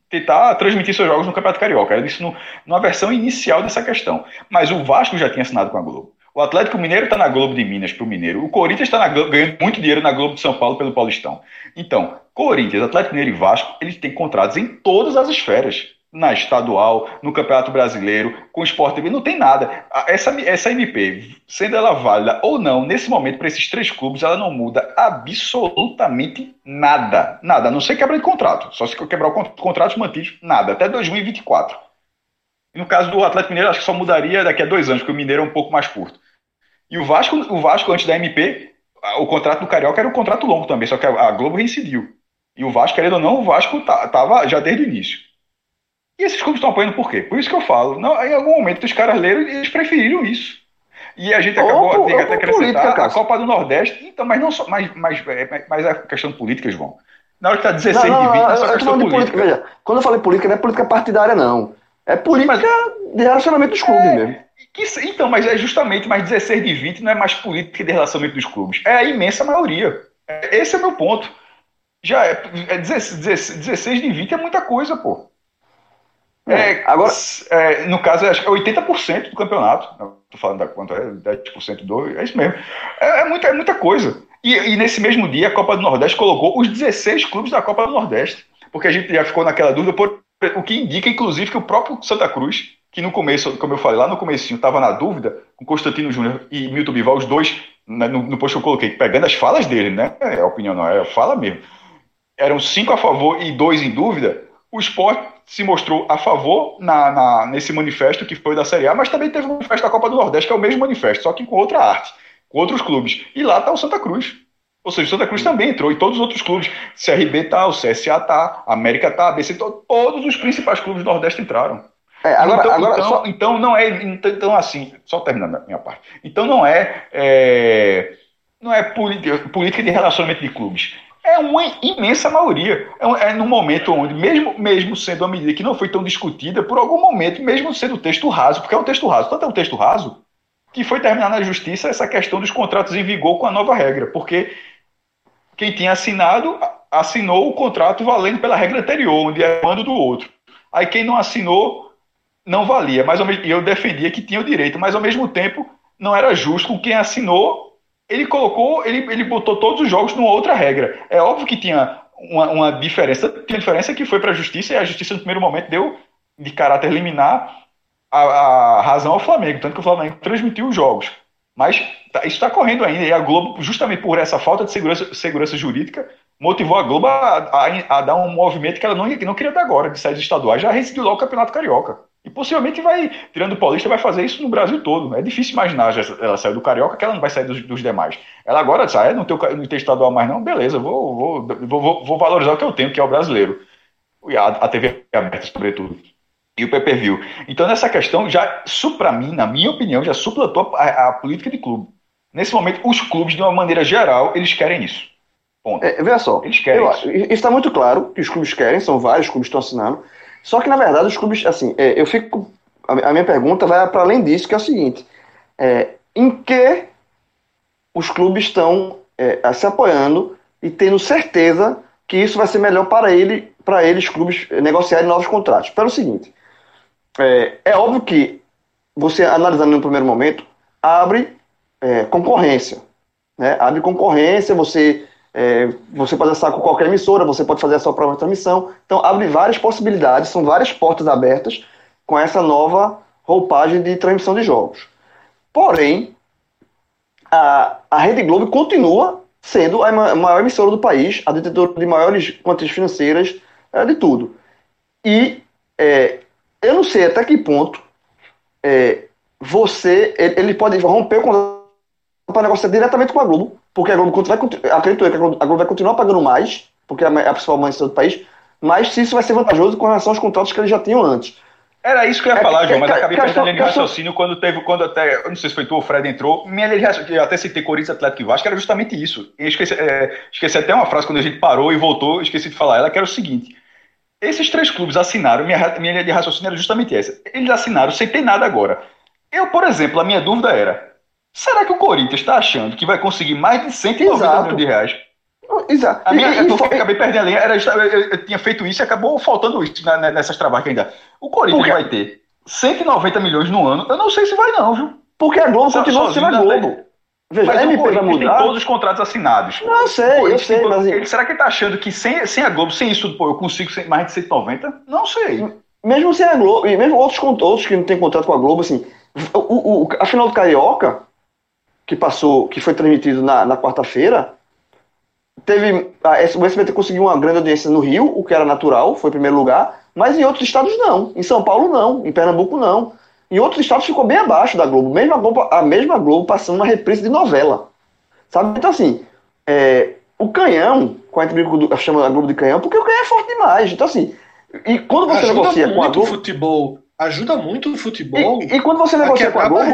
tentar transmitir seus jogos no Campeonato Carioca. Era isso no, numa versão inicial dessa questão. Mas o Vasco já tinha assinado com a Globo. O Atlético Mineiro está na Globo de Minas para o Mineiro. O Corinthians está ganhando muito dinheiro na Globo de São Paulo pelo Paulistão. Então, Corinthians, Atlético Mineiro e Vasco, eles têm contratos em todas as esferas na estadual, no Campeonato Brasileiro, com o Sport TV, não tem nada. Essa, essa MP, sendo ela válida ou não, nesse momento, para esses três clubes, ela não muda absolutamente nada. Nada, a não ser quebra de contrato. Só se quebrar o contrato mantidos, nada, até 2024. E no caso do Atlético Mineiro, acho que só mudaria daqui a dois anos, porque o Mineiro é um pouco mais curto. E o Vasco, o Vasco antes da MP, o contrato do Carioca era um contrato longo também, só que a Globo reincidiu. E o Vasco, querendo ou não, o Vasco estava já desde o início. E esses clubes estão apoiando por quê? Por isso que eu falo. Não, em algum momento os caras leram e eles preferiram isso. E a gente acabou ou, tem até acrescentar política, a Copa do Nordeste. Então, mas não só. Mas, mas, mas é questão política, João. Na hora que está 16 não, não, de 20, não, é só questão política. política. Veja, quando eu falei política, não é política partidária, não. É política mas, de relacionamento dos clubes é, mesmo. Que, então, mas é justamente, mas 16 de 20 não é mais política de relacionamento dos clubes. É a imensa maioria. Esse é o meu ponto. Já é, é 16, 16 de 20 é muita coisa, pô. É, agora, é, no caso, acho que é 80% do campeonato. Estou falando da quanto é, 10% do. É isso mesmo. É, é, muita, é muita coisa. E, e, nesse mesmo dia, a Copa do Nordeste colocou os 16 clubes da Copa do Nordeste. Porque a gente já ficou naquela dúvida, por, o que indica, inclusive, que o próprio Santa Cruz, que no começo, como eu falei lá no começo, estava na dúvida, com Constantino Júnior e Milton Bival, os dois, né, no, no post que eu coloquei, pegando as falas dele, né? É a opinião, não é a fala mesmo. Eram cinco a favor e dois em dúvida. O esporte se mostrou a favor na, na, nesse manifesto que foi da Série A, mas também teve o manifesto da Copa do Nordeste, que é o mesmo manifesto, só que com outra arte, com outros clubes. E lá está o Santa Cruz. Ou seja, o Santa Cruz também entrou, e todos os outros clubes. CRB tá, o CSA tá, América tá, ABC, todos os principais clubes do Nordeste entraram. É, agora, então, agora então, só... então, não é. Então, então, assim, só terminando a minha parte. Então não é, é não é política de relacionamento de clubes é uma imensa maioria. É, é num momento onde, mesmo, mesmo sendo uma medida que não foi tão discutida, por algum momento, mesmo sendo texto raso, porque é um texto raso, tanto é um texto raso, que foi terminar na justiça essa questão dos contratos em vigor com a nova regra, porque quem tinha assinado, assinou o contrato valendo pela regra anterior, onde é mando do outro. Aí quem não assinou, não valia, mas eu defendia que tinha o direito, mas ao mesmo tempo não era justo com quem assinou ele colocou, ele, ele botou todos os jogos numa outra regra. É óbvio que tinha uma, uma diferença, tinha diferença que foi para a justiça e a justiça no primeiro momento deu de caráter liminar a, a razão ao Flamengo, tanto que o Flamengo transmitiu os jogos. Mas tá, isso está correndo ainda e a Globo, justamente por essa falta de segurança, segurança jurídica, motivou a Globo a, a, a, dar um movimento que ela não, não queria dar agora, de sair estaduais, já rescindiu logo o Campeonato Carioca. E possivelmente vai, tirando o Paulista, vai fazer isso no Brasil todo. É difícil imaginar, ela saiu do Carioca, que ela não vai sair dos, dos demais. Ela agora sai, não tem, não tem estadual mais não, beleza, vou, vou, vou, vou, valorizar o que eu tenho, que é o brasileiro. E a, a TV aberta, sobretudo. E o PPV. Então, nessa questão, já, para mim, na minha opinião, já suplantou a, a, política de clube. Nesse momento, os clubes, de uma maneira geral, eles querem isso. Ponto. É, veja só, eles querem eu, isso. Isso está muito claro que os clubes querem, são vários clubes que estão assinando. Só que, na verdade, os clubes, assim, é, eu fico a, minha pergunta vai para além disso, que é o seguinte: é, em que os clubes estão é, se apoiando e tendo certeza que isso vai ser melhor para ele, para eles clubes negociarem novos contratos? Pelo seguinte, é, é óbvio que você analisando no primeiro momento abre é, concorrência, né? Abre concorrência, você é, você pode acessar com qualquer emissora, você pode fazer a sua própria transmissão. Então, abre várias possibilidades, são várias portas abertas com essa nova roupagem de transmissão de jogos. Porém, a, a Rede Globo continua sendo a maior emissora do país, a detentora de maiores quantias financeiras, é, de tudo. E é, eu não sei até que ponto é, você ele, pode romper o contrato para negociar diretamente com a Globo, porque a Globo vai, acredito eu que a Globo vai continuar pagando mais, porque é a principal mãe do país, mas se isso vai ser vantajoso com relação aos contratos que eles já tinham antes. Era isso que eu ia é, falar, João, mas acabei perdendo a linha de raciocínio quando teve, quando até, eu não sei se foi tu ou o Fred entrou, minha linha de até citei Corinthians, Atlético e Vasco, era justamente isso. Eu esqueci, é, esqueci até uma frase quando a gente parou e voltou, esqueci de falar ela, que era o seguinte, esses três clubes assinaram, minha, minha linha de raciocínio era justamente essa, eles assinaram sem ter nada agora. Eu, por exemplo, a minha dúvida era, será que o Corinthians está achando que vai conseguir mais de 190 milhões de reais Exato. A minha, e, eu, e, acabei perdendo a linha. Era, eu, eu, tinha feito isso e acabou faltando isso nessas trabalhos ainda. O Corinthians vai ter 190 milhões no ano, eu não sei se vai não, viu? Porque a Globo continua sendo a Globo. Veja, mas MP vai mudar. tem todos os contratos assinados. Não, eu sei, eu sei, mas... Ele, será que ele tá achando que sem, sem a Globo, sem isso pô, eu consigo mais de 190? Não sei. Mesmo sem a Globo, e mesmo outros, outros que não tem contrato com a Globo, assim, o, o, a final do Carioca, que passou, que foi transmitido na, na quarta-feira, teve, a, o SBT conseguiu uma grande audiência no Rio, o que era natural, foi em primeiro lugar, mas em outros estados não. Em São Paulo não. Em Pernambuco não. Em outros estados ficou bem abaixo da Globo. Mesmo a Globo, a mesma Globo passando uma reprise de novela. Sabe? Então, assim, é, o canhão, com a gente chama a Globo de canhão, porque o canhão é forte demais. Então, assim, e quando você ajuda negocia com a Globo. futebol. Ajuda muito o futebol. E, e quando você negocia com a Globo.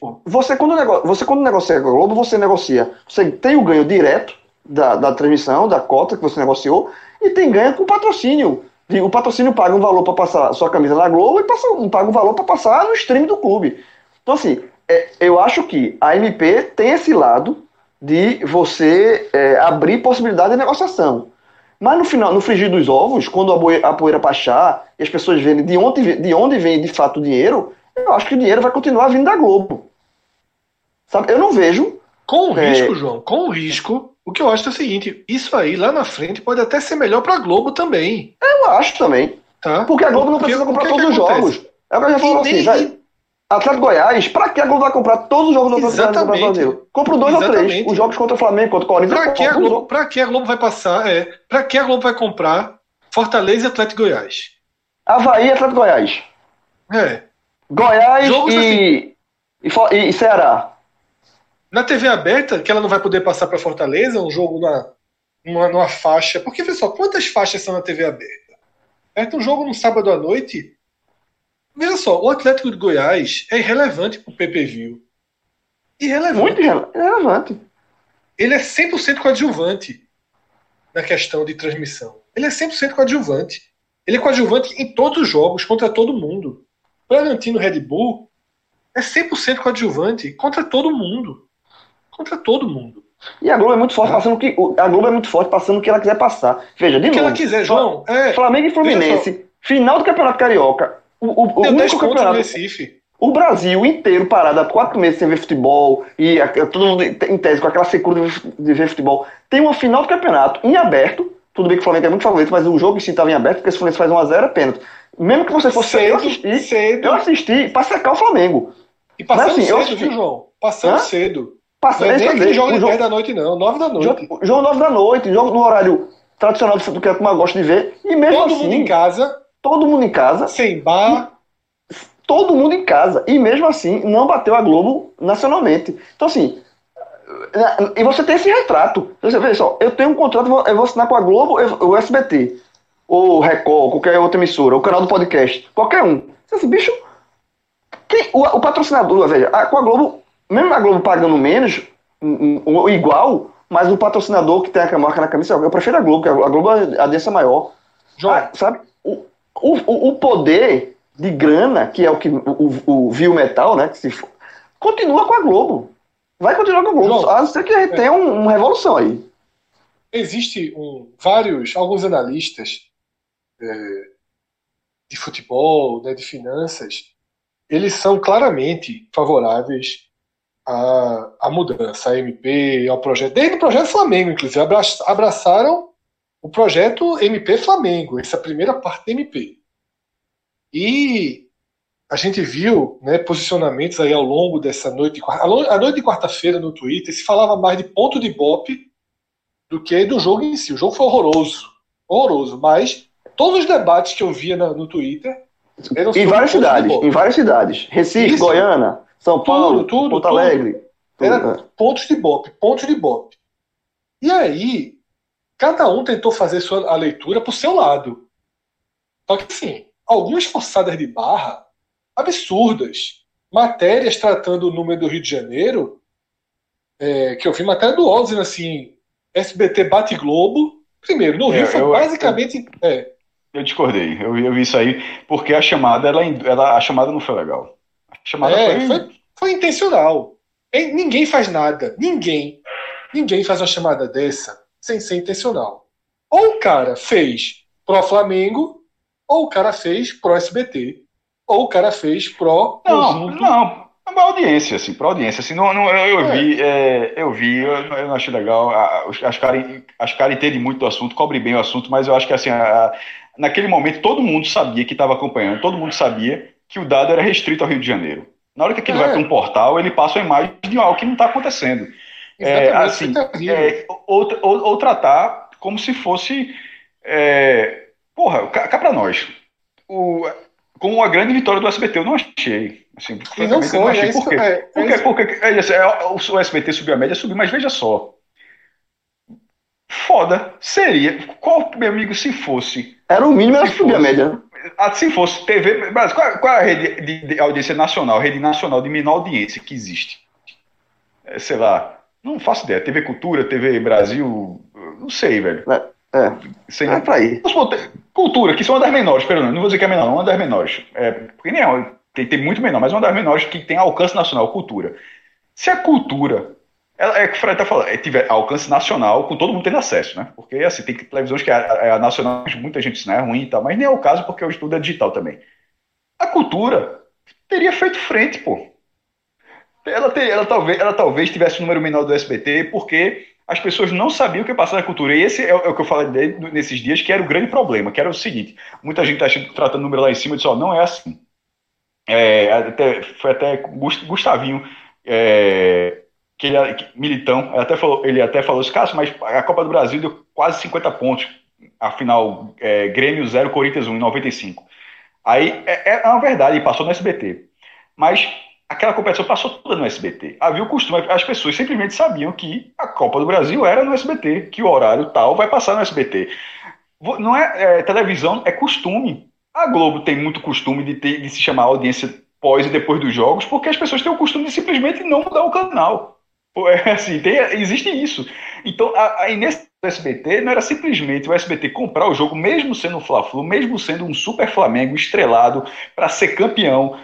Pô. Você, quando nego, você, quando negocia com a Globo, você negocia. Você tem o ganho direto da, da transmissão, da cota que você negociou, e tem ganho com patrocínio. O patrocínio paga um valor para passar sua camisa na Globo e passa, paga um valor para passar no stream do clube. Então, assim, é, eu acho que a MP tem esse lado de você é, abrir possibilidade de negociação. Mas no final, no frigir dos ovos, quando a, poeira, a poeira baixar e as pessoas verem de onde, de onde vem de fato o dinheiro, eu acho que o dinheiro vai continuar vindo da Globo. Sabe? Eu não vejo. Com o é, risco, João, com o risco o que eu acho é o seguinte: isso aí lá na frente pode até ser melhor para a Globo também. Eu acho também. Tá? Porque a Globo não precisa comprar todos os jogos. É o que eu já falo assim, velho. Atlético Goiás, pra que a Globo vai comprar todos os jogos do Atlético Brasileiro? Compra dois Exatamente. ou três. Os jogos contra o Flamengo, contra o Corinthians. Pra que, a Globo, pra que a Globo vai passar? É, pra que a Globo vai comprar Fortaleza e Atlético Goiás? Havaí e Atlético Goiás. É. Goiás e, assim. e, e Ceará. Na TV aberta, que ela não vai poder passar para Fortaleza, um jogo na, numa, numa, faixa. Porque, pessoal, quantas faixas são na TV aberta? É um jogo no sábado à noite. Veja só, o Atlético de Goiás é irrelevante para o PPV. Irrelevante. Muito irrelevante. Ele é 100% coadjuvante na questão de transmissão. Ele é 100% coadjuvante. Ele é coadjuvante em todos os jogos, contra todo mundo. Bragantino Red Bull é 100% coadjuvante contra todo mundo contra todo mundo. E a Globo é muito forte ah. passando que a Globo é muito forte passando o que ela quiser passar. Veja, de o que ela quiser, João. É, Flamengo e Fluminense, final do Campeonato Carioca. O, o, o único campeonato. Recife. O Brasil inteiro parado há quatro meses sem ver futebol e todo mundo em tese com aquela secura de ver futebol. Tem uma final do campeonato em aberto. Tudo bem que o Flamengo é muito favorito, mas o jogo em si estava em aberto, porque se o Fluminense faz 1x0 é pênalti. Mesmo que você fosse cedo, eu assisti, cedo. eu assisti pra secar o Flamengo. E passando assim, cedo, assisti... viu, João? Passando Hã? cedo. Passa, não é nem aquele jogo de jogo... da noite, não. 9 da noite. Jogo, jogo 9 da noite, jogo no horário tradicional do que eu gosto de ver. E mesmo todo assim. mundo em casa. Todo mundo em casa. Sem bar. Todo mundo em casa. E mesmo assim, não bateu a Globo nacionalmente. Então, assim. E você tem esse retrato. Você vê só, eu tenho um contrato, eu vou assinar com a Globo, o SBT, ou Record, qualquer outra emissora, o canal do podcast, qualquer um. Assim, bicho, quem, o, o patrocinador, veja, a, com a Globo mesmo a Globo pagando menos, ou igual, mas o patrocinador que tem a marca na camisa, eu prefiro a Globo, porque a Globo é a audiência maior. João. Ah, sabe? O, o, o poder de grana, que é o que o, o, o Viu Metal, né? Que se continua com a Globo. Vai continuar com a Globo. João, a não ser que tenha é. um, uma revolução aí. Existe um, vários, alguns analistas é, de futebol, né, de finanças, eles são claramente favoráveis à, à mudança, à MP, ao projeto. Desde o projeto Flamengo, inclusive, abraçaram o projeto MP Flamengo, essa primeira parte da MP. E a gente viu né, posicionamentos aí ao longo dessa noite. A noite de quarta-feira no Twitter se falava mais de ponto de bope do que do jogo em si. O jogo foi horroroso. Horroroso. Mas todos os debates que eu via no Twitter eram Em várias cidades. Em várias cidades. Recife, Isso. Goiânia, São Paulo, tudo, tudo, Porto tudo. Alegre. Era é. pontos de bope, pontos de bope. E aí, cada um tentou fazer sua, a leitura por seu lado. Só que assim, algumas forçadas de barra absurdas. Matérias tratando o número do Rio de Janeiro, é, que eu vi matéria do Oz assim, SBT bate Globo. Primeiro, no Rio é, foi eu, basicamente. Eu, é. eu discordei, eu, eu, vi isso aí, porque a chamada, ela, ela, a chamada não foi legal. A chamada é, foi... foi... Foi, intencional. Ninguém faz nada. Ninguém. Ninguém faz uma chamada dessa sem ser intencional. Ou o cara fez pro Flamengo, ou o cara fez pro SBT ou o cara fez pró não, conjunto. Não, é pra audiência, assim, pra audiência. Assim, não, não, eu, eu é. vi, é, eu vi, eu, eu não achei legal. As caras as cara entendem muito do assunto, cobrem bem o assunto, mas eu acho que assim, a, naquele momento todo mundo sabia que estava acompanhando, todo mundo sabia que o dado era restrito ao Rio de Janeiro. Na hora que aquilo é. vai para um portal, ele passa uma imagem de algo que não está acontecendo. É, assim, é, ou, ou, ou, tratar como se fosse. É, porra, cá, cá para nós. O, com a grande vitória do SBT. Eu não achei. Assim, e não foi, não achei. É por quê? É, porque, é porque, porque é, é, o SBT subiu a média, subiu, mas veja só. Foda seria. Qual, meu amigo, se fosse. Era o mínimo, era subir a média. Ah, se fosse TV. Mas qual, qual é a rede de, de, audiência nacional, rede nacional de menor audiência que existe? É, sei lá. Não faço ideia. TV Cultura, TV Brasil. Não sei, velho. É. É, Sem, é pra ir. Cultura, que são uma das menores, pelo menos, não vou dizer que é menor, uma das menores. É, porque nem é, tem, tem muito menor, mas uma das menores que tem alcance nacional, cultura. Se a cultura, ela, é que o Fred tá falando, é, tiver alcance nacional, com todo mundo tendo acesso, né? Porque, assim, tem televisões que a, a, a nacional, muita gente não é ruim e tal, mas nem é o caso porque o estudo é digital também. A cultura teria feito frente, pô. Ela, ter, ela, talvez, ela talvez tivesse um número menor do SBT, porque as pessoas não sabiam o que passava na cultura. E esse é, o que eu falei nesses dias, que era o grande problema, que era o seguinte, muita gente está tratando o número lá em cima e disse, ó, não é assim. É, até, foi até Gustavinho, é, que ele é militão, até falou, ele até falou isso, Cássio, mas a Copa do Brasil deu quase 50 pontos, afinal, é, Grêmio 0, Corinthians 1, em 95. Aí, é, é uma verdade, passou no SBT. Mas aquela competição passou toda no SBT. Havia o costume, as pessoas simplesmente sabiam que a Copa do Brasil era no SBT, que o horário tal vai passar no SBT. Não é, é televisão, é costume. A Globo tem muito costume de, ter, de se chamar audiência pós e depois dos jogos, porque as pessoas têm o costume de simplesmente não mudar o canal. É assim, tem, existe isso. Então, aí nesse SBT não era simplesmente o SBT comprar o jogo, mesmo sendo um Fla-Flu, mesmo sendo um Super Flamengo estrelado para ser campeão,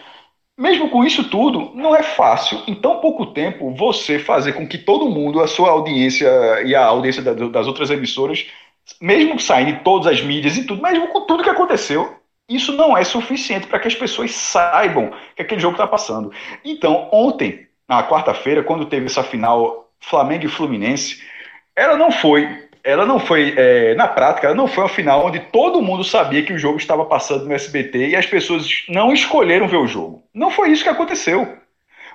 mesmo com isso tudo, não é fácil, em tão pouco tempo, você fazer com que todo mundo, a sua audiência e a audiência das outras emissoras, mesmo saindo todas as mídias e tudo, mesmo com tudo que aconteceu, isso não é suficiente para que as pessoas saibam que aquele jogo está passando. Então, ontem, na quarta-feira, quando teve essa final Flamengo e Fluminense, ela não foi ela não foi, é, na prática, ela não foi uma final onde todo mundo sabia que o jogo estava passando no SBT e as pessoas não escolheram ver o jogo. Não foi isso que aconteceu.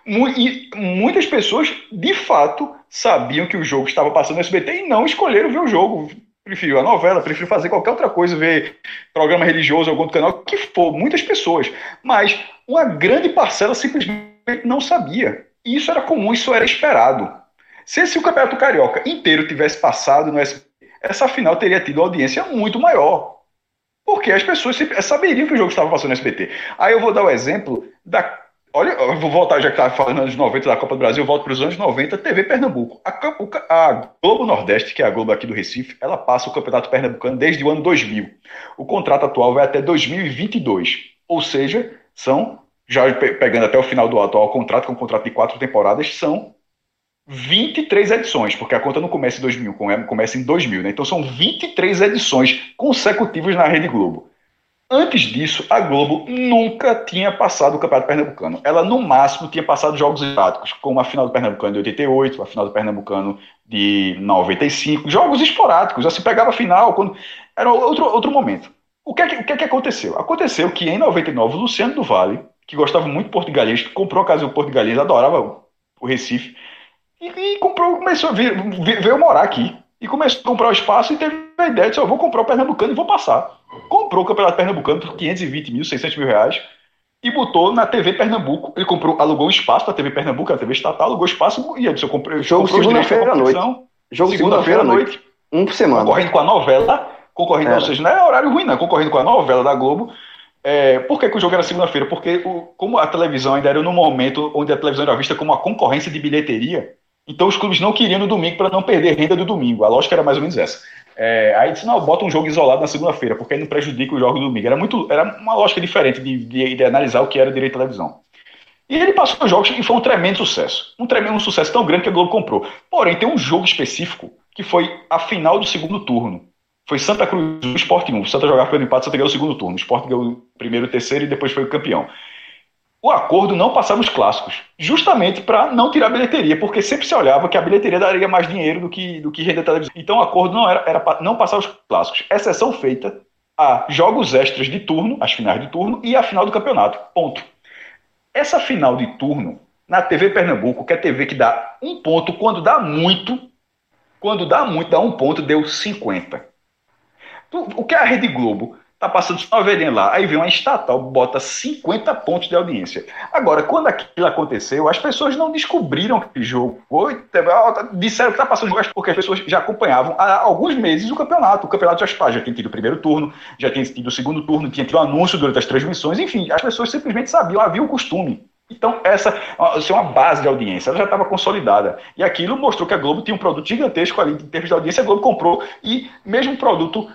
E muitas pessoas, de fato, sabiam que o jogo estava passando no SBT e não escolheram ver o jogo. Preferiu a novela, preferiu fazer qualquer outra coisa, ver programa religioso, algum canal, que for, muitas pessoas. Mas uma grande parcela simplesmente não sabia. E isso era comum, isso era esperado. Se, se o Campeonato Carioca inteiro tivesse passado no SBT, essa final teria tido audiência muito maior. Porque as pessoas saberiam que o jogo estava passando no SBT. Aí eu vou dar o exemplo da. Olha, eu vou voltar, já que estava falando anos 90 da Copa do Brasil, eu volto para os anos 90, TV Pernambuco. A, a, Globo Nordeste, que é a Globo aqui do Recife, ela passa o Campeonato Pernambucano desde o ano 2000. O contrato atual vai até 2022. Ou seja, são, já pegando até o final do atual contrato, que é um contrato de quatro temporadas, são 23 edições, porque a conta não começa em 2000, começa em 2000, né? Então são 23 edições consecutivas na Rede Globo. Antes disso, a Globo nunca tinha passado o Campeonato Pernambucano. Ela, no máximo, tinha passado jogos esporádicos, como a final do Pernambucano de 88, a final do Pernambucano de 95, jogos esporádicos. Assim, pegava a final, quando era outro, outro momento. O que, é que, o que, é que aconteceu? Aconteceu que, em 99, o Luciano do Vale, que gostava muito de Galinhas, que comprou a casa do Porto Galinhas, adorava o Recife, e, e comprou, começou a vir, veio morar aqui. E começou a comprar o espaço e teve a ideia de, eu vou comprar o Pernambucano e vou passar. Comprou o Campeonato Pernambucano por 520 mil, 600 mil reais e botou na TV Pernambuco. Ele comprou, alugou um espaço para a TV Pernambuco, a TV estatal, alugou espaço e disse, eu comprei, Jogo segunda-feira à noite. Jogo segunda-feira à noite. Um por semana. Concorrendo com a novela, concorrendo, é. ou seja, não é horário ruim, não, concorrendo com a novela da Globo. É, por que, que o jogo era segunda-feira? Porque o, como a televisão ainda era no momento onde a televisão era vista como uma concorrência de bilheteria, então os clubes não queriam no domingo para não perder renda do domingo. A lógica era mais ou menos essa. É, aí disse, não, bota um jogo isolado na segunda-feira, porque aí não prejudica o jogo do domingo. Era, muito, era uma lógica diferente de, de, de analisar o que era direito à televisão. E ele passou os jogos e foi um tremendo sucesso. Um tremendo um sucesso tão grande que a Globo comprou. Porém, tem um jogo específico que foi a final do segundo turno. Foi Santa Cruz do Sport 1. O Santa jogava pelo empate, Santa ganhou o segundo turno. O Sport ganhou o primeiro, o terceiro e depois foi o campeão o acordo não passava os clássicos, justamente para não tirar a bilheteria, porque sempre se olhava que a bilheteria daria mais dinheiro do que, do que render televisão. Então o acordo não era, era não passar os clássicos, exceção feita a jogos extras de turno, as finais de turno e a final do campeonato. Ponto. Essa final de turno, na TV Pernambuco, que é TV que dá um ponto, quando dá muito, quando dá muito, dá um ponto, deu 50. O que é a Rede Globo Tá passando só uma velhinha lá. Aí vem uma estatal, bota 50 pontos de audiência. Agora, quando aquilo aconteceu, as pessoas não descobriram aquele jogo. disseram que tá passando jogo porque as pessoas já acompanhavam há alguns meses o campeonato. O campeonato já, já tinha tido o primeiro turno, já tinha tido o segundo turno, tinha tido anúncio durante as transmissões. Enfim, as pessoas simplesmente sabiam, havia o costume. Então, essa, é uma base de audiência, ela já estava consolidada. E aquilo mostrou que a Globo tinha um produto gigantesco ali em termos de audiência, a Globo comprou, e mesmo produto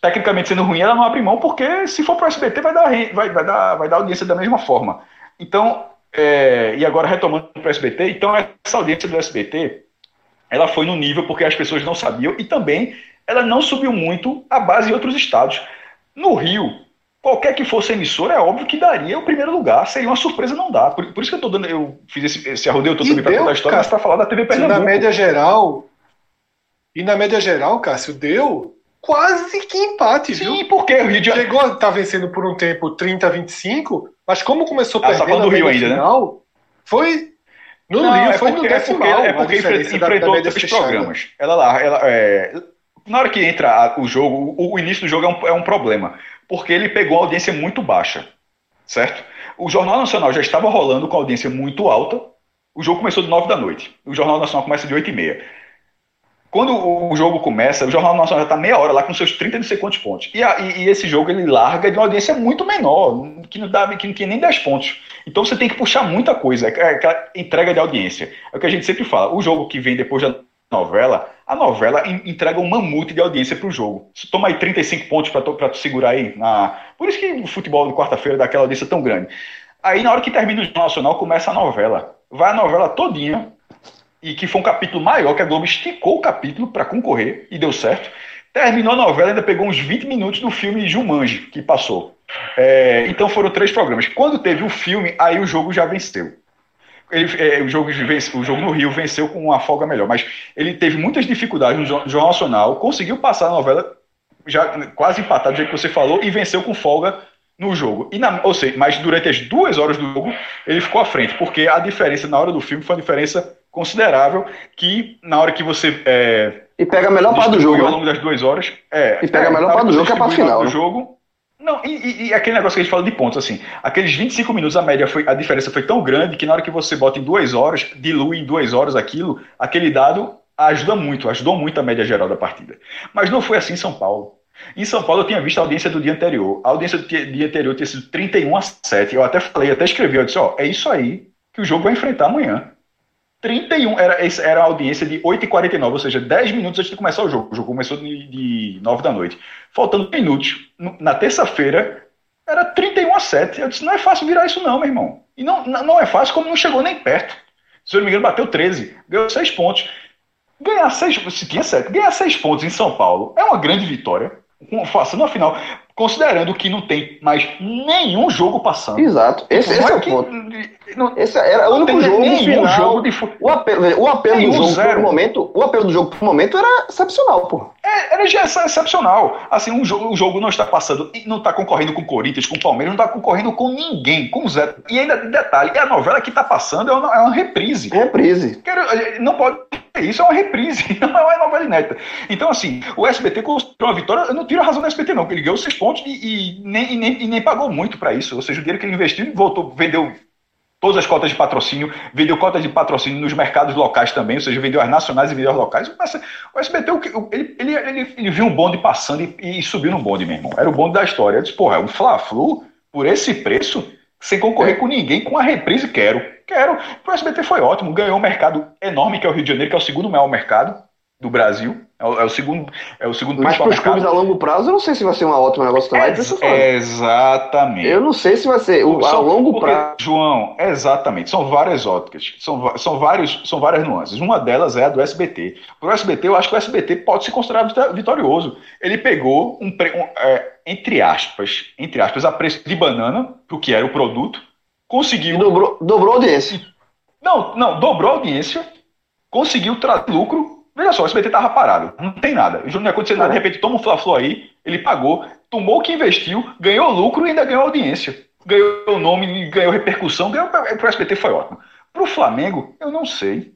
tecnicamente sendo ruim, ela não abre mão, porque se for para o SBT vai dar, vai, vai, dar, vai dar audiência da mesma forma. Então, é, e agora retomando para o SBT, então essa audiência do SBT, ela foi no nível porque as pessoas não sabiam e também ela não subiu muito a base em outros estados. No Rio, qualquer que fosse emissora, é óbvio que daria o primeiro lugar. Seria uma surpresa, não dá. Por, por isso que eu tô dando, eu fiz esse, esse arrodeio todo para contar a história, mas para falar da TV Pernambuco. Na média geral, e na média geral, Cássio, deu quase que empate, Sim, viu? Sim, porque o Rio de Janeiro. Chegou a estar tá vencendo por um tempo 30 a 25, mas como começou ah, perdendo do Rio ainda, né? final, né? foi. No não, Rio, é foi porque, no decimal. É porque, é porque enfrentou outros programas. Ela lá, ela, é, na hora que entra o jogo, o, o início do jogo é um, é um problema, porque ele pegou uma audiência muito baixa, certo? O Jornal Nacional já estava rolando com audiência muito alta, o jogo começou de 9 da noite. O Jornal Nacional começa de 8 e meia. Quando o jogo começa, o Jornal Nacional já está meia hora lá com seus 30 não sei quantos pontos. E, a, e, e, esse jogo ele larga de uma audiência muito menor, que não, dá, que não tinha nem 10 pontos. Então você tem que puxar muita coisa, é aquela entrega de audiência. É o que a gente sempre fala. O jogo que vem depois da novela, a novela entrega um mamute de audiência para o jogo. Você toma aí 35 pontos para tu segurar aí. Na... Por isso que o futebol de quarta-feira dá aquela audiência tão grande. Aí na hora que termina o Jornal Nacional, começa a novela. Vai a novela todinha e que foi um capítulo maior, que a Globo esticou o capítulo para concorrer e deu certo. Terminou a novela, ainda pegou uns 20 minutos do filme Jumanji, que passou. É, então foram três programas. Quando teve o filme, aí o jogo já venceu. Ele, é, o, jogo, o jogo no Rio venceu com uma folga melhor, mas ele teve muitas dificuldades no Jornal Nacional, conseguiu passar a novela já quase empatado, do jeito que você falou, e venceu com folga no jogo. E na, ou seja, mas durante as duas horas do jogo, ele ficou à frente, porque a diferença na hora do filme foi uma diferença considerável que na hora que você. É, e pega a melhor parte do jogo. Ao né? longo das duas horas. É, e pega é, a melhor parte do jogo que é para final. Do né? jogo, não, e, e, e, aquele negócio que a gente fala de pontos, assim, aqueles 25 minutos, a média foi, a diferença foi tão grande que na hora que você bota em duas horas, dilui em duas horas aquilo, aquele dado ajuda muito, ajudou muito a média geral da partida. Mas não foi assim em São Paulo. Em São Paulo eu tinha visto a audiência do dia anterior. A audiência do dia anterior tinha sido 31 a 7. Eu até falei, até escrevi, eu disse, ó, é isso aí que o jogo vai enfrentar amanhã. 31, era, era a audiência de 8h49, ou seja, 10 minutos antes de começar o jogo. O jogo começou de, de 9 da noite. Faltando minutos, na terça-feira, era 31 a 7. Eu disse, não é fácil virar isso não, meu irmão. E não, não é fácil como não chegou nem perto. Se eu não me engano, bateu 13, ganhou 6 pontos. Ganhar 6, se tinha 7, ganhar 6 pontos em São Paulo é uma grande vitória. Passando a final, considerando que não tem mais nenhum jogo passando. Exato. Esse, esse é, o ponto. Não, esse era o único jogo final. Jogo de... O apelo, o apelo do jogo zero. pro momento, o apelo do jogo pro momento era excepcional, pô. É, era já excepcional. Assim, um jogo, o jogo não está passando, não está concorrendo com o Corinthians, com o Palmeiras, não está concorrendo com ninguém, com zero. E ainda detalhe, a novela que está passando é uma, é uma reprise. Reprise. Não pode isso é uma reprise, não é uma novela inédita. Então, assim, o SBT construiu uma vitória, eu não tiro a razão do SBT, não, porque ele ganhou seis pontos e, e, nem, e, nem, e nem pagou muito para isso. Ou seja, o dinheiro que ele investiu voltou, vendeu todas as cotas de patrocínio, vendeu cotas de patrocínio nos mercados locais também, ou seja, vendeu as nacionais e vendeu as locais. Mas, o SBT, ele, ele, ele, ele, viu um bonde passando e, e, subiu no bonde, meu irmão. Era o bonde da história. Eu disse, porra, um Fla-Flu, por esse preço, sem concorrer é. com ninguém, com a reprise, quero. Quero. O SBT foi ótimo, ganhou um mercado enorme, que é o Rio de Janeiro, que é o segundo maior mercado do Brasil. É o, é o segundo, é o segundo Mas para os clubes a longo prazo, eu não sei se vai ser um ótimo negócio também. É, exatamente. Eu não sei se vai ser. O, a longo prazo. João, exatamente. São várias óticas. São, são, vários, são várias nuances. Uma delas é a do SBT. Para o SBT, eu acho que o SBT pode se considerar vitorioso. Ele pegou um, um é, entre aspas, entre aspas, a preço de banana, o que era o produto, conseguiu. E dobrou, dobrou a audiência. Não, não, dobrou a audiência, conseguiu trazer lucro Veja só, o SBT tava parado, não tem nada. O não ia acontecer nada, de repente toma um fla aí, ele pagou, tomou o que investiu, ganhou lucro e ainda ganhou audiência. Ganhou nome, ganhou repercussão, ganhou pro SBT foi ótimo. Pro Flamengo, eu não sei.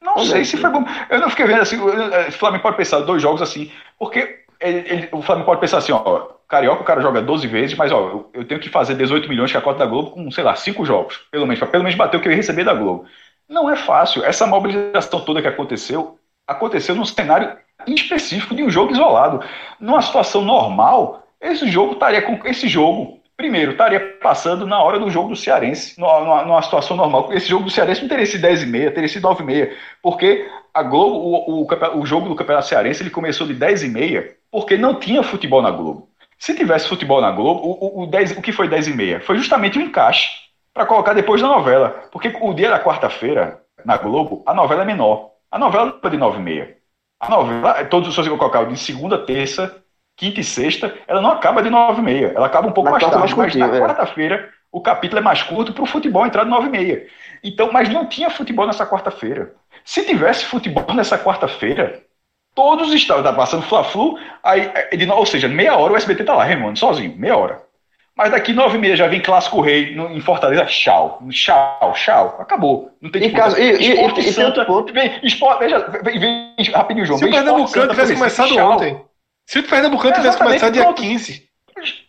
Não sei se foi bom. Eu não fiquei vendo assim, o Flamengo pode pensar dois jogos assim, porque ele, ele, o Flamengo pode pensar assim, ó, Carioca o cara joga 12 vezes, mas ó, eu, eu tenho que fazer 18 milhões que é a cota da Globo com, sei lá, cinco jogos, pelo menos, para pelo menos bater o que eu ia receber da Globo. Não é fácil. Essa mobilização toda que aconteceu aconteceu num cenário específico de um jogo isolado. Numa situação normal, esse jogo estaria com esse jogo primeiro estaria passando na hora do jogo do Cearense, numa, numa situação normal. Esse jogo do Cearense não teria sido 10 e meia, teria sido 9 e meia, porque a Globo, o, o, o jogo do Campeonato Cearense ele começou de 10 e meia, porque não tinha futebol na Globo. Se tivesse futebol na Globo, o, o, 10, o que foi 10 e meia? Foi justamente um encaixe para colocar depois da novela, porque o dia da quarta-feira na Globo, a novela é menor. A novela é de 9 e meia. A novela, todos os seus vão colocar de segunda, terça, quinta e sexta, ela não acaba de 9 e meia. Ela acaba um pouco mas mais tarde, mais mas na é. quarta-feira o capítulo é mais curto para o futebol entrar de 9 e meia. Então, mas não tinha futebol nessa quarta-feira. Se tivesse futebol nessa quarta-feira, todos estavam tá passando Fla-Flu, aí, é, ou seja, meia hora o SBT tá lá remando sozinho, meia hora. Mas daqui nove e meia já vem Clássico Rei no, em Fortaleza, tchau, tchau, tchau, acabou. Não tem disputa. Caso, e, esporte e, e, Santa, e vem, esporte, veja, vem, vem, rapidinho, João. Se o Pernambucano tivesse começado tchau. ontem, se o Pernambucano tivesse começado dia 15.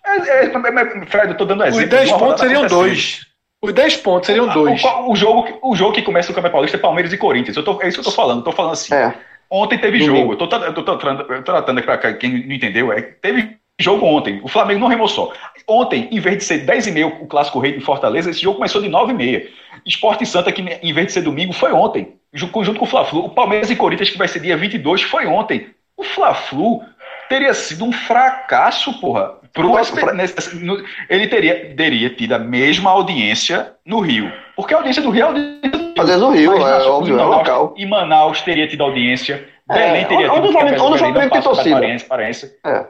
É, é, é, Fred, eu tô dando exemplo. Os 10 pontos seriam dois. Os 10 pontos seriam dois. O, o, jogo, o jogo que começa no Campeonato Paulista é Palmeiras e Corinthians. Eu tô, é isso que eu tô falando. Eu tô falando assim. É. Ontem teve Domingo. jogo. Eu tô, eu tô, tô tratando, tratando aqui pra quem não entendeu. É, teve jogo ontem. O Flamengo não remou só. Ontem, em vez de ser 10 e meia o Clássico Rei de Fortaleza, esse jogo começou de 9 e meia. Esporte Santa, que em vez de ser domingo, foi ontem. Junto com o Fla-Flu. O Palmeiras e Corinthians, que vai ser dia 22, foi ontem. O Fla-Flu teria sido um fracasso, porra. Pro ele teria, teria tido a mesma audiência no Rio. Porque a audiência do Rio é a audiência do Rio. Às vezes o Rio, é óbvio, é local. E Manaus teria tido audiência. É, Belém teria tido. Onde o Flamengo tem torcida. É.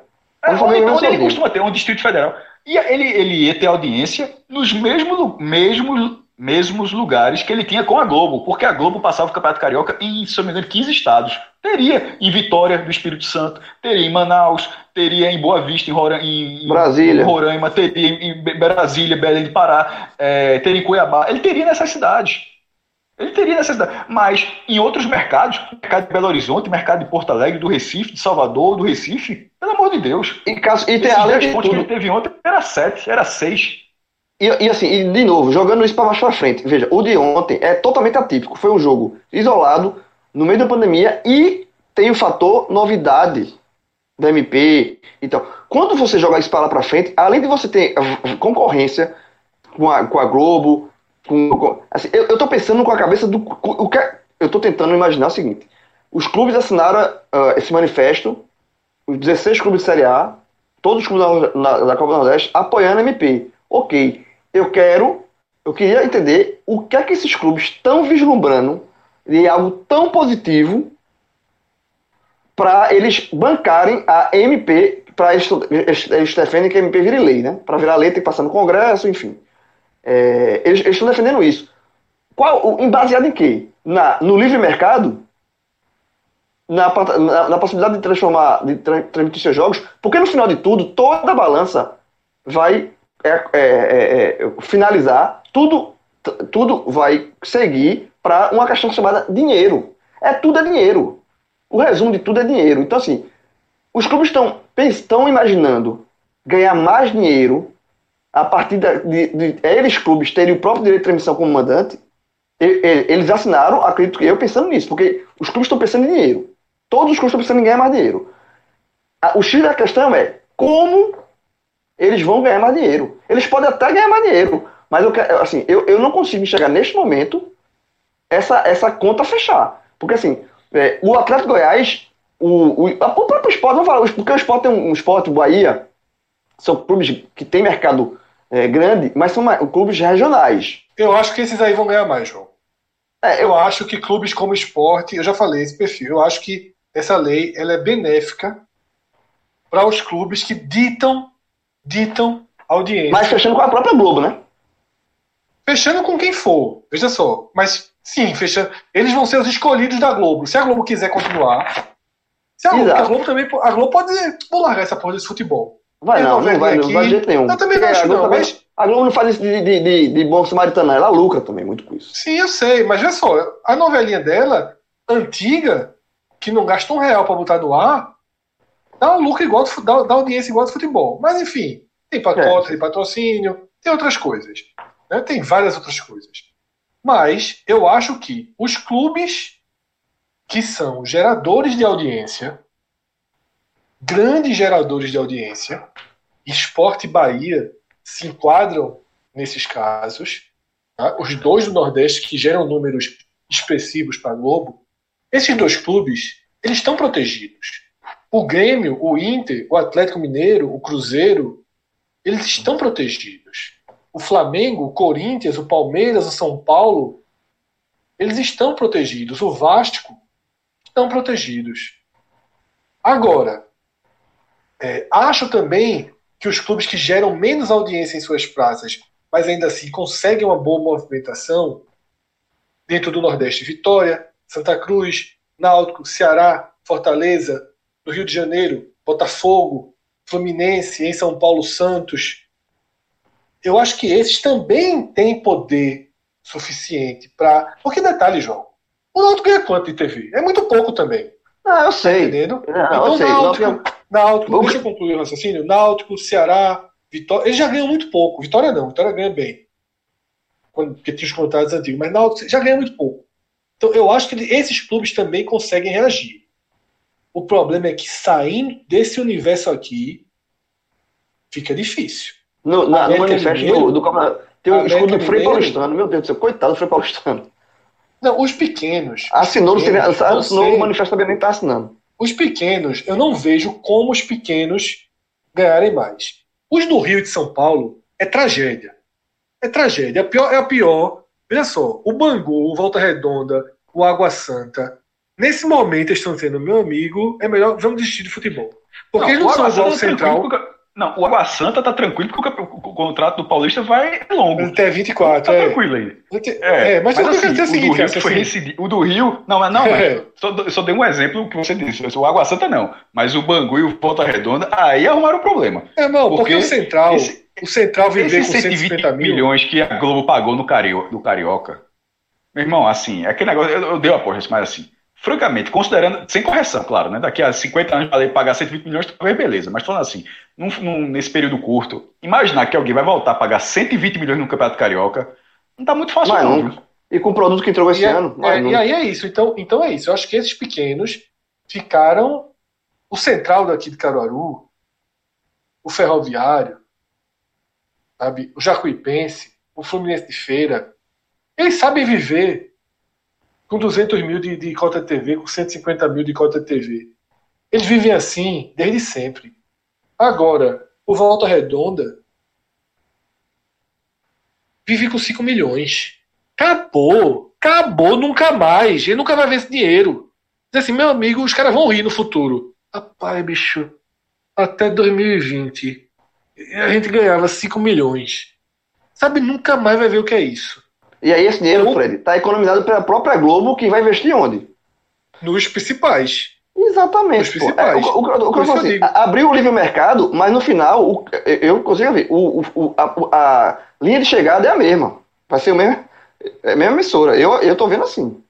É, onde, onde ele costuma ter, um Distrito Federal. E ele, ele ia ter audiência nos mesmos, mesmos, mesmos lugares que ele tinha com a Globo, porque a Globo passava o Campeonato Carioca em, se não me engano, 15 estados. Teria em Vitória do Espírito Santo, teria em Manaus, teria em Boa Vista, em, Roraima, em, Brasília. em Roraima, teria em Brasília, Belém de Pará, é, teria em Cuiabá. Ele teria nessas cidades. Ele teria necessidade. Mas em outros mercados, mercado de Belo Horizonte, mercado de Porto Alegre, do Recife, de Salvador, do Recife, pelo amor de Deus. E, caso, e tem além de pontos tudo. que ele teve ontem era sete, era seis. E, e, assim, e de novo, jogando isso para baixo para frente. Veja, o de ontem é totalmente atípico. Foi um jogo isolado, no meio da pandemia, e tem o fator novidade da MP. Então, quando você joga isso para lá para frente, além de você ter concorrência com a, com a Globo, com, com assim, eu, eu tô pensando com a cabeça do. O que, eu tô tentando imaginar o seguinte: os clubes assinaram uh, esse manifesto, os 16 clubes de Série A, todos os clubes na, na, Copa do Nordeste apoiando a MP. Ok, eu quero, eu queria entender o que é que esses clubes estão vislumbrando de algo tão positivo para eles bancarem a MP, para eles, eles defendem que a MP vire lei, né? Para virar lei tem que passar no Congresso, enfim. É, eles, estão defendendo isso. Qual, baseado em quê? Na, no livre mercado? Na, na, na possibilidade de transformar, de tra transmitir seus jogos? Porque no final de tudo, toda a balança vai é, é, é, é finalizar, tudo, tudo vai seguir para uma questão chamada dinheiro. É tudo é dinheiro. O resumo de tudo é dinheiro. Então, assim, os clubes estão, estão imaginando ganhar mais dinheiro a partir de, de, de, eles clubes terem o próprio direito de transmissão como mandante, eles assinaram, acredito que eu, pensando nisso, porque os clubes estão pensando em dinheiro. Todos os clubes estão pensando em ganhar mais dinheiro. O X da questão é como eles vão ganhar mais dinheiro. Eles podem até ganhar mais dinheiro, mas eu, assim, eu, eu não consigo enxergar neste momento essa, essa conta fechar. Porque assim, é, o Atlético Goiás, o, o, o próprio esporte, vamos falar, porque o esporte tem um, um esporte, o Bahia, são clubes que têm mercado é, grande, mas são clubes regionais. Eu acho que esses aí vão ganhar mais, João. É, eu... eu... acho que clubes como esporte, eu já falei esse perfil, eu acho que essa lei ela é benéfica para os clubes que ditam ditam audiência. Mas fechando com a própria Globo, né? Fechando com quem for, veja só. Mas sim, fechando. Eles vão ser os escolhidos da Globo. Se a Globo quiser continuar. Se a, Globo, a Globo também. A Globo pode largar essa porra desse futebol. Vai não, não vai, não vai de jeito nenhum. Eu também não acho, não, mas... A Globo não faz isso de, de, de, de bom samaritano, ela lucra também muito com isso. Sim, eu sei, mas olha só, a novelinha dela, antiga, que não gasta um real para botar no ar, dá um lucro igual, dá, dá audiência igual do futebol. Mas enfim, tem pacote, é. tem patrocínio, tem outras coisas. Né? Tem várias outras coisas. Mas eu acho que os clubes que são geradores de audiência, grandes geradores de audiência, Esporte Bahia se enquadram nesses casos. Tá? Os dois do Nordeste que geram números expressivos para a Globo, esses dois clubes, eles estão protegidos. O Grêmio, o Inter, o Atlético Mineiro, o Cruzeiro, eles estão protegidos. O Flamengo, o Corinthians, o Palmeiras, o São Paulo, eles estão protegidos. O Vasco estão protegidos. Agora, é, acho também que os clubes que geram menos audiência em suas praças, mas ainda assim conseguem uma boa movimentação, dentro do Nordeste, Vitória, Santa Cruz, Náutico, Ceará, Fortaleza, no Rio de Janeiro, Botafogo, Fluminense, em São Paulo, Santos. Eu acho que esses também têm poder suficiente para. Porque detalhe, João, o Náutico ganha quanto de TV? É muito pouco também. Ah, eu sei. Entendendo? Não, então, eu sei. Náutico, Náutico, deixa eu concluir o raciocínio. Náutico, Ceará, Vitória. Eles já ganham muito pouco. Vitória não, Vitória ganha bem. Porque tinha os contratos antigos. Mas Náutico já ganha muito pouco. Então eu acho que esses clubes também conseguem reagir. O problema é que saindo desse universo aqui, fica difícil. No, na, no manifesto do, do tem um escudo do Frei Paulistano, meu Deus do céu, coitado do Frei Paulistano. Não, os pequenos. Assinou, os pequenos, assinou o manifesto também nem está assinando. Os pequenos, eu não vejo como os pequenos ganharem mais. Os do Rio e de São Paulo é tragédia. É tragédia. É a pior. É a pior. Veja só, o Bangu, o Volta Redonda, o Água Santa, Nesse momento eles estão dizendo, meu amigo, é melhor vamos desistir de futebol. Porque não, eles não são o tá central. Não, o Água Santa tá tranquilo porque o, contrato do Paulista vai longo. Até 24, tá é. tranquilo aí. É, é mas, mas assim, o, seguinte, do Rio foi assim. O do Rio, não, não, é. só, só dei um exemplo que você disse. O Água Santa não, mas o Bangu e o Ponta Redonda, aí arrumaram o problema. É, não, porque, porque o Central, esse, o Central viver com 150 mil. milhões que a Globo pagou no, Cario, no Carioca. Meu irmão, assim, é aquele negócio, eu, eu dei uma porra, mas assim, francamente, considerando, sem correção, claro, né? Daqui a 50 anos para pagar 120 milhões, talvez beleza. Mas falando assim, num, num, nesse período curto, imaginar que alguém vai voltar a pagar 120 milhões no Campeonato Carioca, não está muito fácil, mas, não. E com o produto que entrou esse e é, ano. É, e aí é isso. Então, então é isso. Eu acho que esses pequenos ficaram. O central daqui de Caruaru, o Ferroviário, sabe? o Jacuipense, o Fluminense de Feira, eles sabem viver com 200 mil de, de cota TV, com 150 mil de cota TV. Eles vivem assim desde sempre. Agora, o Volta Redonda vive com 5 milhões. Acabou. Acabou nunca mais. Ele nunca vai ver esse dinheiro. Diz assim, meu amigo, os caras vão rir no futuro. Rapaz, bicho, até 2020 a gente ganhava 5 milhões. Sabe, nunca mais vai ver o que é isso. E aí esse dinheiro. Fred, está economizado pela própria Globo, que vai investir onde? Nos principais. Exatamente. Nos É, o, o, o, o, assim, abriu o livre mercado, mas no final, o, eu consigo ver, o, a, a, linha de chegada é a mesma. Vai ser o mesmo, é a mesma emissora. Eu, eu tô vendo assim.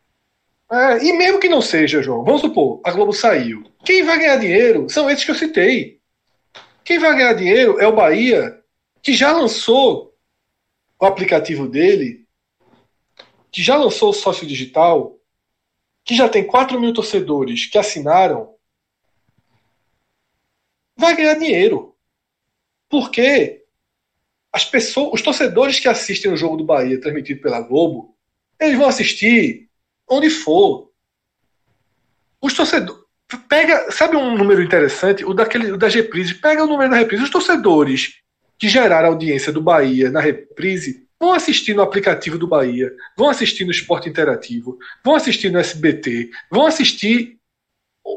É, e mesmo que não seja, João, vamos supor, a Globo saiu. Quem vai ganhar dinheiro são esses que eu citei. Quem vai ganhar dinheiro é o Bahia, que já lançou o aplicativo dele, que já lançou o sócio digital, que já tem 4 mil torcedores que assinaram, vai ganhar dinheiro. Porque as pessoas, os torcedores que assistem o jogo do Bahia transmitido pela Globo, eles vão assistir onde for. Os torcedores. Pega, sabe um número interessante? O daquele o da reprise. Pega o número da reprise. Os torcedores que geraram audiência do Bahia na reprise vão assistir no aplicativo do Bahia, vão assistir no Esporte Interativo, vão assistir no SBT, vão assistir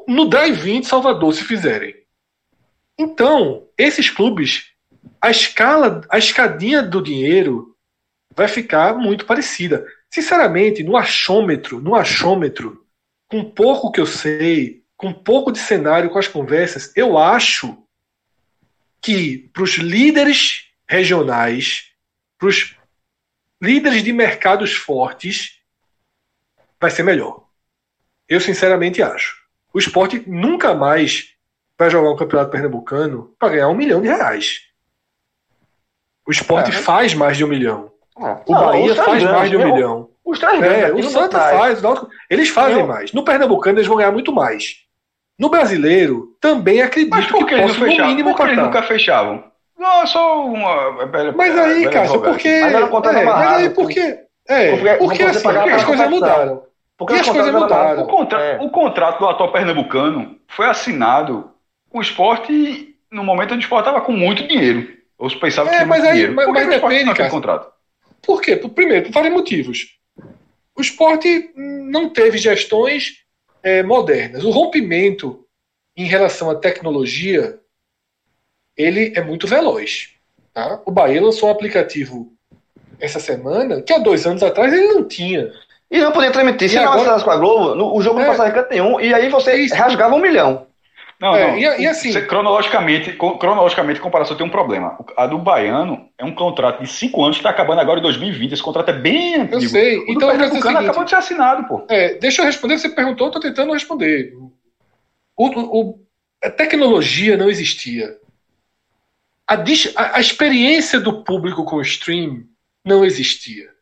no Drive-In de Salvador, se fizerem. Então, esses clubes, a escala, a escadinha do dinheiro vai ficar muito parecida. Sinceramente, no achômetro, no achômetro, com pouco que eu sei, com pouco de cenário, com as conversas, eu acho que para os líderes regionais, para os líderes de mercados fortes, vai ser melhor. Eu sinceramente acho. O esporte nunca mais vai jogar um campeonato pernambucano para ganhar um milhão de reais. O esporte é, faz mais de um milhão. É. O Bahia faz mais de um milhão. Os três é, o Santa faz, eles fazem eu... mais. No Pernambucano eles vão ganhar muito mais. No brasileiro, também acredito Mas por que, que posso, no mínimo, por que eles nunca fechavam? Não, é só uma. Mas aí, Cássio, porque. Mas, era um é, mas aí, porque. É, porque, porque, assim, porque as coisas mudaram. Porque e as coisas mudaram. O, contra é. o contrato do atual pernambucano foi assinado com o esporte no momento onde o esporte estava com muito dinheiro. Ou se pensava que é, tinha mas muito aí, dinheiro. Mas, mas depende, cara. Contrato? Por quê? Primeiro, por vários motivos. O esporte não teve gestões é, modernas. O rompimento em relação à tecnologia ele é muito veloz. Tá? O Bahia lançou um aplicativo essa semana que há dois anos atrás ele não tinha. E não podia transmitir. Se agora... não com a Globo, no, o jogo é, não passava em canto nenhum, e aí você Isso. rasgava um milhão. Não, é, não. E, e assim, você, cronologicamente, cronologicamente, a comparação tem um problema. A do Baiano é um contrato de cinco anos que está acabando agora em 2020. Esse contrato é bem antigo. Eu sei. O então, o Pernambucano acabou de ser assinado, pô. É, deixa eu responder. Você perguntou, estou tentando responder. O, o, a tecnologia não existia. A, a, a experiência do público com o stream não existia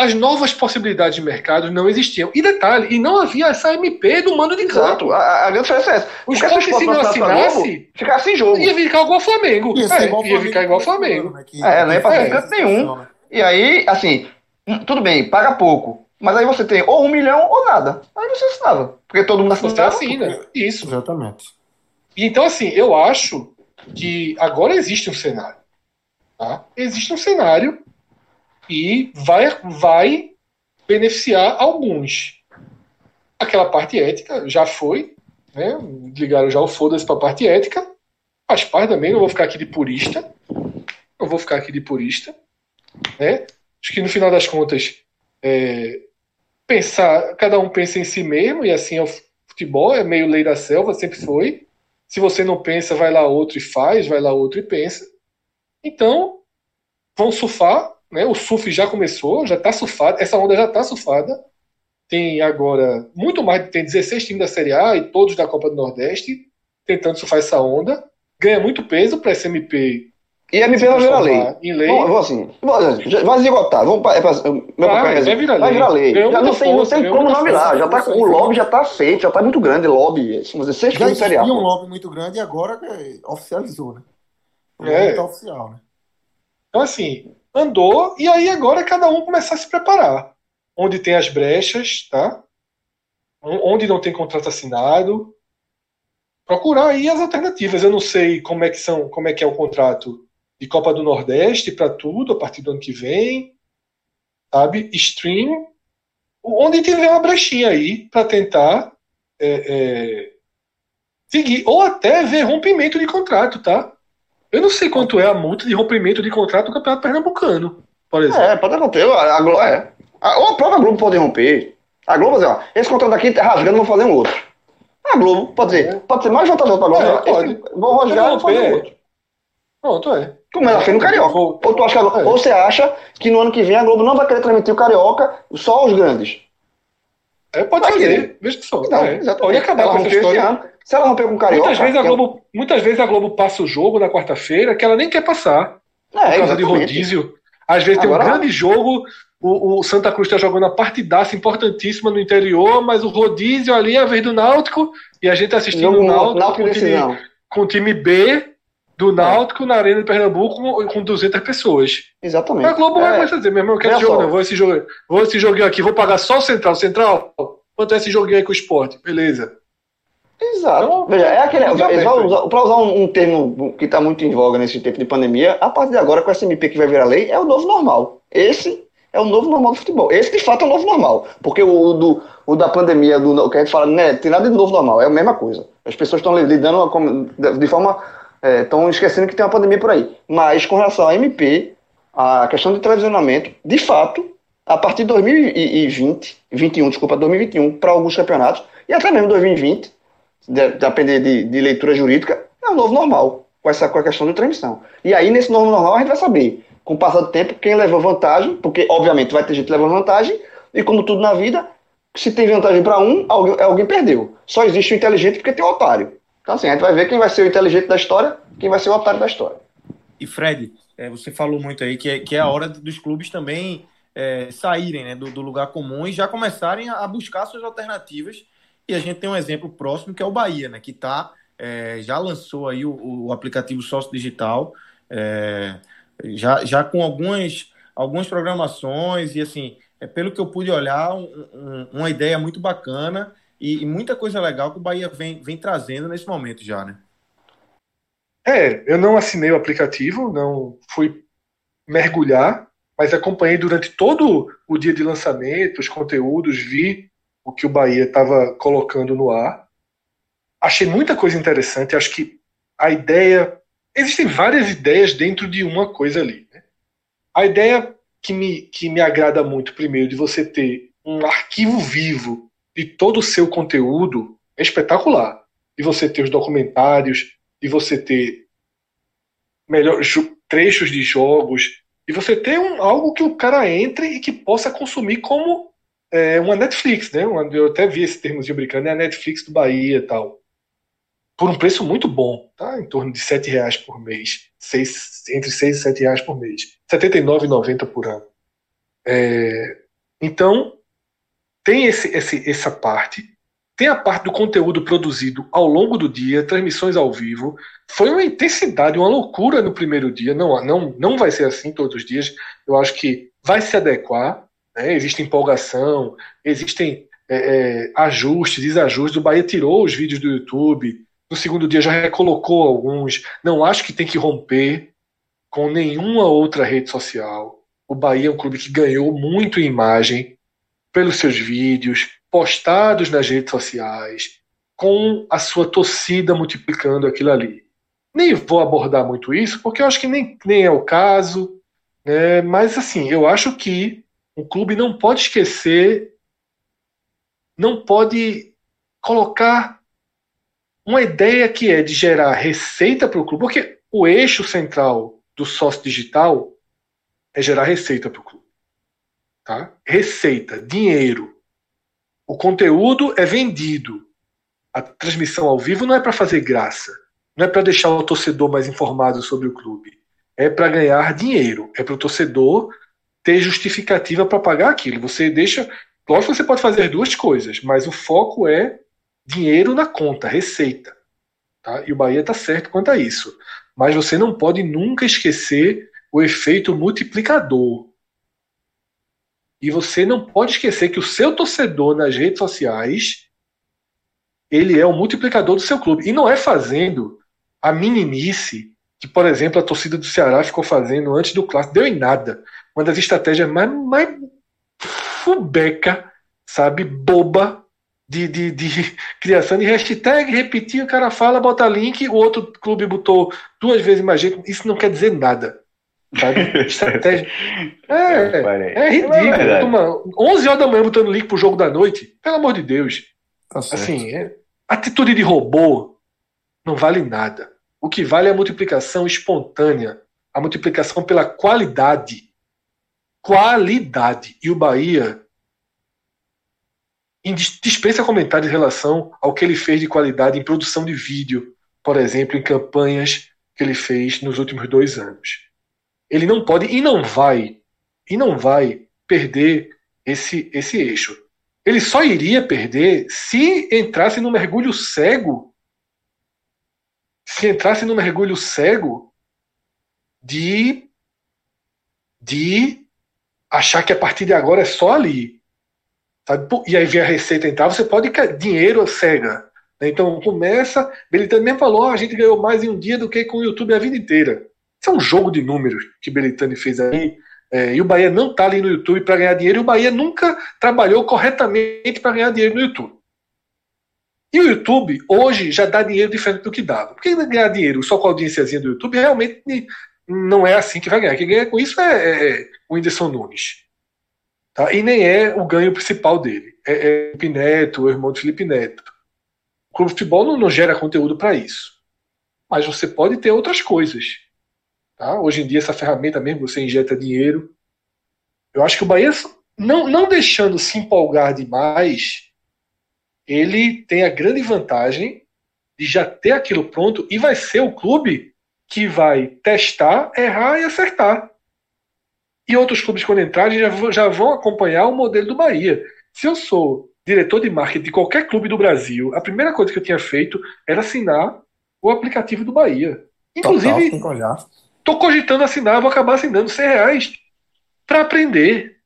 as novas possibilidades de mercado não existiam. E detalhe, e não havia essa MP do mando de campo. Exato, a, a grande diferença é essa. O esporte, se não assinasse, ficar sem jogo. Ia ficar igual ao Flamengo. Ia, é, igual ia ficar igual ao Flamengo. Né, é, não ia passar é, canto nenhum. E aí, assim, hum, tudo bem, paga pouco. Mas aí você tem ou um milhão ou nada. Aí você assinava. Porque todo mundo assinava. Você assina. Isso. Exatamente. E então, assim, eu acho que agora existe um cenário. Tá? Existe um cenário e vai, vai beneficiar alguns. Aquela parte ética já foi, né? ligaram já o foda-se para a parte ética, faz parte também, não vou ficar aqui de purista, não vou ficar aqui de purista. Né? Acho que no final das contas, é, pensar, cada um pensa em si mesmo, e assim é o futebol, é meio lei da selva, sempre foi. Se você não pensa, vai lá outro e faz, vai lá outro e pensa. Então, vão surfar, né? O surf já começou, já está surfado, essa onda já está surfada. Tem agora muito mais, tem 16 times da Série A e todos da Copa do Nordeste tentando surfar essa onda. Ganha muito peso para essa MP. E a MP vai virar lei. Em lei. Vamos, assim, vai esgotar. Vamos pra, é pra, vai, vai virar lei. Vai virar lei. Já não tem, não tem como não virar. Já tá, o lobby já está feito, já está muito grande lobby. Vamos dizer, seis já Série A. um lobby muito grande e agora oficializou, né? O é. Tá oficial, né? Então, assim, andou, e aí agora cada um começar a se preparar. Onde tem as brechas, tá? Onde não tem contrato assinado. procurar aí as alternativas. Eu não sei como é que são, como é que é o contrato de Copa do Nordeste para tudo a partir do ano que vem, sabe? Stream, onde tiver uma brechinha aí para tentar é, é, seguir ou até ver rompimento de contrato, tá? Eu não sei quanto é a multa de rompimento de contrato do Campeonato Pernambucano, por exemplo. É, pode romper. A, Globo, é. A, ou a própria Globo pode romper. A Globo, assim, ó, esse contrato aqui tá rasgando, vou fazer um outro. A Globo, pode dizer, é. pode ser mais vantajoso para a Globo. É, pode. Esse, vou rasgar e vou fazer um outro. Pronto, é. Como ela fez no Carioca. Ou, tu acha, é. ou você acha que no ano que vem a Globo não vai querer transmitir o Carioca só aos grandes? É, pode vai fazer. Veja que só. Não, é. exatamente. Pode acabar ela com essa história. Se ela romper com o Carioca... Muitas vezes, a Globo, muitas vezes a Globo passa o jogo na quarta-feira que ela nem quer passar. É, por causa exatamente. de rodízio. Às vezes Agora, tem um grande jogo, o, o Santa Cruz está jogando a partidaça importantíssima no interior, mas o rodízio ali é a vez do Náutico, e a gente tá assistindo o Náutico, Náutico com, o time, com o time B do Náutico é. na Arena de Pernambuco com, com 200 pessoas. Exatamente. A Globo é. vai começar a dizer, meu irmão, eu quero esse jogo, vou esse jogo, vou esse joguinho aqui, vou pagar só o Central. Central, quanto é esse joguinho aí com o esporte? Beleza. Exato. Então, Veja, é aquele. Para usar um, um, termo que está muito em voga nesse tempo de pandemia, a partir de agora, com a SMP que vai virar lei, é o novo normal. Esse é o novo normal do futebol. Esse, de fato, é o novo normal. Porque o, do, o da pandemia, do, o que a gente fala, né, tem nada de novo normal, é a mesma coisa. As pessoas estão lidando de forma. Estão é, esquecendo que tem uma pandemia por aí. Mas com relação à MP, a questão de televisionamento, de fato, a partir de 2020, 21, desculpa, 2021, para alguns campeonatos, e até mesmo 2020, depender de, de, leitura jurídica, é o novo normal, com essa com a questão de transmissão. E aí, nesse novo normal, a gente vai saber, com o passar do tempo, quem levou vantagem, porque, obviamente, vai ter gente levando vantagem, e como tudo na vida, se tem vantagem para um, alguém, alguém perdeu. Só existe o inteligente porque tem o otário. Então, assim, a gente vai ver quem vai ser o inteligente da história, quem vai ser o otário da história. E, Fred, é, você falou muito aí que é, que é a hora dos clubes também é, saírem né, do, do, lugar comum e já começarem a buscar suas alternativas e a gente tem um exemplo próximo que é o Bahia, né? Que tá, é, já lançou aí o, o aplicativo sócio digital, é, já, já com algumas, algumas programações e assim, é, pelo que eu pude olhar, um, um, uma ideia muito bacana e, e, muita coisa legal que o Bahia vem, vem trazendo nesse momento já, né? É, eu não assinei o aplicativo, não fui mergulhar, mas acompanhei durante todo o dia de lançamento, os conteúdos, vi o que o Bahia estava colocando no ar. Achei muita coisa interessante. Acho que a ideia. Existem várias ideias dentro de uma coisa ali. Né? A ideia que me, que me agrada muito, primeiro, de você ter um arquivo vivo de todo o seu conteúdo é espetacular. De você ter os documentários, de você ter trechos de jogos, e você ter um, algo que o cara entre e que possa consumir como é uma Netflix, né? Eu até vi esse termozinho brincando, é a Netflix do Bahia e tal. Por um preço muito bom, tá? Em torno de R$ reais por mês. Seis, entre 6 e 7 reais por mês. R$ 79,90 por ano. É, então, tem esse, esse, essa parte. Tem a parte do conteúdo produzido ao longo do dia, transmissões ao vivo. Foi uma intensidade, uma loucura no primeiro dia. Não, não, não vai ser assim todos os dias. Eu acho que vai se adequar né? Existe empolgação, existem é, é, ajustes, desajustes. O Bahia tirou os vídeos do YouTube, no segundo dia já recolocou alguns. Não acho que tem que romper com nenhuma outra rede social. O Bahia é um clube que ganhou muito em imagem pelos seus vídeos, postados nas redes sociais, com a sua torcida multiplicando aquilo ali. Nem vou abordar muito isso, porque eu acho que nem, nem é o caso, né? mas assim, eu acho que o clube não pode esquecer, não pode colocar uma ideia que é de gerar receita para o clube, porque o eixo central do sócio digital é gerar receita para o clube. Tá? Receita, dinheiro. O conteúdo é vendido. A transmissão ao vivo não é para fazer graça, não é para deixar o torcedor mais informado sobre o clube. É para ganhar dinheiro. É para o torcedor ter justificativa para pagar aquilo. Você deixa. Lógico que você pode fazer duas coisas, mas o foco é dinheiro na conta, receita. Tá? E o Bahia está certo quanto a isso. Mas você não pode nunca esquecer o efeito multiplicador. E você não pode esquecer que o seu torcedor nas redes sociais ele é o multiplicador do seu clube. E não é fazendo a meninice que, por exemplo, a torcida do Ceará ficou fazendo antes do clássico. Deu em nada. Uma das estratégias mais, mais fubeca, sabe, boba de, de, de, criação de hashtag, repetir, o cara fala, bota link, o outro clube botou duas vezes mais gente. Isso não quer dizer nada. Sabe? Estratégia. É, é ridículo. É 11 horas da manhã botando link pro jogo da noite. Pelo amor de Deus. Tá assim, é, atitude de robô não vale nada. O que vale é a multiplicação espontânea, a multiplicação pela qualidade. Qualidade. E o Bahia dispensa comentários em relação ao que ele fez de qualidade em produção de vídeo, por exemplo, em campanhas que ele fez nos últimos dois anos. Ele não pode e não vai, e não vai perder esse, esse eixo. Ele só iria perder se entrasse no mergulho cego se entrasse no mergulho cego de de achar que a partir de agora é só ali. Sabe? E aí vem a receita entrar, você pode dinheiro cega. Né? Então começa. Belitani mesmo falou: oh, a gente ganhou mais em um dia do que com o YouTube a vida inteira. Isso é um jogo de números que Belitani fez aí. É, e o Bahia não está ali no YouTube para ganhar dinheiro, e o Bahia nunca trabalhou corretamente para ganhar dinheiro no YouTube. E o YouTube hoje já dá dinheiro diferente do que dava. Porque ganhar dinheiro só com a audiênciazinha do YouTube realmente não é assim que vai ganhar. Quem ganha com isso é, é, é o Whindersson Nunes. Tá? E nem é o ganho principal dele. É, é Felipe Neto, o irmão de Felipe Neto. O clube de futebol não, não gera conteúdo para isso. Mas você pode ter outras coisas. Tá? Hoje em dia, essa ferramenta mesmo, você injeta dinheiro. Eu acho que o Bahia, não, não deixando se empolgar demais, ele tem a grande vantagem de já ter aquilo pronto e vai ser o clube que vai testar, errar e acertar. E outros clubes, quando entrarem, já, já vão acompanhar o modelo do Bahia. Se eu sou diretor de marketing de qualquer clube do Brasil, a primeira coisa que eu tinha feito era assinar o aplicativo do Bahia. Inclusive, estou cogitando assinar, vou acabar assinando 100 reais para aprender.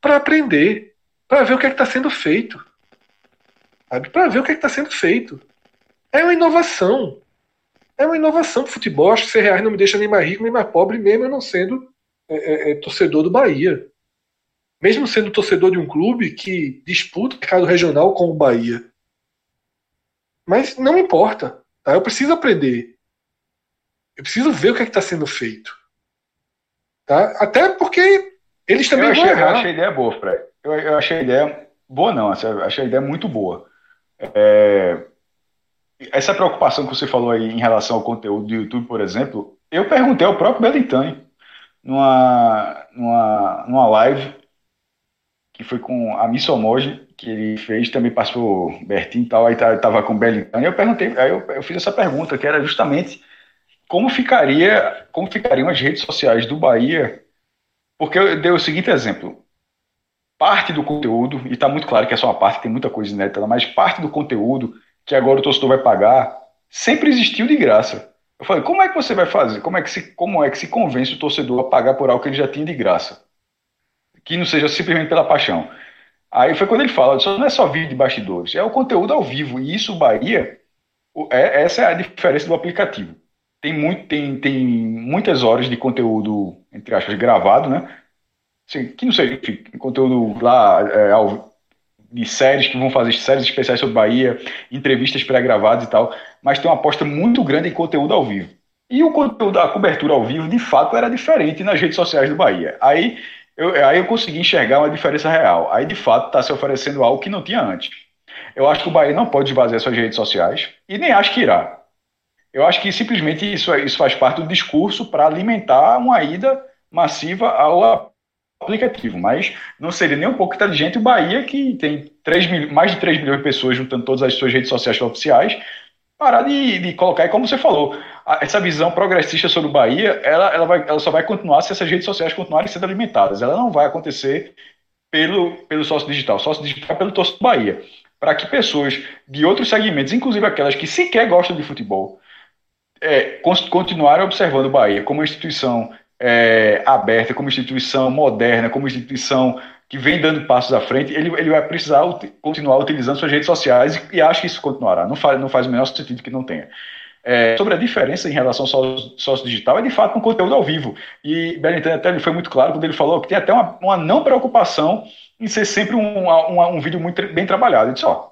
Para aprender. Para ver o que é está sendo feito? Para ver o que é está sendo feito. É uma inovação. É uma inovação para futebol. Acho que 100 reais não me deixa nem mais rico nem mais pobre, mesmo eu não sendo é, é, é, torcedor do Bahia. Mesmo sendo torcedor de um clube que disputa o mercado regional com o Bahia. Mas não importa. Tá? Eu preciso aprender. Eu preciso ver o que é está sendo feito. Tá? Até porque eles também eu achei, vão errar. Eu achei a ideia boa, Fred. Eu, eu achei a ideia boa, não. Achei a ideia muito boa. É, essa preocupação que você falou aí em relação ao conteúdo do YouTube, por exemplo, eu perguntei ao próprio Belintani numa, numa, numa live que foi com a Missomoji, que ele fez, também passou Bertinho e tal, aí estava com o Belintani, eu perguntei, aí eu, eu fiz essa pergunta, que era justamente como ficaria, como ficariam as redes sociais do Bahia, porque eu dei o seguinte exemplo, parte do conteúdo, e está muito claro que é só uma parte, tem muita coisa inédita, mas parte do conteúdo que agora o torcedor vai pagar sempre existiu de graça. Eu falei, como é que você vai fazer? Como é que se, como é que se convence o torcedor a pagar por algo que ele já tinha de graça? Que não seja simplesmente pela paixão. Aí foi quando ele fala, isso não é só vídeo de bastidores, é o conteúdo ao vivo. E isso, Bahia, é, essa é a diferença do aplicativo. Tem, muito, tem, tem muitas horas de conteúdo, entre aspas, gravado, né? Assim, que não sei, enfim, conteúdo lá é, de séries que vão fazer séries especiais sobre Bahia, entrevistas pré-gravadas e tal, mas tem uma aposta muito grande em conteúdo ao vivo. E o conteúdo, a cobertura ao vivo, de fato, era diferente nas redes sociais do Bahia. Aí eu, aí eu consegui enxergar uma diferença real. Aí, de fato, está se oferecendo algo que não tinha antes. Eu acho que o Bahia não pode esvaziar suas redes sociais e nem acho que irá. Eu acho que simplesmente isso, isso faz parte do discurso para alimentar uma ida massiva ao aplicativo, mas não seria nem um pouco inteligente o Bahia, que tem 3 mil, mais de 3 milhões de pessoas juntando todas as suas redes sociais oficiais, parar de, de colocar, e como você falou, essa visão progressista sobre o Bahia, ela, ela, vai, ela só vai continuar se essas redes sociais continuarem sendo alimentadas. Ela não vai acontecer pelo, pelo sócio digital. Sócio digital é pelo torcedor do Bahia. Para que pessoas de outros segmentos, inclusive aquelas que sequer gostam de futebol, é, observando o Bahia como uma instituição é, aberta, como instituição moderna, como instituição que vem dando passos à frente, ele, ele vai precisar continuar utilizando suas redes sociais e, e acho que isso continuará. Não faz, não faz o menor sentido que não tenha. É, sobre a diferença em relação ao sócio, digital, é de fato um conteúdo ao vivo. E Berlintani até foi muito claro quando ele falou que tem até uma, uma não preocupação em ser sempre um, um, um vídeo muito bem trabalhado. Ele disse, ó,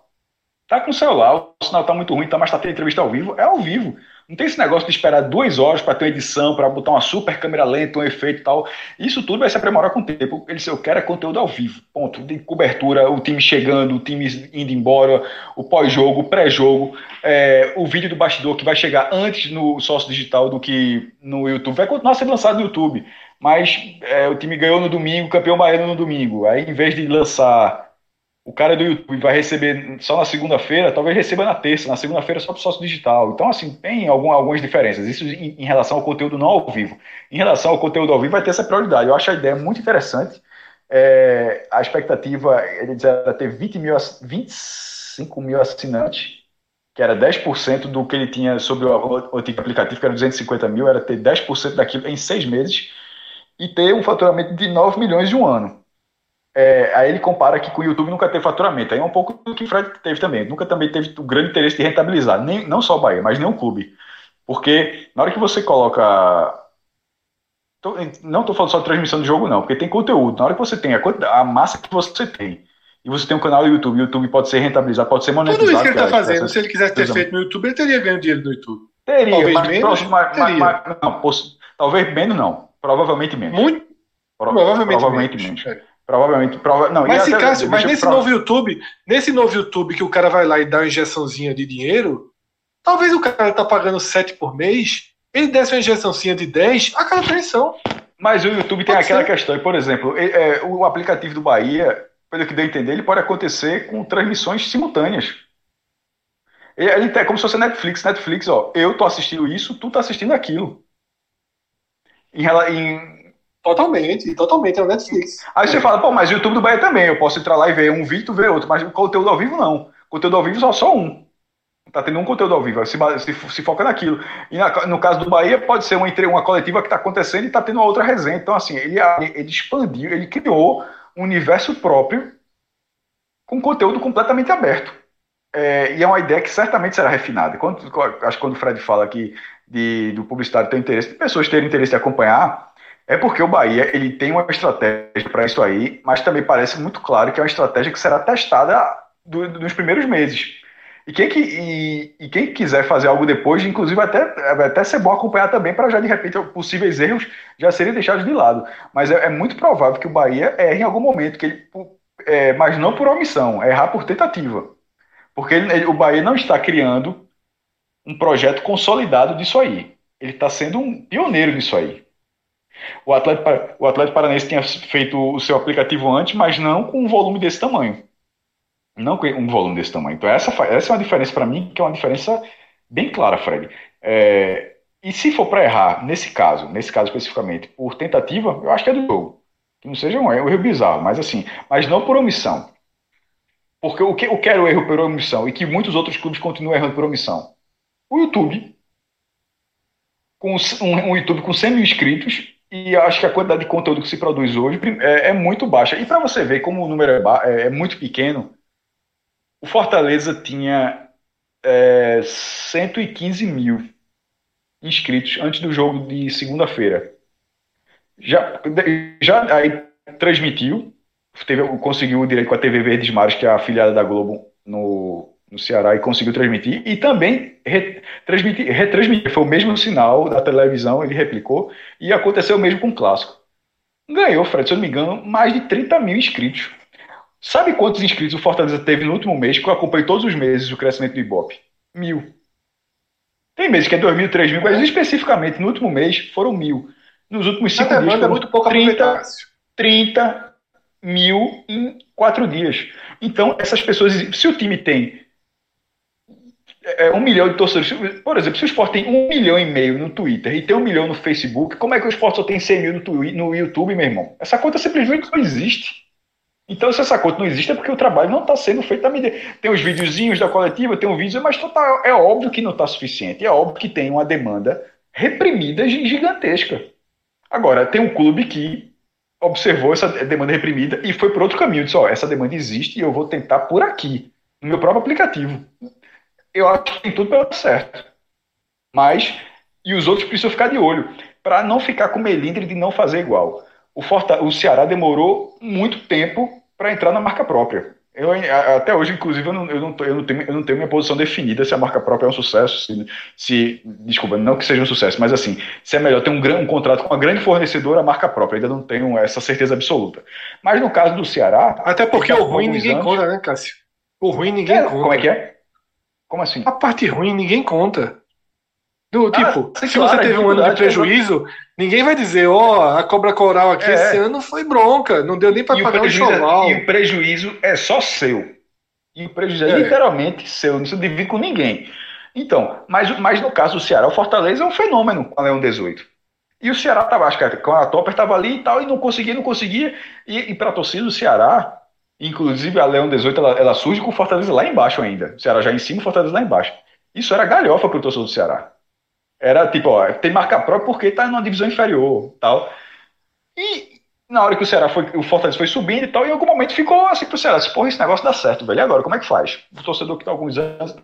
tá com o celular, o sinal tá muito ruim, tá, mas tá tendo entrevista ao vivo, é ao vivo. Não tem esse negócio de esperar duas horas para ter uma edição, para botar uma super câmera lenta, um efeito e tal. Isso tudo vai se aprimorar com o tempo. Ele disse, eu quero é conteúdo ao vivo. Ponto. De cobertura, o time chegando, o time indo embora, o pós-jogo, o pré-jogo, é, o vídeo do bastidor que vai chegar antes no sócio digital do que no YouTube. Vai continuar sendo lançado no YouTube. Mas é, o time ganhou no domingo, campeão baiano no domingo. Aí, em vez de lançar o cara do YouTube vai receber só na segunda-feira, talvez receba na terça, na segunda-feira só para o sócio digital. Então, assim, tem algum, algumas diferenças. Isso em, em, relação ao conteúdo não ao vivo. Em relação ao conteúdo ao vivo, vai ter essa prioridade. Eu acho a ideia muito interessante. É, a expectativa, ele era ter 20 mil, 25 mil assinantes, que era 10% do que ele tinha sobre o, o antigo aplicativo, que era 250 mil, era ter 10% daquilo em seis meses e ter um faturamento de 9 milhões de um ano. É, aí ele compara que com o YouTube nunca teve faturamento. Aí é um pouco do que o Fred teve também. Nunca também teve o grande interesse de rentabilizar, nem, não só o Bahia, mas nem o clube. Porque na hora que você coloca. Tô, não estou falando só de transmissão de jogo, não, porque tem conteúdo. Na hora que você tem a, a massa que você tem, e você tem um canal no YouTube, o YouTube pode ser rentabilizado, pode ser monetizado. Tudo isso que ele está fazendo, se ele quisesse ter feito no YouTube, ele teria ganho dinheiro no YouTube. Teria, talvez mas, menos. Mas, teria. Mas, não, talvez menos, não. Provavelmente menos. Muito? Pro, provavelmente, provavelmente menos. menos. Provavelmente. Prova... Não, mas, se Cássio, mas nesse novo YouTube, nesse novo YouTube que o cara vai lá e dá uma injeçãozinha de dinheiro, talvez o cara tá pagando 7 por mês, ele desse uma injeçãozinha de 10, aquela atenção. Mas o YouTube tem pode aquela ser. questão, por exemplo, é, o aplicativo do Bahia, pelo que deu a entender, ele pode acontecer com transmissões simultâneas. Ele é como se fosse Netflix. Netflix, ó, eu tô assistindo isso, tu tá assistindo aquilo. Em, em Totalmente, totalmente, é o Netflix. Aí você fala, pô, mas o YouTube do Bahia também, eu posso entrar lá e ver um vídeo, ver outro, mas conteúdo ao vivo não. Conteúdo ao vivo só só um. Tá tendo um conteúdo ao vivo, se, se, se foca naquilo. E na, no caso do Bahia, pode ser uma, uma coletiva que está acontecendo e está tendo uma outra resenha. Então, assim, ele, ele expandiu, ele criou um universo próprio com conteúdo completamente aberto. É, e é uma ideia que certamente será refinada. Quando, acho que quando o Fred fala aqui de, do publicitário ter interesse, de pessoas terem interesse em acompanhar, é porque o Bahia ele tem uma estratégia para isso aí, mas também parece muito claro que é uma estratégia que será testada do, nos primeiros meses. E quem, que, e, e quem quiser fazer algo depois, inclusive até, vai até ser bom acompanhar também para já de repente possíveis erros já serem deixados de lado. Mas é, é muito provável que o Bahia erre em algum momento, que ele, é, mas não por omissão, é errar por tentativa. Porque ele, o Bahia não está criando um projeto consolidado disso aí. Ele está sendo um pioneiro nisso aí. O Atlético, o Atlético Paranense tinha feito o seu aplicativo antes, mas não com um volume desse tamanho. Não com um volume desse tamanho. Então, essa, essa é uma diferença para mim, que é uma diferença bem clara, Fred. É, e se for para errar, nesse caso, nesse caso especificamente, por tentativa, eu acho que é do jogo. Que não seja um erro bizarro, mas assim, mas não por omissão. Porque o que, o que era o erro por omissão e que muitos outros clubes continuam errando por omissão? O YouTube. Com um, um YouTube com 100 mil inscritos e acho que a quantidade de conteúdo que se produz hoje é, é muito baixa. E para você ver como o número é, é, é, muito pequeno, o Fortaleza tinha é, 115 mil inscritos antes do jogo de segunda-feira. Já, já aí transmitiu, teve, conseguiu o direito com a TV Verdes Mares, que é a afiliada da Globo no, no Ceará e conseguiu transmitir, e também retransmitir, retransmitir, foi o mesmo sinal da televisão, ele replicou, e aconteceu o mesmo com o Clássico. Ganhou, Fred, se eu não me engano, mais de 30 mil inscritos. Sabe quantos inscritos o Fortaleza teve no último mês, que eu acompanhei todos os meses o crescimento do Ibope? Mil. Tem meses que é 2 mil, 3 mil, mas especificamente no último mês foram mil. Nos últimos cinco dias foram é muito pouco 30, 30 mil em quatro dias. Então, essas pessoas, se o time tem é, um milhão de torcedores. Por exemplo, se o Sport tem um milhão e meio no Twitter e tem um milhão no Facebook, como é que o Sport só tem 100 mil no, Twitter, no YouTube, meu irmão? Essa conta simplesmente não existe. Então, se essa conta não existe, é porque o trabalho não está sendo feito medida. Tem os videozinhos da coletiva, tem um vídeo, mas tá, é óbvio que não está suficiente. É óbvio que tem uma demanda reprimida gigantesca. Agora, tem um clube que observou essa demanda reprimida e foi por outro caminho. Disse: Ó, essa demanda existe e eu vou tentar por aqui, no meu próprio aplicativo. Eu acho que tem tudo para dar certo. Mas, e os outros precisam ficar de olho, para não ficar com melindre de não fazer igual. O, Forta, o Ceará demorou muito tempo para entrar na marca própria. Eu, até hoje, inclusive, eu não, eu, não, eu, não tenho, eu não tenho minha posição definida se a marca própria é um sucesso, se, se, desculpa, não que seja um sucesso, mas assim, se é melhor ter um, um contrato com uma grande fornecedora, a marca própria, ainda não tenho essa certeza absoluta. Mas no caso do Ceará. Até porque o ruim ninguém anos, conta, né, Cássio? O ruim ninguém é, conta. Como é que é? Como assim? A parte ruim ninguém conta. Do, ah, tipo, se claro, você teve um ano de prejuízo, ninguém vai dizer, ó, oh, a cobra coral aqui é. esse ano foi bronca, não deu nem para pagar o enxoval. É, e o prejuízo é só seu. E o prejuízo é, é literalmente seu, não se divide com ninguém. Então, mas, mas no caso do Ceará, o Fortaleza é um fenômeno com a Leão 18. E o Ceará estava, acho que a Topper estava ali e tal, e não conseguia, não conseguia. E, e para a torcida do Ceará, inclusive a Leão 18, ela, ela surge com o Fortaleza lá embaixo ainda. O Ceará já em cima, o Fortaleza lá embaixo. Isso era galhofa para o torcedor do Ceará. Era tipo, ó, tem marca própria porque tá numa divisão inferior tal. E na hora que o Ceará foi, o Fortaleza foi subindo e tal, em algum momento ficou assim pro Ceará, porra, esse negócio dá certo, velho. E agora, como é que faz? O torcedor que tá alguns anos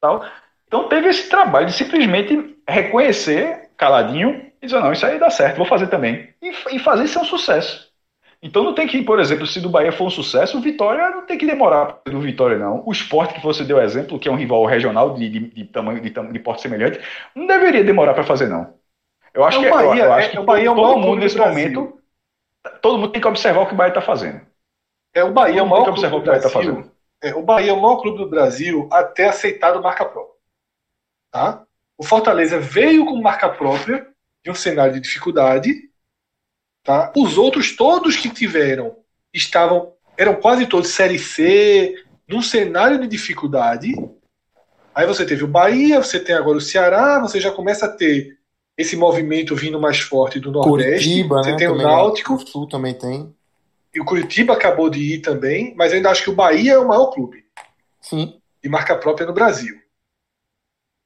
tal. Então teve esse trabalho de simplesmente reconhecer caladinho e dizer, não, isso aí dá certo, vou fazer também. E, e fazer isso é um sucesso. Então não tem que, por exemplo, se do Bahia for um sucesso, o Vitória não tem que demorar do Vitória, não. O esporte que você deu exemplo, que é um rival regional de, de, de tamanho de, de porte semelhante, não deveria demorar para fazer, não. Eu acho é que, Bahia, eu, eu acho é, que o Bahia todo, é todo mundo nesse momento, todo mundo tem que observar o que o Bahia está fazendo. É, o Bahia é o maior clube do Brasil. Tá fazendo. É, o Bahia é o maior clube do Brasil até aceitado marca própria. Tá? O Fortaleza veio com marca própria de um cenário de dificuldade Tá? Os outros, todos que tiveram, estavam eram quase todos Série C, num cenário de dificuldade. Aí você teve o Bahia, você tem agora o Ceará, você já começa a ter esse movimento vindo mais forte do Nordeste. Curitiba, você né, tem o Náutico. O Sul também tem. E o Curitiba acabou de ir também, mas eu ainda acho que o Bahia é o maior clube. Sim. De marca própria no Brasil.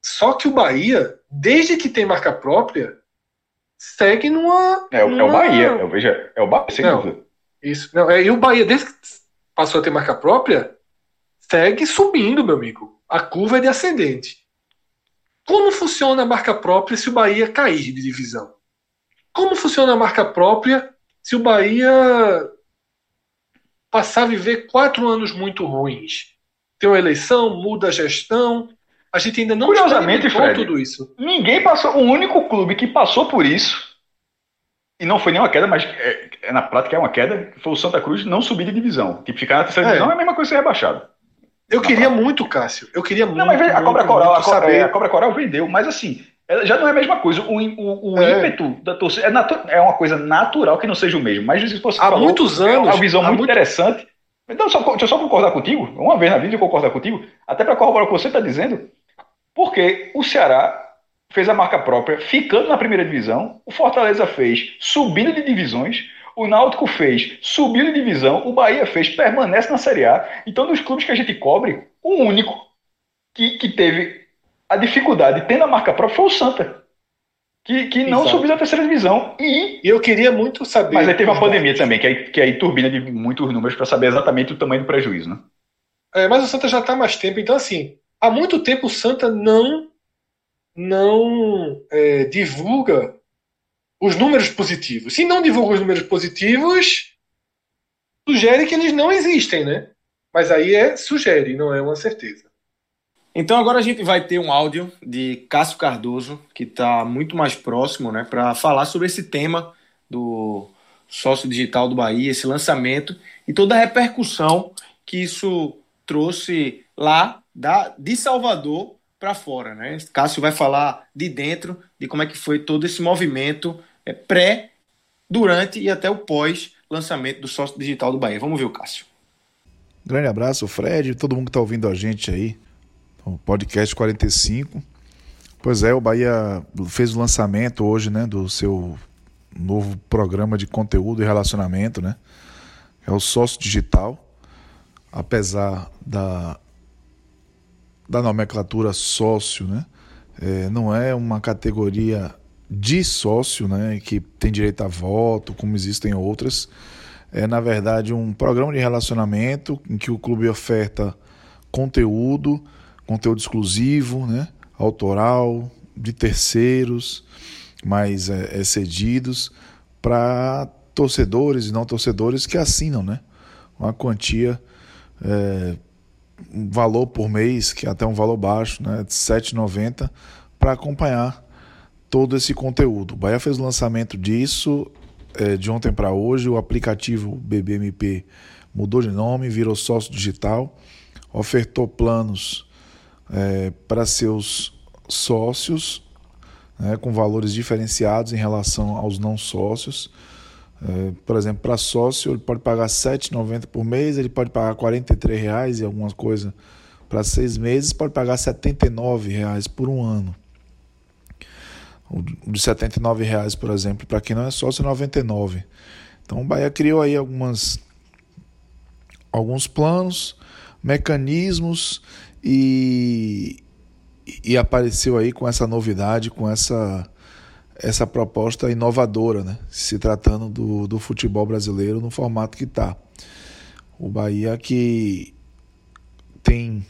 Só que o Bahia, desde que tem marca própria, segue numa. É, numa... é o Bahia, eu vejo, é o Bahia, sem não, dúvida. Isso. Não, é, e o Bahia, desde que passou a ter marca própria, segue subindo, meu amigo. A curva é de ascendente. Como funciona a marca própria se o Bahia cair de divisão? Como funciona a marca própria se o Bahia passar a viver quatro anos muito ruins? Tem uma eleição, muda a gestão, a gente ainda não Curiosamente, Fred, tudo isso. Ninguém passou. O único clube que passou por isso, e não foi nenhuma queda, mas é, é, na prática é uma queda, foi o Santa Cruz não subir de divisão. Tipo, ficar na terceira é. divisão é a mesma coisa ser rebaixado. Eu queria muito, Cássio. Eu queria muito. Não, mas a Cobra Coral, a Cobra, é, a Cobra Coral vendeu, mas assim, já não é a mesma coisa. O, o, o é. ímpeto da torcida é, é, uma coisa natural que não seja o mesmo. Mas se fosse há falou, muitos anos, é uma visão muito, muito, interessante. Então, só, deixa eu só concordar contigo, uma vez na vida eu concordar contigo, até para corroborar o que você está dizendo. Porque o Ceará fez a marca própria, ficando na primeira divisão, o Fortaleza fez subindo de divisões, o Náutico fez subindo de divisão, o Bahia fez permanece na Série A. Então, dos clubes que a gente cobre, o único que, que teve a dificuldade tendo a marca própria foi o Santa. Que, que não subiu da terceira divisão. E eu queria muito saber. Mas aí teve uma pandemia também, que aí, que aí turbina de muitos números para saber exatamente o tamanho do prejuízo, né? É, mas o Santa já está mais tempo, então assim, há muito tempo o Santa não não é, divulga os números positivos. Se não divulga os números positivos, sugere que eles não existem, né? Mas aí é sugere, não é uma certeza. Então agora a gente vai ter um áudio de Cássio Cardoso, que está muito mais próximo, né, para falar sobre esse tema do sócio digital do Bahia, esse lançamento e toda a repercussão que isso trouxe lá da, de Salvador para fora. Né? Cássio vai falar de dentro, de como é que foi todo esse movimento é, pré, durante e até o pós lançamento do sócio digital do Bahia. Vamos ver o Cássio. Grande abraço, Fred, todo mundo que está ouvindo a gente aí, o podcast 45. Pois é, o Bahia fez o lançamento hoje, né, do seu novo programa de conteúdo e relacionamento, né? É o sócio digital. Apesar da da nomenclatura sócio, né? É, não é uma categoria de sócio, né, que tem direito a voto, como existem outras. É, na verdade, um programa de relacionamento em que o clube oferta conteúdo, conteúdo exclusivo, né, autoral, de terceiros, mais é, cedidos, para torcedores e não torcedores que assinam, né? Uma quantia, é, um valor por mês, que é até um valor baixo, né? De R$ 7,90, para acompanhar todo esse conteúdo. O Bahia fez o lançamento disso é, de ontem para hoje. O aplicativo BBMP mudou de nome, virou sócio digital, ofertou planos é, para seus sócios né, com valores diferenciados em relação aos não sócios. É, por exemplo, para sócio, ele pode pagar R$ 7,90 por mês, ele pode pagar R$ 43,00 e alguma coisa para seis meses, pode pagar R$ 79,00 por um ano. O de R$ 79,00, por exemplo, para quem não é sócio, é R$ 99,00. Então o Bahia criou aí algumas, alguns planos, mecanismos e, e apareceu aí com essa novidade, com essa, essa proposta inovadora, né? se tratando do, do futebol brasileiro no formato que está. O Bahia que tem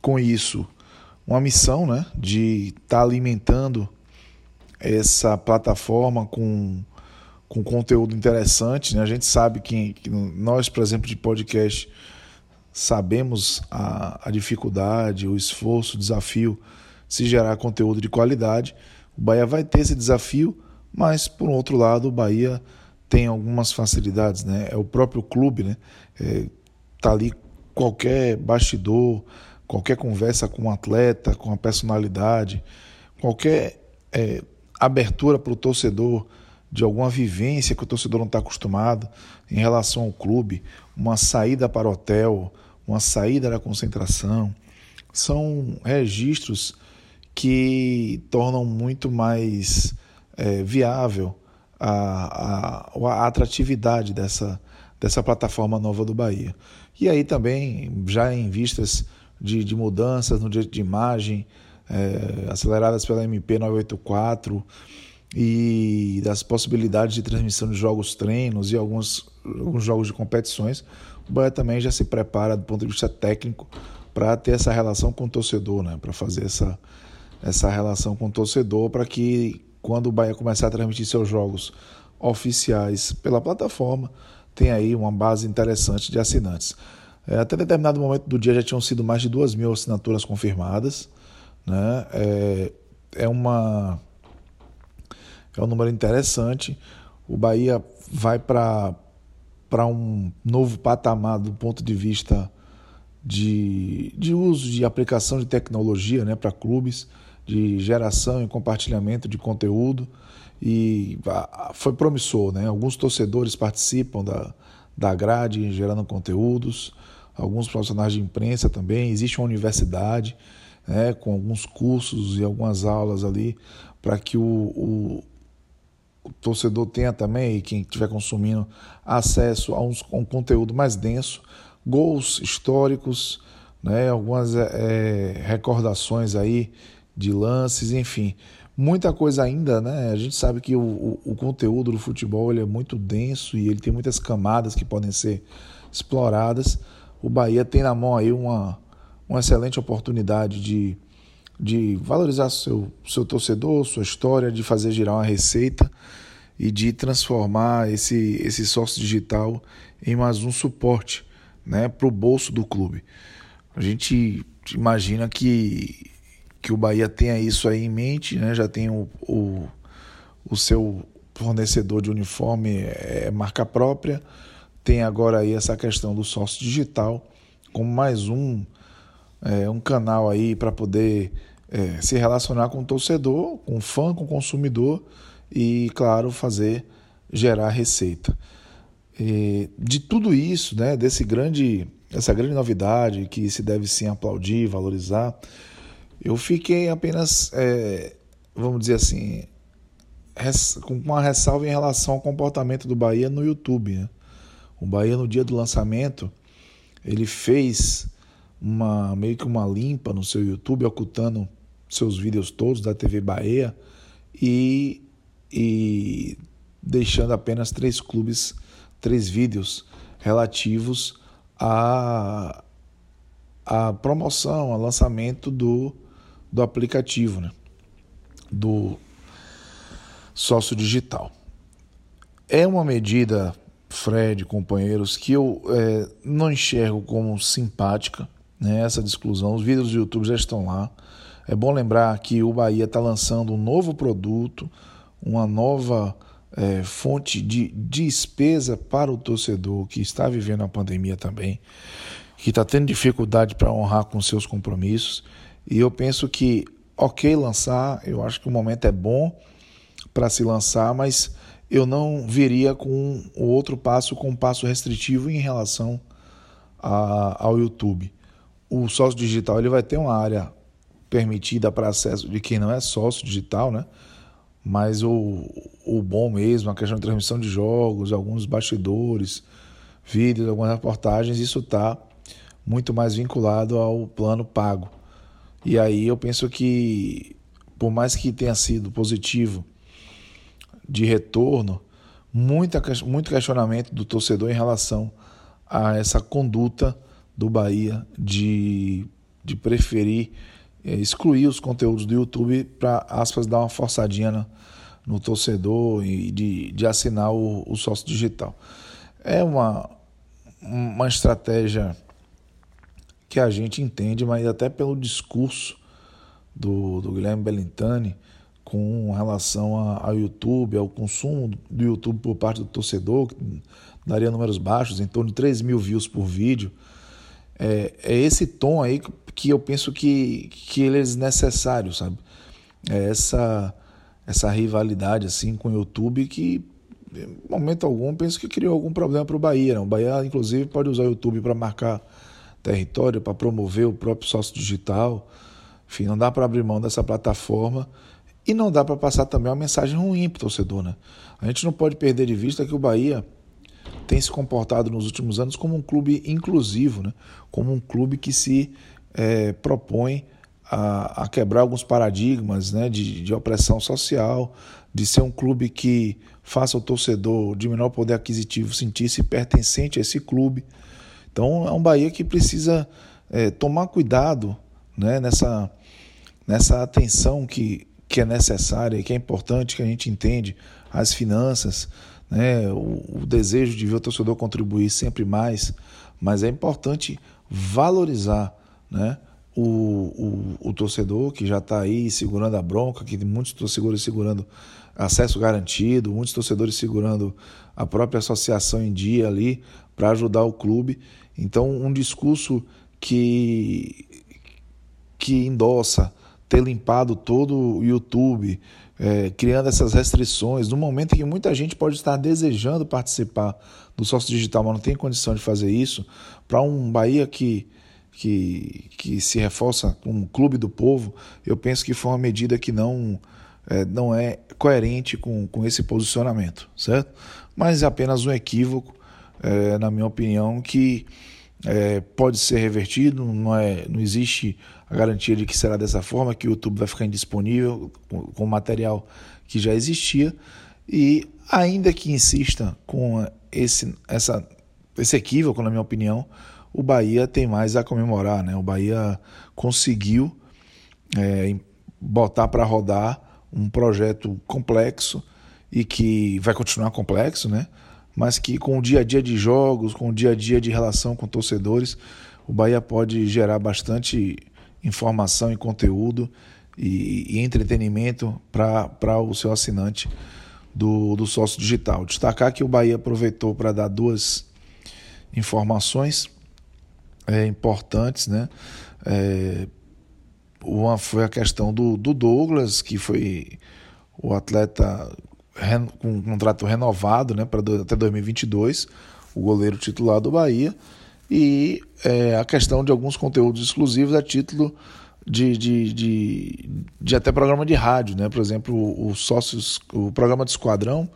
com isso uma missão né? de estar tá alimentando essa plataforma com, com conteúdo interessante. Né? A gente sabe que, que nós, por exemplo, de podcast, sabemos a, a dificuldade, o esforço, o desafio de se gerar conteúdo de qualidade. O Bahia vai ter esse desafio, mas por outro lado, o Bahia tem algumas facilidades, né? É o próprio clube, né? É, tá ali qualquer bastidor, qualquer conversa com um atleta, com a personalidade, qualquer é, abertura para o torcedor de alguma vivência que o torcedor não está acostumado em relação ao clube, uma saída para o hotel, uma saída da concentração, são registros que tornam muito mais é, viável a, a, a, atratividade dessa, dessa plataforma nova do Bahia. E aí também, já em vistas de, de mudanças no direito de imagem, é, aceleradas pela MP 984 e das possibilidades de transmissão de jogos treinos e alguns, alguns jogos de competições, o Bahia também já se prepara do ponto de vista técnico para ter essa relação com o torcedor, né? para fazer essa, essa relação com o torcedor, para que quando o Bahia começar a transmitir seus jogos oficiais pela plataforma, tenha aí uma base interessante de assinantes. É, até determinado momento do dia já tinham sido mais de duas mil assinaturas confirmadas. Né? É, é, uma, é um número interessante. O Bahia vai para um novo patamar do ponto de vista de, de uso, de aplicação de tecnologia né, para clubes, de geração e compartilhamento de conteúdo. E foi promissor, né? Alguns torcedores participam da, da grade gerando conteúdos, alguns profissionais de imprensa também. Existe uma universidade né, com alguns cursos e algumas aulas ali, para que o, o, o, torcedor tenha também, e quem estiver consumindo, acesso a, uns, a um conteúdo mais denso, gols históricos, né, algumas é, recordações aí de lances, enfim. Muita coisa ainda, né? A gente sabe que o, o, o conteúdo do futebol ele é muito denso e ele tem muitas camadas que podem ser exploradas. O Bahia tem na mão aí uma, uma excelente oportunidade de, de valorizar seu, seu torcedor, sua história, de fazer girar uma receita e de transformar esse, esse sócio digital em mais um suporte né, para o bolso do clube. A gente imagina que, que o Bahia tenha isso aí em mente, né, já tem o, o, o seu fornecedor de uniforme é marca própria, tem agora aí essa questão do sócio digital como mais um é, um canal aí para poder é, se relacionar com o torcedor, com o fã, com o consumidor e, claro, fazer gerar receita. E de tudo isso, né, desse grande, essa grande novidade que se deve sim aplaudir, valorizar, eu fiquei apenas, é, vamos dizer assim, com uma ressalva em relação ao comportamento do Bahia no YouTube. Né? O Bahia, no dia do lançamento, ele fez uma meio que uma limpa no seu YouTube, ocultando seus vídeos todos da TV Bahia e, e deixando apenas três clubes, três vídeos relativos à, à promoção, ao lançamento do, do aplicativo, né? do sócio digital. É uma medida, Fred, companheiros, que eu é, não enxergo como simpática, né, essa exclusão. Os vídeos do YouTube já estão lá. É bom lembrar que o Bahia está lançando um novo produto, uma nova é, fonte de despesa para o torcedor que está vivendo a pandemia também, que está tendo dificuldade para honrar com seus compromissos. E eu penso que, ok, lançar, eu acho que o momento é bom para se lançar, mas eu não viria com o outro passo, com um passo restritivo em relação a, ao YouTube. O sócio digital ele vai ter uma área permitida para acesso de quem não é sócio digital, né? Mas o, o bom mesmo, a questão de transmissão de jogos, alguns bastidores, vídeos, algumas reportagens, isso está muito mais vinculado ao plano pago. E aí eu penso que, por mais que tenha sido positivo de retorno, muita, muito questionamento do torcedor em relação a essa conduta do Bahia de, de preferir é, excluir os conteúdos do YouTube para, aspas, dar uma forçadinha no, no torcedor e de, de assinar o, o sócio digital. É uma, uma estratégia que a gente entende, mas até pelo discurso do, do Guilherme Bellintani, com relação ao YouTube, ao consumo do YouTube por parte do torcedor, que daria números baixos, em torno de 3 mil views por vídeo. É, é esse tom aí que eu penso que, que ele é desnecessário, sabe? É essa, essa rivalidade assim com o YouTube que, em momento algum, penso que criou algum problema para o Bahia. Né? O Bahia, inclusive, pode usar o YouTube para marcar território, para promover o próprio sócio digital. Enfim, não dá para abrir mão dessa plataforma e não dá para passar também uma mensagem ruim para o torcedor, né? A gente não pode perder de vista que o Bahia tem se comportado nos últimos anos como um clube inclusivo, né? como um clube que se é, propõe a, a, quebrar alguns paradigmas né? de, de opressão social, de ser um clube que faça o torcedor de menor poder aquisitivo sentir-se pertencente a esse clube. Então é um Bahia que precisa é, tomar cuidado né? nessa, nessa atenção que que é necessária que é importante, que a gente entende as finanças, né, o, o desejo de ver o torcedor contribuir sempre mais, mas é importante valorizar né, o, o, o torcedor que já está aí segurando a bronca, que muitos torcedores segurando acesso garantido, muitos torcedores segurando a própria associação em dia ali para ajudar o clube. Então, um discurso que, que endossa ter limpado todo o YouTube, é, criando essas restrições, no momento em que muita gente pode estar desejando participar do sócio digital, mas não tem condição de fazer isso, para um Bahia que, que, que se reforça como um clube do povo, eu penso que foi uma medida que não é, não é coerente com, com esse posicionamento, certo? Mas é apenas um equívoco, é, na minha opinião, que é, pode ser revertido, não, é, não existe a garantia de que será dessa forma, que o YouTube vai ficar indisponível com, com material que já existia, e ainda que insista com esse, essa, esse equívoco, na minha opinião, o Bahia tem mais a comemorar. Né? O Bahia conseguiu é, botar para rodar um projeto complexo e que vai continuar complexo, né? Mas que com o dia a dia de jogos, com o dia a dia de relação com torcedores, o Bahia pode gerar bastante informação e conteúdo e, e entretenimento para o seu assinante do, do sócio digital. Destacar que o Bahia aproveitou para dar duas informações é, importantes, né? É, uma foi a questão do, do Douglas, que foi o atleta com um contrato renovado né, para até 2022, o goleiro titular do Bahia, e é, a questão de alguns conteúdos exclusivos a título de, de, de, de, até programa de rádio, né? Por exemplo, o, sócios, o programa de esquadrão,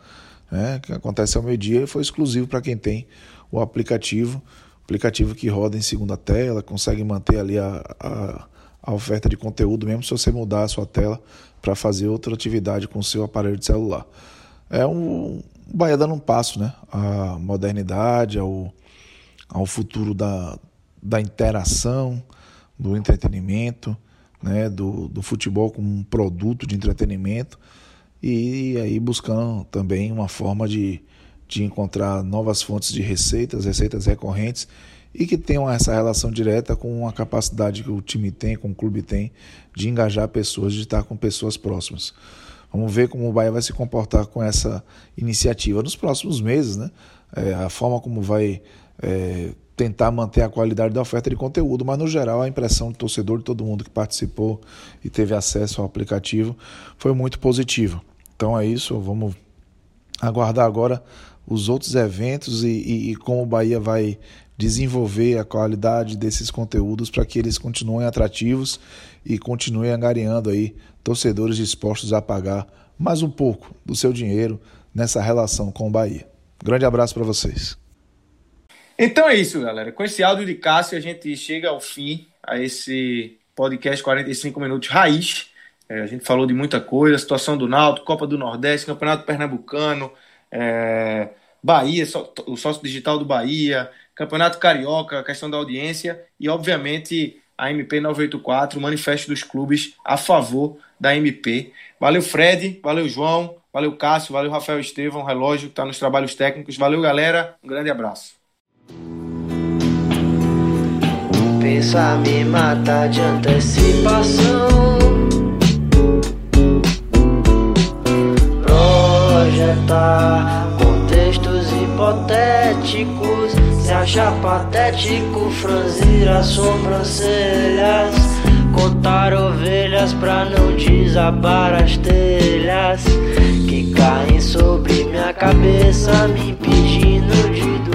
né? que acontece ao meio-dia, foi exclusivo para quem tem o aplicativo, aplicativo que roda em segunda tela, consegue manter ali a, a, a oferta de conteúdo, mesmo se você mudar a sua tela para fazer outra atividade com o seu aparelho de celular. É um, o Bahia dando um passo né, à modernidade, ao, ao futuro da, da interação, do entretenimento, né, do, do futebol como um produto de entretenimento. E aí buscando também uma forma de, de encontrar novas fontes de receitas, receitas recorrentes e que tenham essa relação direta com a capacidade que o time tem, com o clube tem, de engajar pessoas, de estar com pessoas próximas. Vamos ver como o Bahia vai se comportar com essa iniciativa nos próximos meses, né? É, a forma como vai é, tentar manter a qualidade da oferta de conteúdo, mas no geral a impressão do torcedor, de todo mundo que participou e teve acesso ao aplicativo, foi muito positiva. Então é isso, vamos aguardar agora os outros eventos e, e, e como o Bahia vai desenvolver a qualidade desses conteúdos para que eles continuem atrativos e continuem angariando aí torcedores dispostos a pagar mais um pouco do seu dinheiro nessa relação com o Bahia. Grande abraço para vocês. Então é isso, galera. Com esse áudio de Cássio, a gente chega ao fim a esse podcast 45 minutos raiz. É, a gente falou de muita coisa, situação do Náutico, Copa do Nordeste, Campeonato Pernambucano, é, Bahia, o sócio digital do Bahia, Campeonato Carioca, questão da audiência e, obviamente, a MP 984, o manifesto dos clubes a favor da MP. Valeu, Fred, valeu, João, valeu, Cássio, valeu, Rafael Estevão, relógio que está nos trabalhos técnicos. Valeu, galera, um grande abraço. Me de antecipação. Projetar hipotéticos. Se acha patético franzir as sobrancelhas. Contar ovelhas pra não desabar as telhas que caem sobre minha cabeça, me impedindo de dormir.